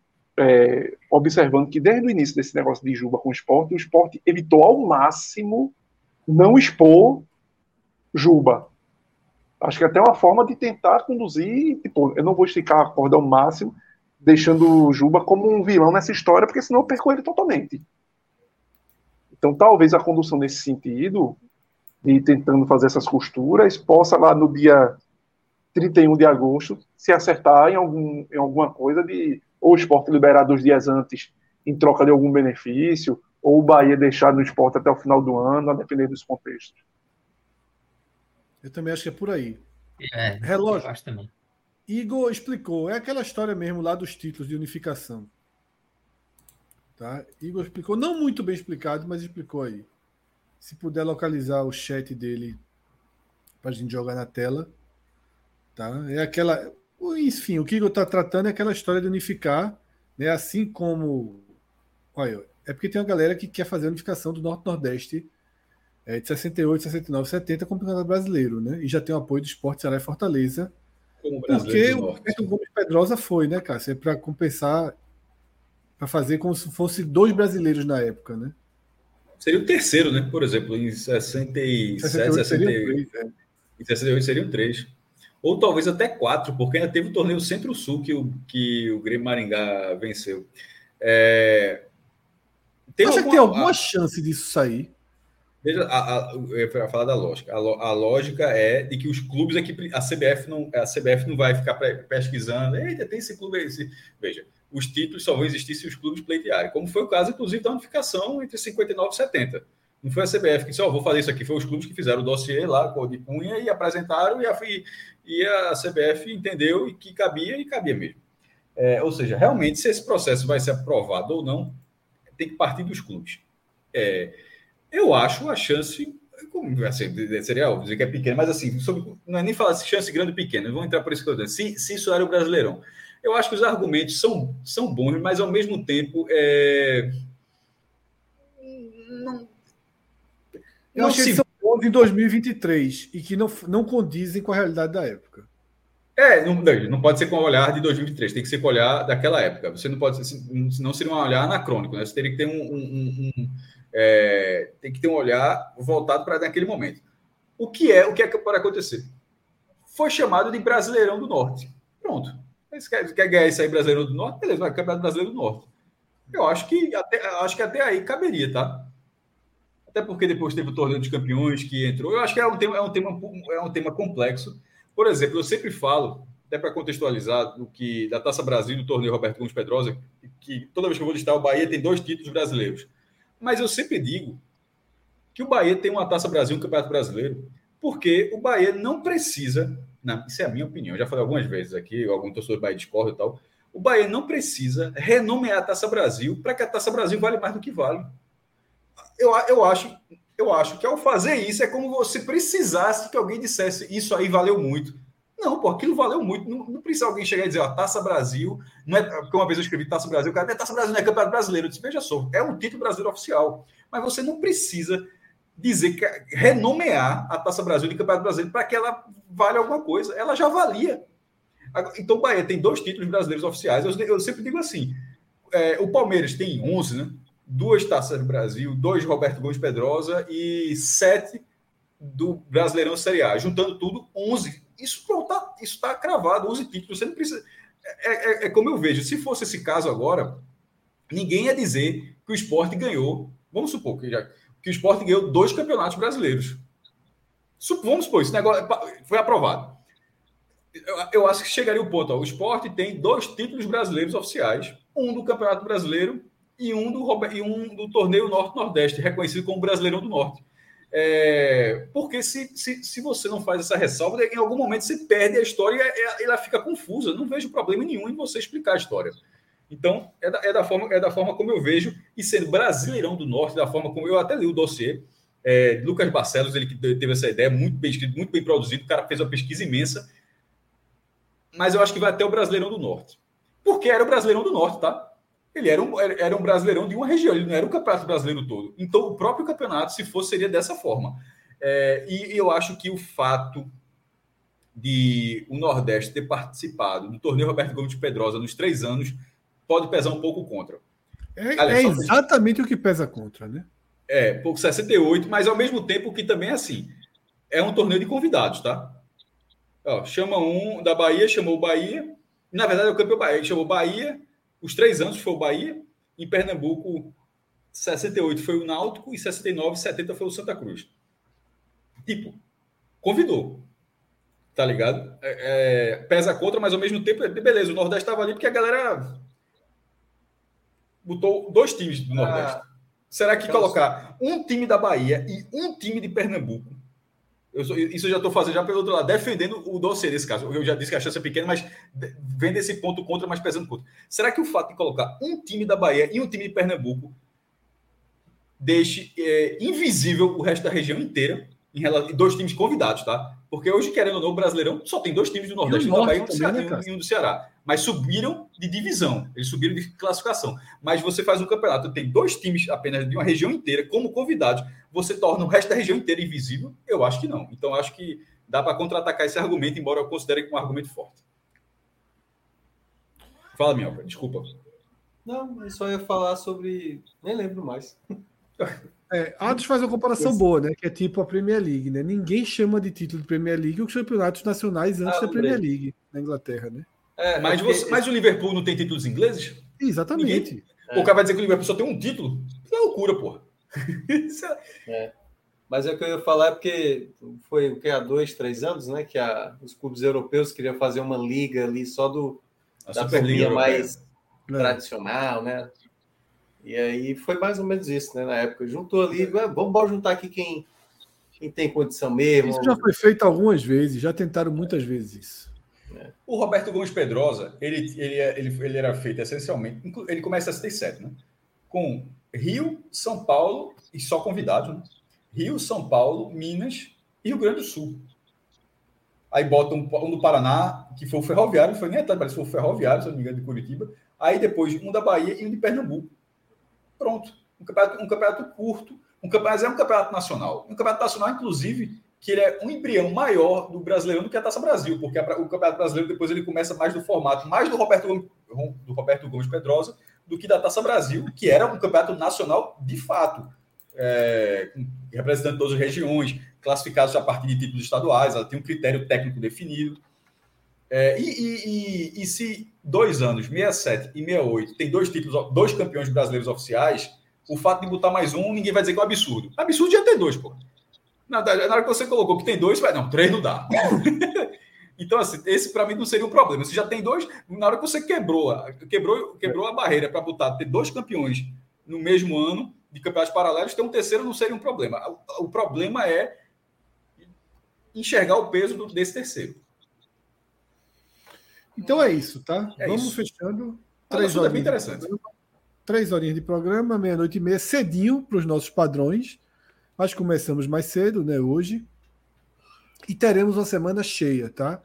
observando que desde o início desse negócio de Juba com o esporte, o esporte evitou ao máximo não expor Juba. Acho que é até uma forma de tentar conduzir, tipo, eu não vou esticar a corda ao máximo, deixando o Juba como um vilão nessa história, porque senão eu perco ele totalmente. Então, talvez a condução nesse sentido, de tentando fazer essas costuras, possa lá no dia 31 de agosto se acertar em, algum, em alguma coisa de ou o esporte liberar dois dias antes em troca de algum benefício, ou o Bahia deixar no esporte até o final do ano, a depender dos contextos. Eu também acho que é por aí. É, Relógio. eu acho também. Igor explicou, é aquela história mesmo lá dos títulos de unificação. Tá? Igor explicou, não muito bem explicado, mas explicou aí. Se puder localizar o chat dele para a gente jogar na tela. Tá? É aquela. Enfim, o que Igor está tratando é aquela história de unificar, né? assim como. Olha, é porque tem uma galera que quer fazer a unificação do Norte-Nordeste é, de 68, 69, 70 como campeonato brasileiro, né? E já tem o apoio do Esporte Ceará e Fortaleza. Porque o. Roberto Gomes Pedrosa foi, né, Cássio? É para compensar, para fazer como se fosse dois brasileiros na época, né? Seria o terceiro, né? Por exemplo, em 67, 68 seriam 68. três, é. Em 68 seriam três. Ou talvez até quatro, porque ainda teve o torneio Centro-Sul que o, que o Grêmio Maringá venceu. É... Tem Acha que tem alguma chance disso sair? Veja, a, a, eu ia falar da lógica. A, a lógica é de que os clubes aqui, a CBF não, a CBF não vai ficar pe- pesquisando. Eita, tem esse clube aí. Esse... Veja, os títulos só vão existir se os clubes pleitearem. Como foi o caso, inclusive, da unificação entre 59 e 70. Não foi a CBF que disse, ó, vou fazer isso aqui. Foi os clubes que fizeram o dossiê lá, com de punha, e apresentaram, e a, e a CBF entendeu e que cabia, e cabia mesmo. É, ou seja, realmente, se esse processo vai ser aprovado ou não, tem que partir dos clubes. É, eu acho a chance, assim, seria óbvio dizer que é pequena, mas assim, sobre, não é nem falar se chance grande ou pequena, vamos entrar por isso que eu. Se, se isso era o Brasileirão. Eu acho que os argumentos são, são bons, mas ao mesmo tempo é, Eu Não acho que se- são bons em 2023 e que não, não condizem com a realidade da época. É, não, não pode ser com o olhar de 2023, tem que ser com o olhar daquela época. Você não pode ser, não seria um olhar anacrônico, né? Você teria que ter um, um- um- um, é, tem que ter um olhar voltado para naquele momento. O que é, o que é que pode acontecer? Foi chamado de Brasileirão do Norte. Pronto. Você quer, quer ganhar isso aí Brasileirão do Norte? Beleza, vai Campeonato Brasileiro do Norte. Eu acho que até, acho que até aí caberia, tá? Até porque depois teve o torneio dos campeões que entrou. Eu acho que é um tema, é um tema, é um tema complexo. Por exemplo, eu sempre falo, até para contextualizar, do que da Taça Brasil, do torneio Roberto Gomes Pedrosa, que toda vez que eu vou listar, o Bahia tem dois títulos brasileiros. Mas eu sempre digo que o Bahia tem uma Taça Brasil, um Campeonato Brasileiro, porque o Bahia não precisa, não, isso é a minha opinião, já falei algumas vezes aqui, algum torcedor do Bahia discorda e tal, O Bahia não precisa renomear a Taça Brasil para que a Taça Brasil vale mais do que vale. Eu, eu, acho, eu acho que ao fazer isso é como se precisasse que alguém dissesse isso aí valeu muito. Não, pô, aquilo valeu muito. Não, não precisa alguém chegar e dizer, ó, Taça Brasil, não é, porque uma vez eu escrevi Taça Brasil, o cara, é Taça Brasil, não é Campeonato Brasileiro. Eu disse, veja só, é um título brasileiro oficial. Mas você não precisa dizer que renomear a Taça Brasil de Campeonato Brasileiro para que ela valha alguma coisa. Ela já valia. Então o Bahia tem dois títulos brasileiros oficiais. Eu, eu sempre digo assim: é, o Palmeiras tem 11, né? Duas taças do Brasil, dois Roberto Gomes Pedrosa e sete do Brasileirão Série A. Juntando tudo, 11. Isso está isso tá cravado, 11 títulos. Você não precisa. É, é, é, como eu vejo. Se fosse esse caso agora, ninguém ia dizer que o esporte ganhou. Vamos supor que, já, que o esporte ganhou dois campeonatos brasileiros. Vamos supor, esse negócio foi aprovado eu, eu, acho que chegaria o ponto. Ó, o esporte tem dois títulos brasileiros oficiais: um do Campeonato Brasileiro e um do, e um do Torneio Norte-Nordeste, reconhecido como Brasileirão do Norte. É, porque se, se, se você não faz essa ressalva, em algum momento você perde a história e ela fica confusa. Não vejo problema nenhum em você explicar a história. Então, é da, é da, forma, é da forma como eu vejo, e sendo Brasileirão do Norte, da forma como eu até li o dossiê. É, Lucas Barcelos, ele que teve essa ideia, muito bem escrito, muito bem produzido, o cara fez uma pesquisa imensa mas eu acho que vai até o Brasileirão do Norte. Porque era o Brasileirão do Norte, tá? Ele era um, era um brasileirão de uma região, ele não era o campeonato brasileiro todo. Então, o próprio campeonato, se fosse, seria dessa forma. É, e eu acho que o fato de o Nordeste ter participado do torneio Roberto Gomes de Pedrosa nos três anos pode pesar um pouco contra. É, é exatamente o que pesa contra, né? É, pouco 68, mas ao mesmo tempo que também é assim. É um torneio de convidados, tá? Ó, chama um da Bahia, chamou o Bahia. Na verdade, é o campeão Bahia. Ele chamou Bahia, os três anos foi o Bahia. Em Pernambuco, 68 foi o Náutico e 69, 70 foi o Santa Cruz. Tipo, convidou. Tá ligado? É, é, pesa contra, mas ao mesmo tempo, beleza, o Nordeste estava ali porque a galera botou dois times do Nordeste. Ah, Será que colocar um time da Bahia e um time de Pernambuco eu, isso eu já estou fazendo já pelo outro lado, defendendo o dossiê nesse caso. Eu já disse que a chance é pequena, mas vendo esse ponto contra, mas pesando contra. Será que o fato de colocar um time da Bahia e um time de Pernambuco deixe é, invisível o resto da região inteira, em relação, dois times convidados, tá? Porque hoje, querendo ou não, o Brasileirão só tem dois times do Nordeste, um da Bahia também, né, e um do Ceará. Mas subiram de divisão, eles subiram de classificação. Mas você faz um campeonato, tem dois times apenas de uma região inteira como convidados, você torna o resto da região inteira invisível? Eu acho que não. Então, acho que dá para contra-atacar esse argumento, embora eu considere um argumento forte. Fala, Minhoca, desculpa. Não, eu só ia falar sobre. Nem lembro mais. É, Atos faz uma comparação Esse... boa, né? Que é tipo a Premier League, né? Ninguém chama de título de Premier League os campeonatos nacionais antes ah, da Premier League na Inglaterra, né? É, mas, é você, mas o Liverpool não tem títulos ingleses? Exatamente. É. O cara vai dizer que o Liverpool só tem um título? Isso é loucura, porra. é. Mas é o que eu ia falar é porque foi o que há dois, três anos, né? Que a, os clubes europeus queriam fazer uma liga ali só do a da Superliga mais é. tradicional, né? E aí foi mais ou menos isso, né? Na época, juntou ali, vamos juntar aqui quem, quem tem condição mesmo. Isso já foi feito algumas vezes, já tentaram muitas vezes isso. É. O Roberto Gomes Pedrosa, ele, ele, ele, ele era feito essencialmente, ele começa a 67, né? Com Rio, São Paulo e só convidados, né? Rio, São Paulo, Minas e Rio Grande do Sul. Aí bota um, um do Paraná, que foi o Ferroviário, foi nem a parece que foi o Ferroviário, se não me engano, de Curitiba. Aí depois um da Bahia e um de Pernambuco. Pronto. Um campeonato, um campeonato curto, um campeonato, é um campeonato nacional. Um campeonato nacional, inclusive, que ele é um embrião maior do brasileiro do que a Taça Brasil, porque a, o Campeonato Brasileiro depois ele começa mais do formato, mais do Roberto Gomes, do Roberto Gomes Pedrosa, do que da Taça Brasil, que era um campeonato nacional de fato, é, representando todas as regiões, classificados a partir de títulos estaduais, ela tem um critério técnico definido. É, e, e, e, e, se dois anos, 67 e 68, tem dois títulos, dois campeões brasileiros oficiais, o fato de botar mais um, ninguém vai dizer que é um absurdo. Absurdo já ter dois, pô. Na, na hora que você colocou que tem dois, vai, não, três não dá. então, assim, esse para mim não seria um problema. Você já tem dois, na hora que você quebrou, quebrou, quebrou a barreira para botar, ter dois campeões no mesmo ano de campeonatos paralelos, ter um terceiro não seria um problema. O, o problema é enxergar o peso do, desse terceiro. Então é isso, tá? É Vamos isso. fechando. Três assunto é bem interessante. Três horinhas de programa, meia-noite e meia, cedinho para os nossos padrões. Mas começamos mais cedo, né? Hoje. E teremos uma semana cheia, tá?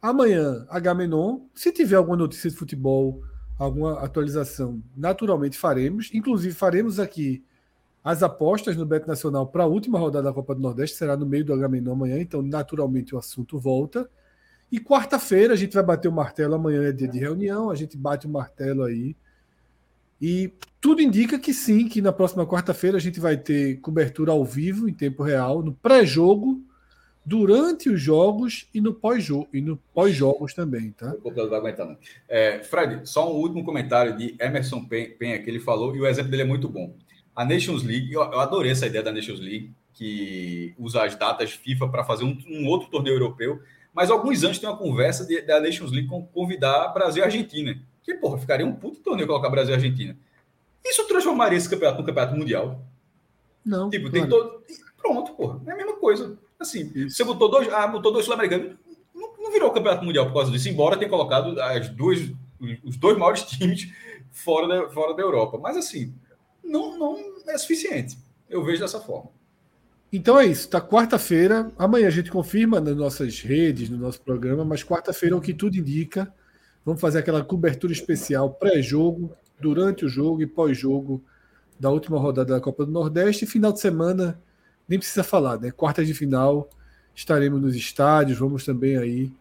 Amanhã, Agamenon. Se tiver alguma notícia de futebol, alguma atualização, naturalmente faremos. Inclusive, faremos aqui as apostas no Beto Nacional para a última rodada da Copa do Nordeste. Será no meio do Agamenon amanhã, então, naturalmente, o assunto volta. E quarta-feira a gente vai bater o martelo. Amanhã é dia de reunião, a gente bate o martelo aí. E tudo indica que sim, que na próxima quarta-feira a gente vai ter cobertura ao vivo, em tempo real, no pré-jogo, durante os jogos e no pós-jogo e no pós-jogos também, tá? O computador vai aguentar, não. É, Fred, só um último comentário de Emerson Pen- Penha, que ele falou, e o exemplo dele é muito bom. A Nations League, eu adorei essa ideia da Nations League, que usa as datas FIFA para fazer um, um outro torneio europeu, mas alguns anos tem uma conversa de- da Nations League com convidar Brasil e Argentina. Que, porra, ficaria um puto torneio colocar Brasil e Argentina. Isso transformaria esse campeonato num campeonato mundial? Não. Tipo, tem claro. todo. Pronto, porra. É a mesma coisa. Assim, você botou dois. Ah, botou dois sul-americanos. Não, não virou campeonato mundial por causa disso, embora tenha colocado as duas, os dois maiores times fora da, fora da Europa. Mas assim, não, não é suficiente. Eu vejo dessa forma. Então é isso, tá? Quarta-feira, amanhã a gente confirma nas nossas redes, no nosso programa, mas quarta-feira, o que tudo indica, vamos fazer aquela cobertura especial pré-jogo, durante o jogo e pós-jogo da última rodada da Copa do Nordeste. E final de semana, nem precisa falar, né? Quartas de final, estaremos nos estádios, vamos também aí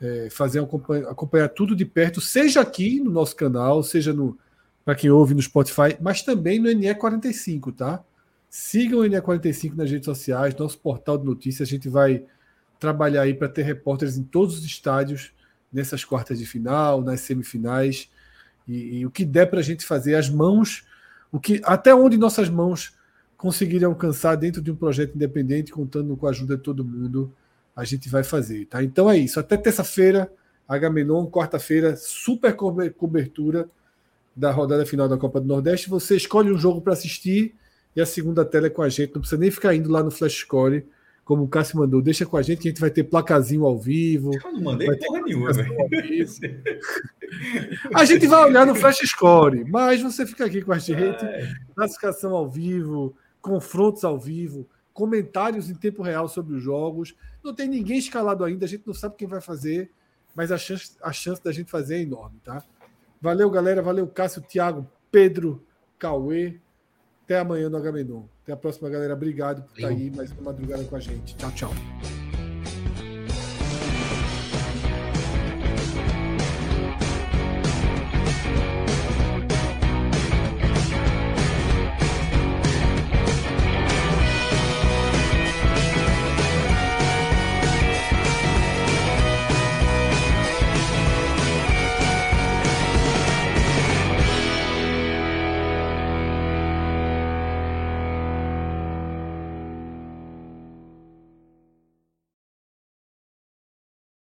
é, fazer acompanhar, acompanhar tudo de perto, seja aqui no nosso canal, seja no para quem ouve no Spotify, mas também no NE45, tá? Sigam o NE45 nas redes sociais, nosso portal de notícias. A gente vai trabalhar aí para ter repórteres em todos os estádios nessas quartas de final, nas semifinais. E, e o que der para a gente fazer, as mãos, o que até onde nossas mãos conseguirem alcançar dentro de um projeto independente, contando com a ajuda de todo mundo, a gente vai fazer. Tá? Então é isso. Até terça-feira, Agamenon, quarta-feira, super cobe- cobertura da rodada final da Copa do Nordeste. Você escolhe um jogo para assistir e a segunda tela é com a gente. Não precisa nem ficar indo lá no Flash Score, como o Cássio mandou. Deixa com a gente que a gente vai ter placazinho ao vivo. Eu não mandei porra nenhuma. A gente vai olhar no Flash Score, mas você fica aqui com a gente. Classificação ao vivo, confrontos ao vivo, comentários em tempo real sobre os jogos. Não tem ninguém escalado ainda, a gente não sabe quem vai fazer, mas a chance, a chance da gente fazer é enorme, tá? Valeu, galera. Valeu, Cássio, Thiago, Pedro, Cauê. Até amanhã no Agamenon. Até a próxima, galera. Obrigado por estar aí mais uma madrugada com a gente. Tchau, tchau.